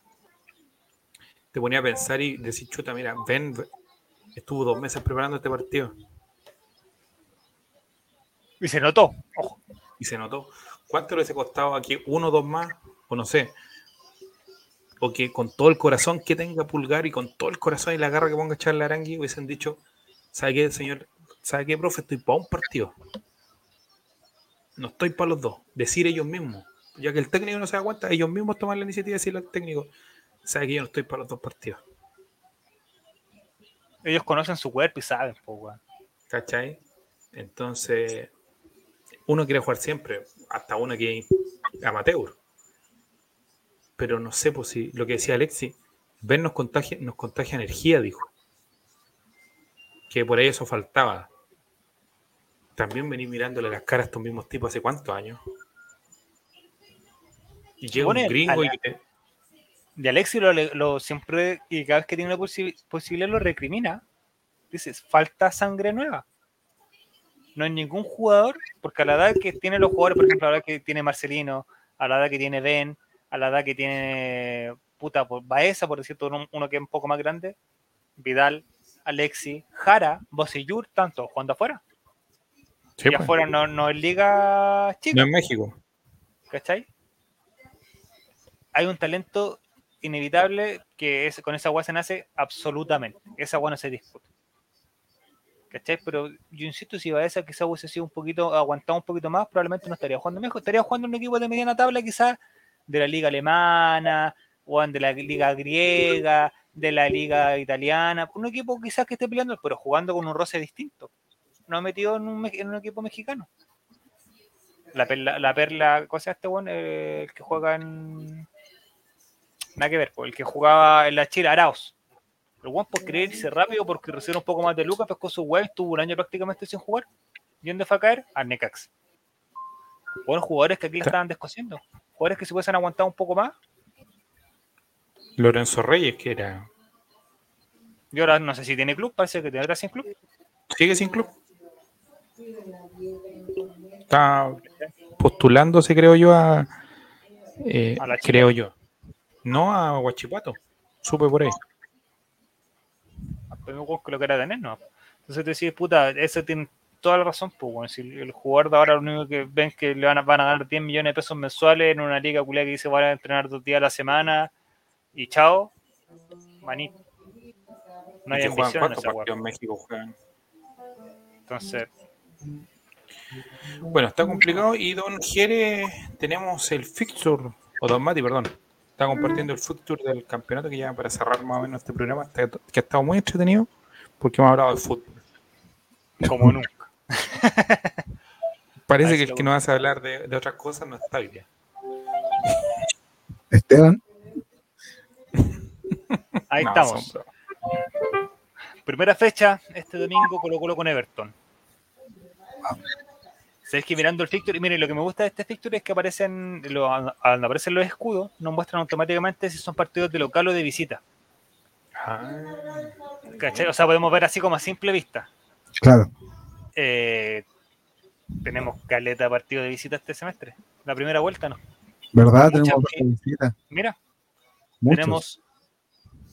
te ponía a pensar y decir, chuta, mira, Ben estuvo dos meses preparando este partido Y se notó. Ojo. y se notó. ¿Cuánto le hubiese costado aquí uno o dos más? O no sé. O que con todo el corazón que tenga Pulgar y con todo el corazón y la garra que ponga Charles Arangui hubiesen dicho, ¿sabe qué, señor? ¿Sabe qué, profe? Estoy para un partido. no estoy para los dos. Decir ellos mismos. Ya que el técnico no se da cuenta, ellos mismos toman la iniciativa de decirle al técnico, sabe que yo no estoy para los dos partidos. Ellos conocen su cuerpo y saben, po, weón. ¿Cachai? Entonces, uno quiere jugar siempre, hasta uno que es amateur. Pero no sé, pues si lo que decía Alexi, ver nos contagia, nos contagia energía, dijo. Que por ahí eso faltaba. También venir mirándole las caras a estos mismos tipos hace cuántos años. Y llega un gringo y te- De Alexi lo, lo siempre, y cada vez que tiene la posi- posibilidad lo recrimina. Dices, falta sangre nueva. No hay ningún jugador, porque a la edad que tienen los jugadores, por ejemplo, a la edad que tiene Marcelino, a la edad que tiene Ben, a la edad que tiene puta por Baeza, por decir uno, uno que es un poco más grande, Vidal, Alexi, Jara, Bosellur, tanto jugando afuera. Sí, y pues. afuera no, no es liga chica. No en México. ¿Cachai? Hay un talento inevitable que es, con esa agua se nace absolutamente. Esa agua no se discute. ¿Cachai? Pero yo insisto, si Baeza quizás hubiese sido un poquito, aguantado un poquito más, probablemente no estaría jugando mejor. Estaría jugando en un equipo de mediana tabla, quizás de la liga alemana, o de la liga griega, de la liga italiana. Un equipo quizás que esté peleando, pero jugando con un roce distinto. No metido en un, me- en un equipo mexicano. La perla, la perla, ¿cómo se llama este weón? Eh, el que juega en. Nada que ver, el que jugaba en la Chile, Arauz. El weón por querer irse rápido porque recibió un poco más de lucas, pescó su web, estuvo un año prácticamente sin jugar. ¿Y dónde fue a caer? Al Necax. Buenos jugadores que aquí le estaban descosiendo. Jugadores que se hubiesen aguantado un poco más. Lorenzo Reyes, que era. Y ahora no sé si tiene club, parece que tendrá sin club. Sigue sin club. Está postulándose, creo yo, a. eh, A la creo yo. No a Huachipato. Supe por ahí. Acuerdo que lo tener, ¿no? Entonces te decís, puta, eso tiene toda la razón, pues, bueno, si el jugador de ahora lo único que ven que le van a, van a ganar 10 millones de pesos mensuales en una liga culia que dice van a entrenar dos días a la semana y chao, manito. No hay ambición en esa México. juegan. Entonces, Bueno, está complicado. Y Don Jere, tenemos el fixture, o Don Mati, perdón. Está compartiendo el fixture del campeonato que ya para cerrar más o menos este programa, que ha estado muy entretenido porque hemos hablado de fútbol. como nunca. (laughs) Parece que el que nos hace hablar de, de otras cosas no está hoy día. Esteban, Ahí (laughs) No, estamos. Primera fecha, este domingo Colo Colo con Everton. Sabéis que mirando el fixture, y miren, lo que me gusta de este fixture es que aparecen, lo, cuando aparecen los escudos, nos muestran automáticamente si son partidos de local o de visita. Ah, ¿Cachai? O sea, podemos ver así como a simple vista. claro. Eh, tenemos caleta de partido de visita este semestre. La primera vuelta, ¿no? ¿Verdad? Muchas Tenemos vi- visita. Mira, Muchos. tenemos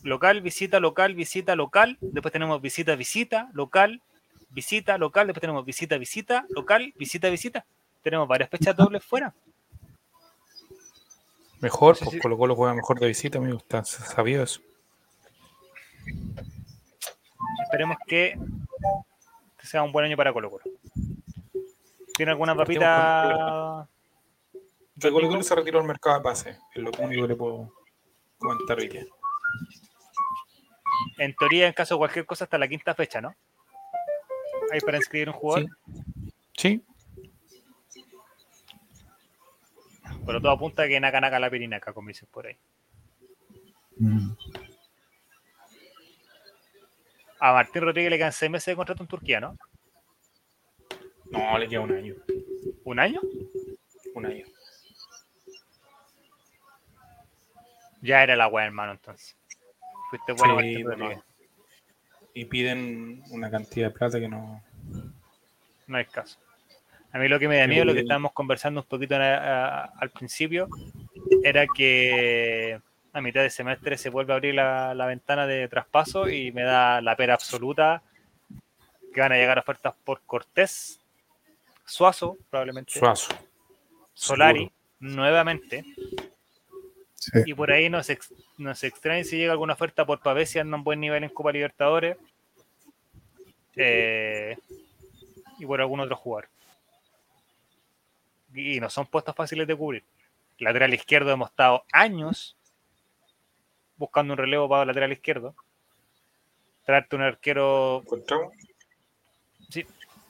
local, visita, local, visita, local. Después tenemos visita, visita, local, visita, local. Después tenemos visita, visita, local, visita, visita. Tenemos varias fechas dobles fuera. mejor, Sí, pues. Colo Colo juega mejor de visita, amigo. Está sabido eso. Esperemos que sea un buen año para Colo Colo. ¿Tiene alguna papita? De Colo Colo se retiró al mercado de pase. Es lo único que le puedo comentar hoy día. En teoría, en caso de cualquier cosa, hasta la quinta fecha, ¿no? Ahí para inscribir un jugador. Sí. Pero todo apunta a que naca naca la pirinaca, como dicen por ahí. Mm. A Martín Rodríguez le quedan seis meses de contrato en Turquía, ¿no? No, le queda un año. ¿Un año? Un año. Ya era la weá, hermano, entonces. Fuiste bueno, Sí, Martín bueno. Rodríguez. Y piden una cantidad de plata que no. No hay caso. A mí lo que me da miedo, lo que estábamos conversando un poquito a- al principio, era que a mitad de semestre se vuelve a abrir la, la ventana de traspaso y me da la pera absoluta que van a llegar ofertas por Cortés, Suazo, probablemente, Suazo. Solari, nuevamente, Sí. y por ahí nos, ex- nos extraña si llega alguna oferta por Pavés si anda en buen nivel en Copa Libertadores. Eh, y por algún otro jugador. y no son puestos fáciles de cubrir. Lateral izquierdo hemos estado años buscando un relevo para el lateral izquierdo. Traerte un arquero, ¿Encontramos?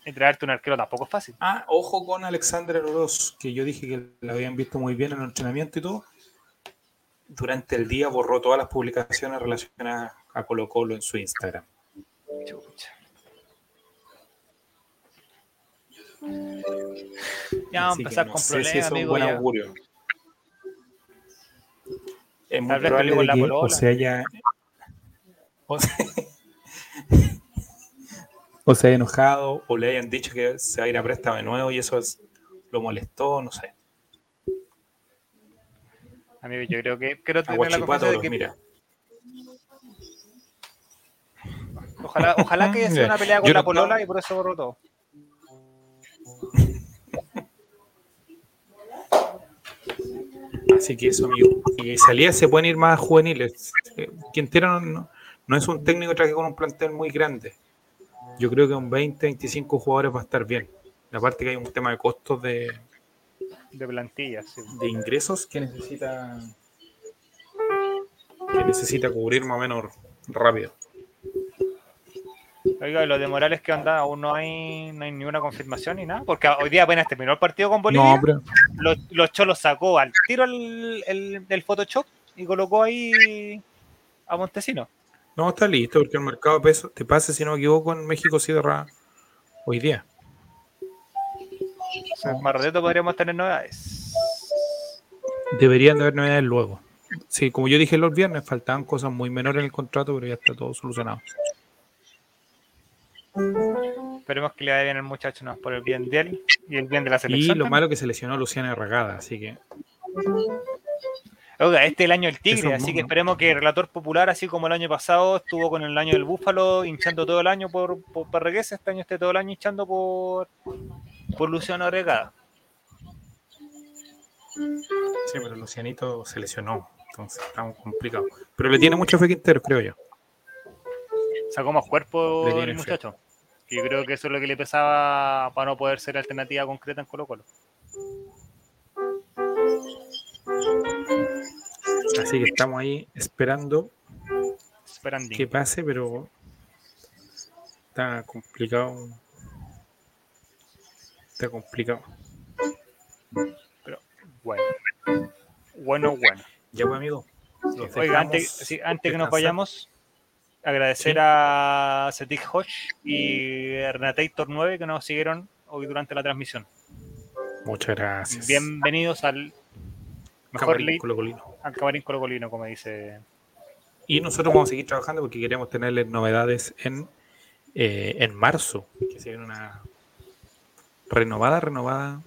y traerte un arquero tampoco es fácil. Ah, ojo con Alexander Oroz, que yo dije que lo habían visto muy bien en el entrenamiento y todo. Durante el día borró todas las publicaciones relacionadas a Colo Colo en su Instagram. Ya vamos a que empezar no con problemas, si es un amigo. buen ya. augurio. Es muy probable de la que o se haya (laughs) o se, o se haya enojado o le hayan dicho que se va a ir a préstamo de nuevo y eso es- lo molestó, no sé. Amigo, yo creo que quiero tener la confianza de que mira. ojalá, ojalá que haya (laughs) sido una pelea con Yo la no- polola y por eso borró todo. Así que eso, amigo. Y salidas se pueden ir más juveniles. Eh, Quintero no, no, no es un técnico traje con un plantel muy grande. Yo creo que un 20, 25 jugadores va a estar bien. Aparte que hay un tema de costos de, De plantilla, sí. de ingresos que necesita que necesita cubrir más o menos rápido. Oiga, lo de Morales que anda, aún no hay, no hay ninguna confirmación ni nada, porque hoy día apenas terminó el partido con Bolivia, No, pero los, los cholos sacó al tiro el, el, el Photoshop y colocó ahí a Montesino. no está listo porque el mercado de peso, te pase si no me equivoco, en México cierra hoy día. Más ratito podríamos tener novedades. Deberían de haber novedades luego. Sí, como yo dije los viernes, faltaban cosas muy menores en el contrato, pero ya está todo solucionado. Esperemos que le vaya bien al muchacho, no, por el bien de él y el bien de la Y selección. lo también. malo que se lesionó Luciana Regada, así que Oiga, este es el año del tigre, es así que esperemos que el relator popular, así como el año pasado estuvo con el año del búfalo hinchando todo el año por, por Parregués, este año esté todo el año hinchando por, por Luciano Regada. sí, pero Lucianito se lesionó, entonces está complicado. Pero le tiene mucho fe Quintero, creo yo. Sacó más cuerpo el muchacho. Yo creo que eso es lo que le pesaba para no poder ser alternativa concreta en Colo Colo. Así que estamos ahí esperando Esperando. que pase, pero está complicado. Está complicado. Bueno. Bueno, bueno. Ya pues, amigo. Oiga, dejamos antes, sí, antes que nos vayamos, agradecer Sí. a Cetic Hodge y Renatator 9 que nos siguieron hoy durante la transmisión. Muchas gracias. Bienvenidos al mejor Camarín colocolino. al camarín colocolino, como dice. Y nosotros vamos a seguir trabajando porque queremos tenerles novedades en, eh, en marzo, que se viene una renovada, renovada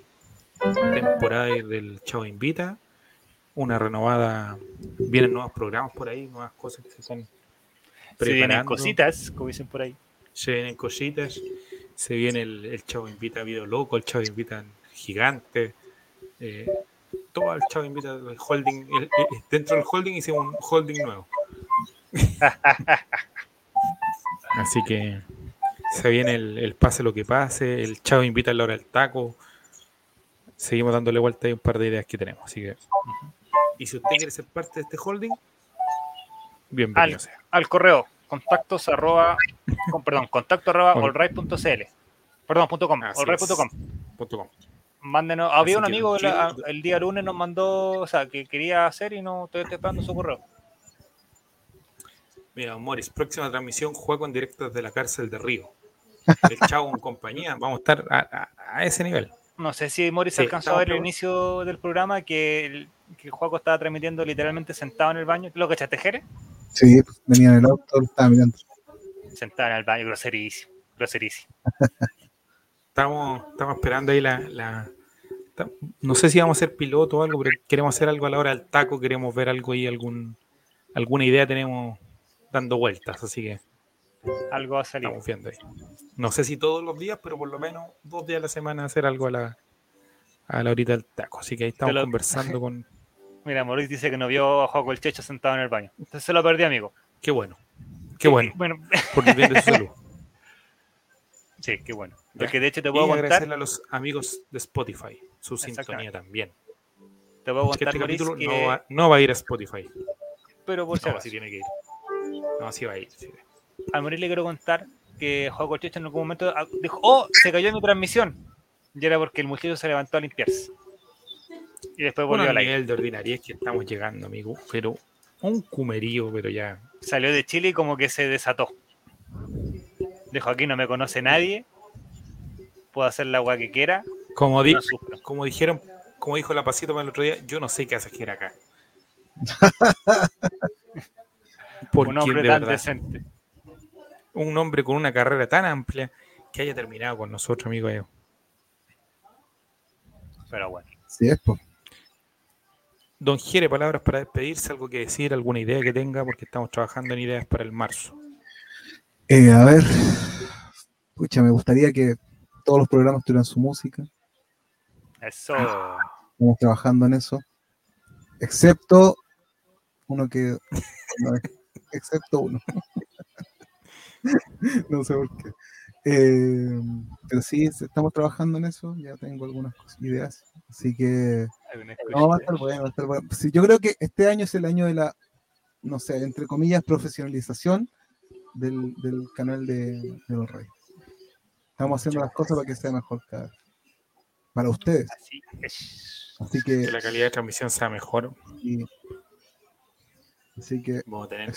temporada del Chavo Invita, una renovada, vienen nuevos programas por ahí, nuevas cosas que se están Se vienen preparando. cositas, como dicen por ahí. se vienen cositas, se viene el, el Chavo Invita Video Loco, el Chavo Invita Gigante, eh, todo el Chavo Invita el holding, el- el- dentro del holding hicimos un holding nuevo. (laughs) Así que se viene el, el pase lo que pase, el Chavo Invita a la hora del taco. Seguimos dándole vuelta a un par de ideas que tenemos. Así que, y si usted quiere ser parte de este holding, bienvenido Al- sea. Al correo, contactos arroba, con, perdón, contacto arroba allright.cl. Perdón, punto com, allright.com. com. Mándenos, había un Así que amigo el, tranquilo. el día lunes nos mandó, o sea, que quería hacer y no estoy esperando su correo. Mira, Morris, próxima transmisión, juego en directo desde la cárcel de Río. El Chavo en compañía, vamos a estar a, a- a ese nivel. No sé si Morris Sí, alcanzó a ver el inicio del programa que el, que el Juaco estaba transmitiendo literalmente sentado en el baño. ¿Lo que echaste, Jere? Sí, pues, venía en el auto, estaba mirando. Sentado en el baño, groserísimo. Groserísimo. (laughs) Estamos, estamos esperando ahí la, la- No sé si vamos a ser piloto o algo, pero queremos hacer algo a la hora del taco, queremos ver algo ahí, algún, alguna idea tenemos dando vueltas, así que Algo ha salido. estamos viendo ahí. No sé si todos los días, pero por lo menos dos días a la semana hacer algo a la, a la horita del taco. Así que ahí estamos lo- conversando (laughs) con... Mira, Morris dice que no vio a Juaco el Checho sentado en el baño. Entonces se lo perdí, amigo. Qué bueno, qué bueno, Bueno, por el bien de su salud. (laughs) sí, qué bueno. Porque de hecho te Y puedo contar. agradecerle a los amigos de Spotify. su sintonía también. Te puedo contar, este Maurice, capítulo que... no, va, no va a ir a Spotify. pero por si No, sí tiene que ir. No, sí va a ir. sí. Al morir le quiero contar que Juego Checho en algún momento dijo, oh, se cayó mi transmisión. Y era porque el muchacho se levantó a limpiarse. Y después Bueno, volvió al al aire. nivel de ordinaria es que estamos llegando, amigo. Pero un cumerío, pero ya. Salió de Chile y como que se desató. Dijo, aquí no me conoce nadie. Puedo hacer la agua que quiera. Como, di- No sufro. como dijeron, como dijo la pasito para el otro día, yo no sé qué hace gira acá. Porque (laughs) Un hombre de tan verdad, decente. Un hombre con una carrera tan amplia que haya terminado con nosotros, amigo. Eo. Pero bueno. Sí, es, po. Don Jere, palabras para despedirse, algo que decir, alguna idea que tenga, porque estamos trabajando en ideas para el marzo. Eh, a ver, pucha, me gustaría que todos los programas tuvieran su música. Eso. Estamos trabajando en eso. Excepto uno que. (laughs) excepto uno. (laughs) no sé por qué. Eh, pero sí, estamos trabajando en eso. Ya tengo algunas ideas. Así que. No, va a estar bueno, va a estar bueno. Sí, yo creo que este año es el año de la, no sé, entre comillas, profesionalización del, del canal de, de Los Reyes. Estamos haciendo las cosas para que sea mejor cada vez. Para ustedes. Así es. Así que, Que la calidad de transmisión sea mejor. y- así que Vamos a tener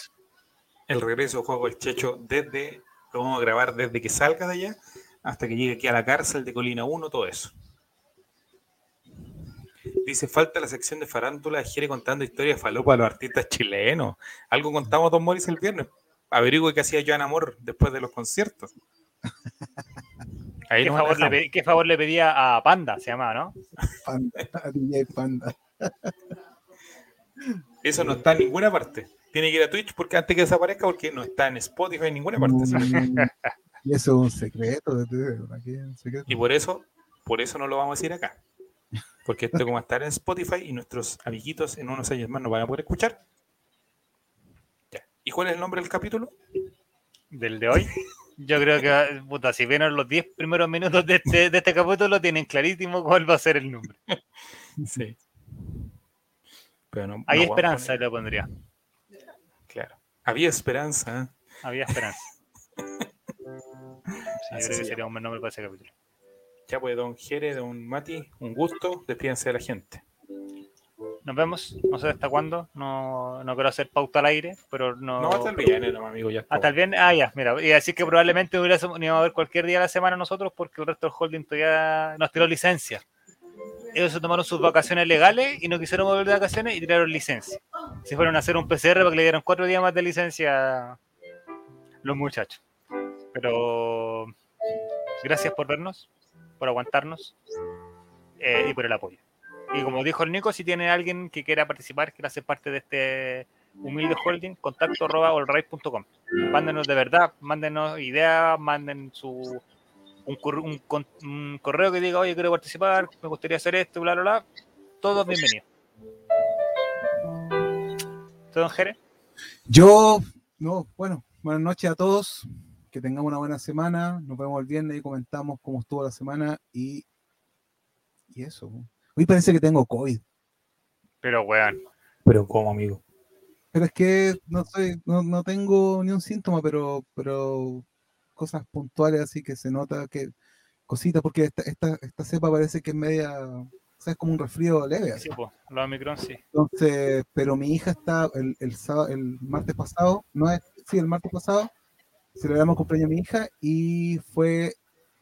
el regreso de Juego del Checho desde, lo vamos a grabar desde que salga de allá hasta que llegue aquí a la cárcel de Colina 1, todo eso. Dice, falta la sección de farándula de Jere contando historias falopa a los artistas chilenos. Algo contamos Don Morris el viernes. Averigüe qué hacía Joan Amor después de los conciertos. Ahí ¿Qué nos favor, le, dejamos. pe- qué favor le pedía a Panda? Se llamaba, ¿no? Panda, (laughs) DJ Panda. Eso no está en ninguna parte. Tiene que ir a Twitch porque antes que desaparezca, porque no está en Spotify en ninguna parte. Mm, y (laughs) eso es un secreto. un secreto. Y por eso, por eso no lo vamos a decir acá. Porque esto como va a estar en Spotify y nuestros amiguitos en unos años más nos van a poder escuchar. Ya. ¿Y cuál es el nombre del capítulo? Del de hoy. Yo creo que, (laughs) puta, si vieron los 10 primeros minutos de este, de este capítulo, tienen clarísimo cuál va a ser el nombre. Sí. Pero no, Hay no esperanza, poner- le pondría. Había esperanza. Había esperanza. (laughs) Sí, yo Así creo que se sería un buen nombre para ese capítulo. Ya pues, don Jere, don Mati, un gusto. Despídense de la gente. Nos vemos, no sé hasta cuándo. No, no quiero hacer pauta al aire, pero no. No, hasta el viernes, no, amigo, ya. Hasta el viernes, ah, ya, mira, y así que probablemente hubiéramos íbamos a ver cualquier día de la semana nosotros porque el resto del holding todavía nos tiró licencia. Ellos se tomaron sus vacaciones legales y no quisieron volver de vacaciones y tiraron licencia. Se fueron a hacer un PCR para que le dieran cuatro días más de licencia los muchachos. Pero gracias por vernos, por aguantarnos eh, y por el apoyo. Y como dijo el Nico, si tiene alguien que quiera participar, quiera ser parte de este humilde holding, contacto arroba. Mándenos de verdad, mándenos ideas, manden su un, correo que diga, oye, quiero participar, me gustaría hacer esto, bla, bla, bla. Todos bienvenidos. ¿Todo, Jere? Yo, no, bueno, buenas noches a todos. Que tengamos una buena semana. Nos vemos el viernes y comentamos cómo estuvo la semana y, y eso. Hoy parece que tengo COVID. Pero, weón. Pero ¿cómo, amigo? Pero es que no soy, no, no tengo ni un síntoma, pero, pero cosas puntuales así que se nota que cositas, porque esta, esta, esta cepa parece que es media, o sea, es como un resfrío leve. así. Sí, pues, los Omicron sí. Entonces, pero mi hija está el, el, sábado- el martes pasado, no es, sí, el martes pasado, celebramos el cumpleaños a mi hija y fue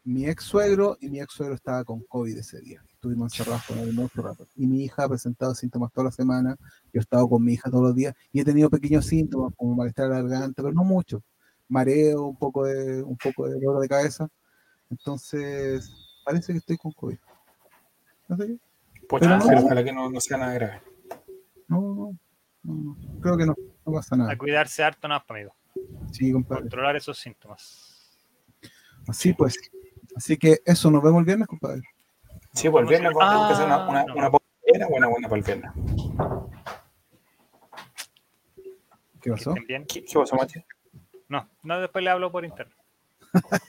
mi ex suegro y mi ex suegro estaba con COVID ese día. Estuvimos encerrados con él mucho rato. Y mi hija ha presentado síntomas toda la semana. Yo he estado con mi hija todos los días y he tenido pequeños síntomas como malestar en la garganta, pero no mucho. Mareo, un poco de, un poco de dolor de cabeza. Entonces, parece que estoy con COVID. No sé qué. Pocha, Pero no- pero ojalá que no, no sea nada grave. No, no, no, no. Creo que no, no pasa nada. A cuidarse harto, no, amigo. Sí, compadre. Controlar esos síntomas. Así pues. Así que eso, nos vemos el viernes, compadre. Sí, pues el viernes vamos a hacer una, una, Ah, no. una buena, buena, buena para el viernes. ¿Qué pasó? estén bien. ¿Qué, qué pasó, Mati? No, no, después le hablo por internet.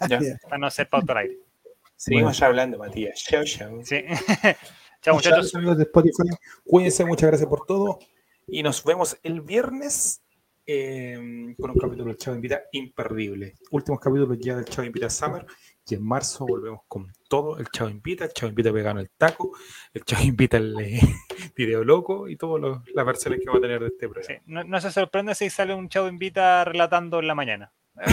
Ya. Para no hacer pauta al aire. Seguimos ya hablando, Matías. Chao, chao. Sí. (laughs) Chao, Muchas muchachos. gracias, amigos de Spotify. Cuídense, muchas gracias por todo. Y nos vemos el viernes eh, con un capítulo del Chavo Invita imperdible. Últimos capítulos ya del Chavo Invita Summer. Y en marzo volvemos con todo. El Chavo Invita, el Chavo Invita vegano el taco, el Chavo (laughs) Invita el eh, (laughs) video loco y todas las versiones que va a tener de este Sí, programa. no, no se sorprende si sale un chavo invita relatando en la mañana. (laughs)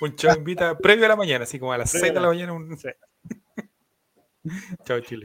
Un Chavo Invita previo a la mañana, así como a las Previo 6 de la la- mañana. Un... Sí. Chao, Chile.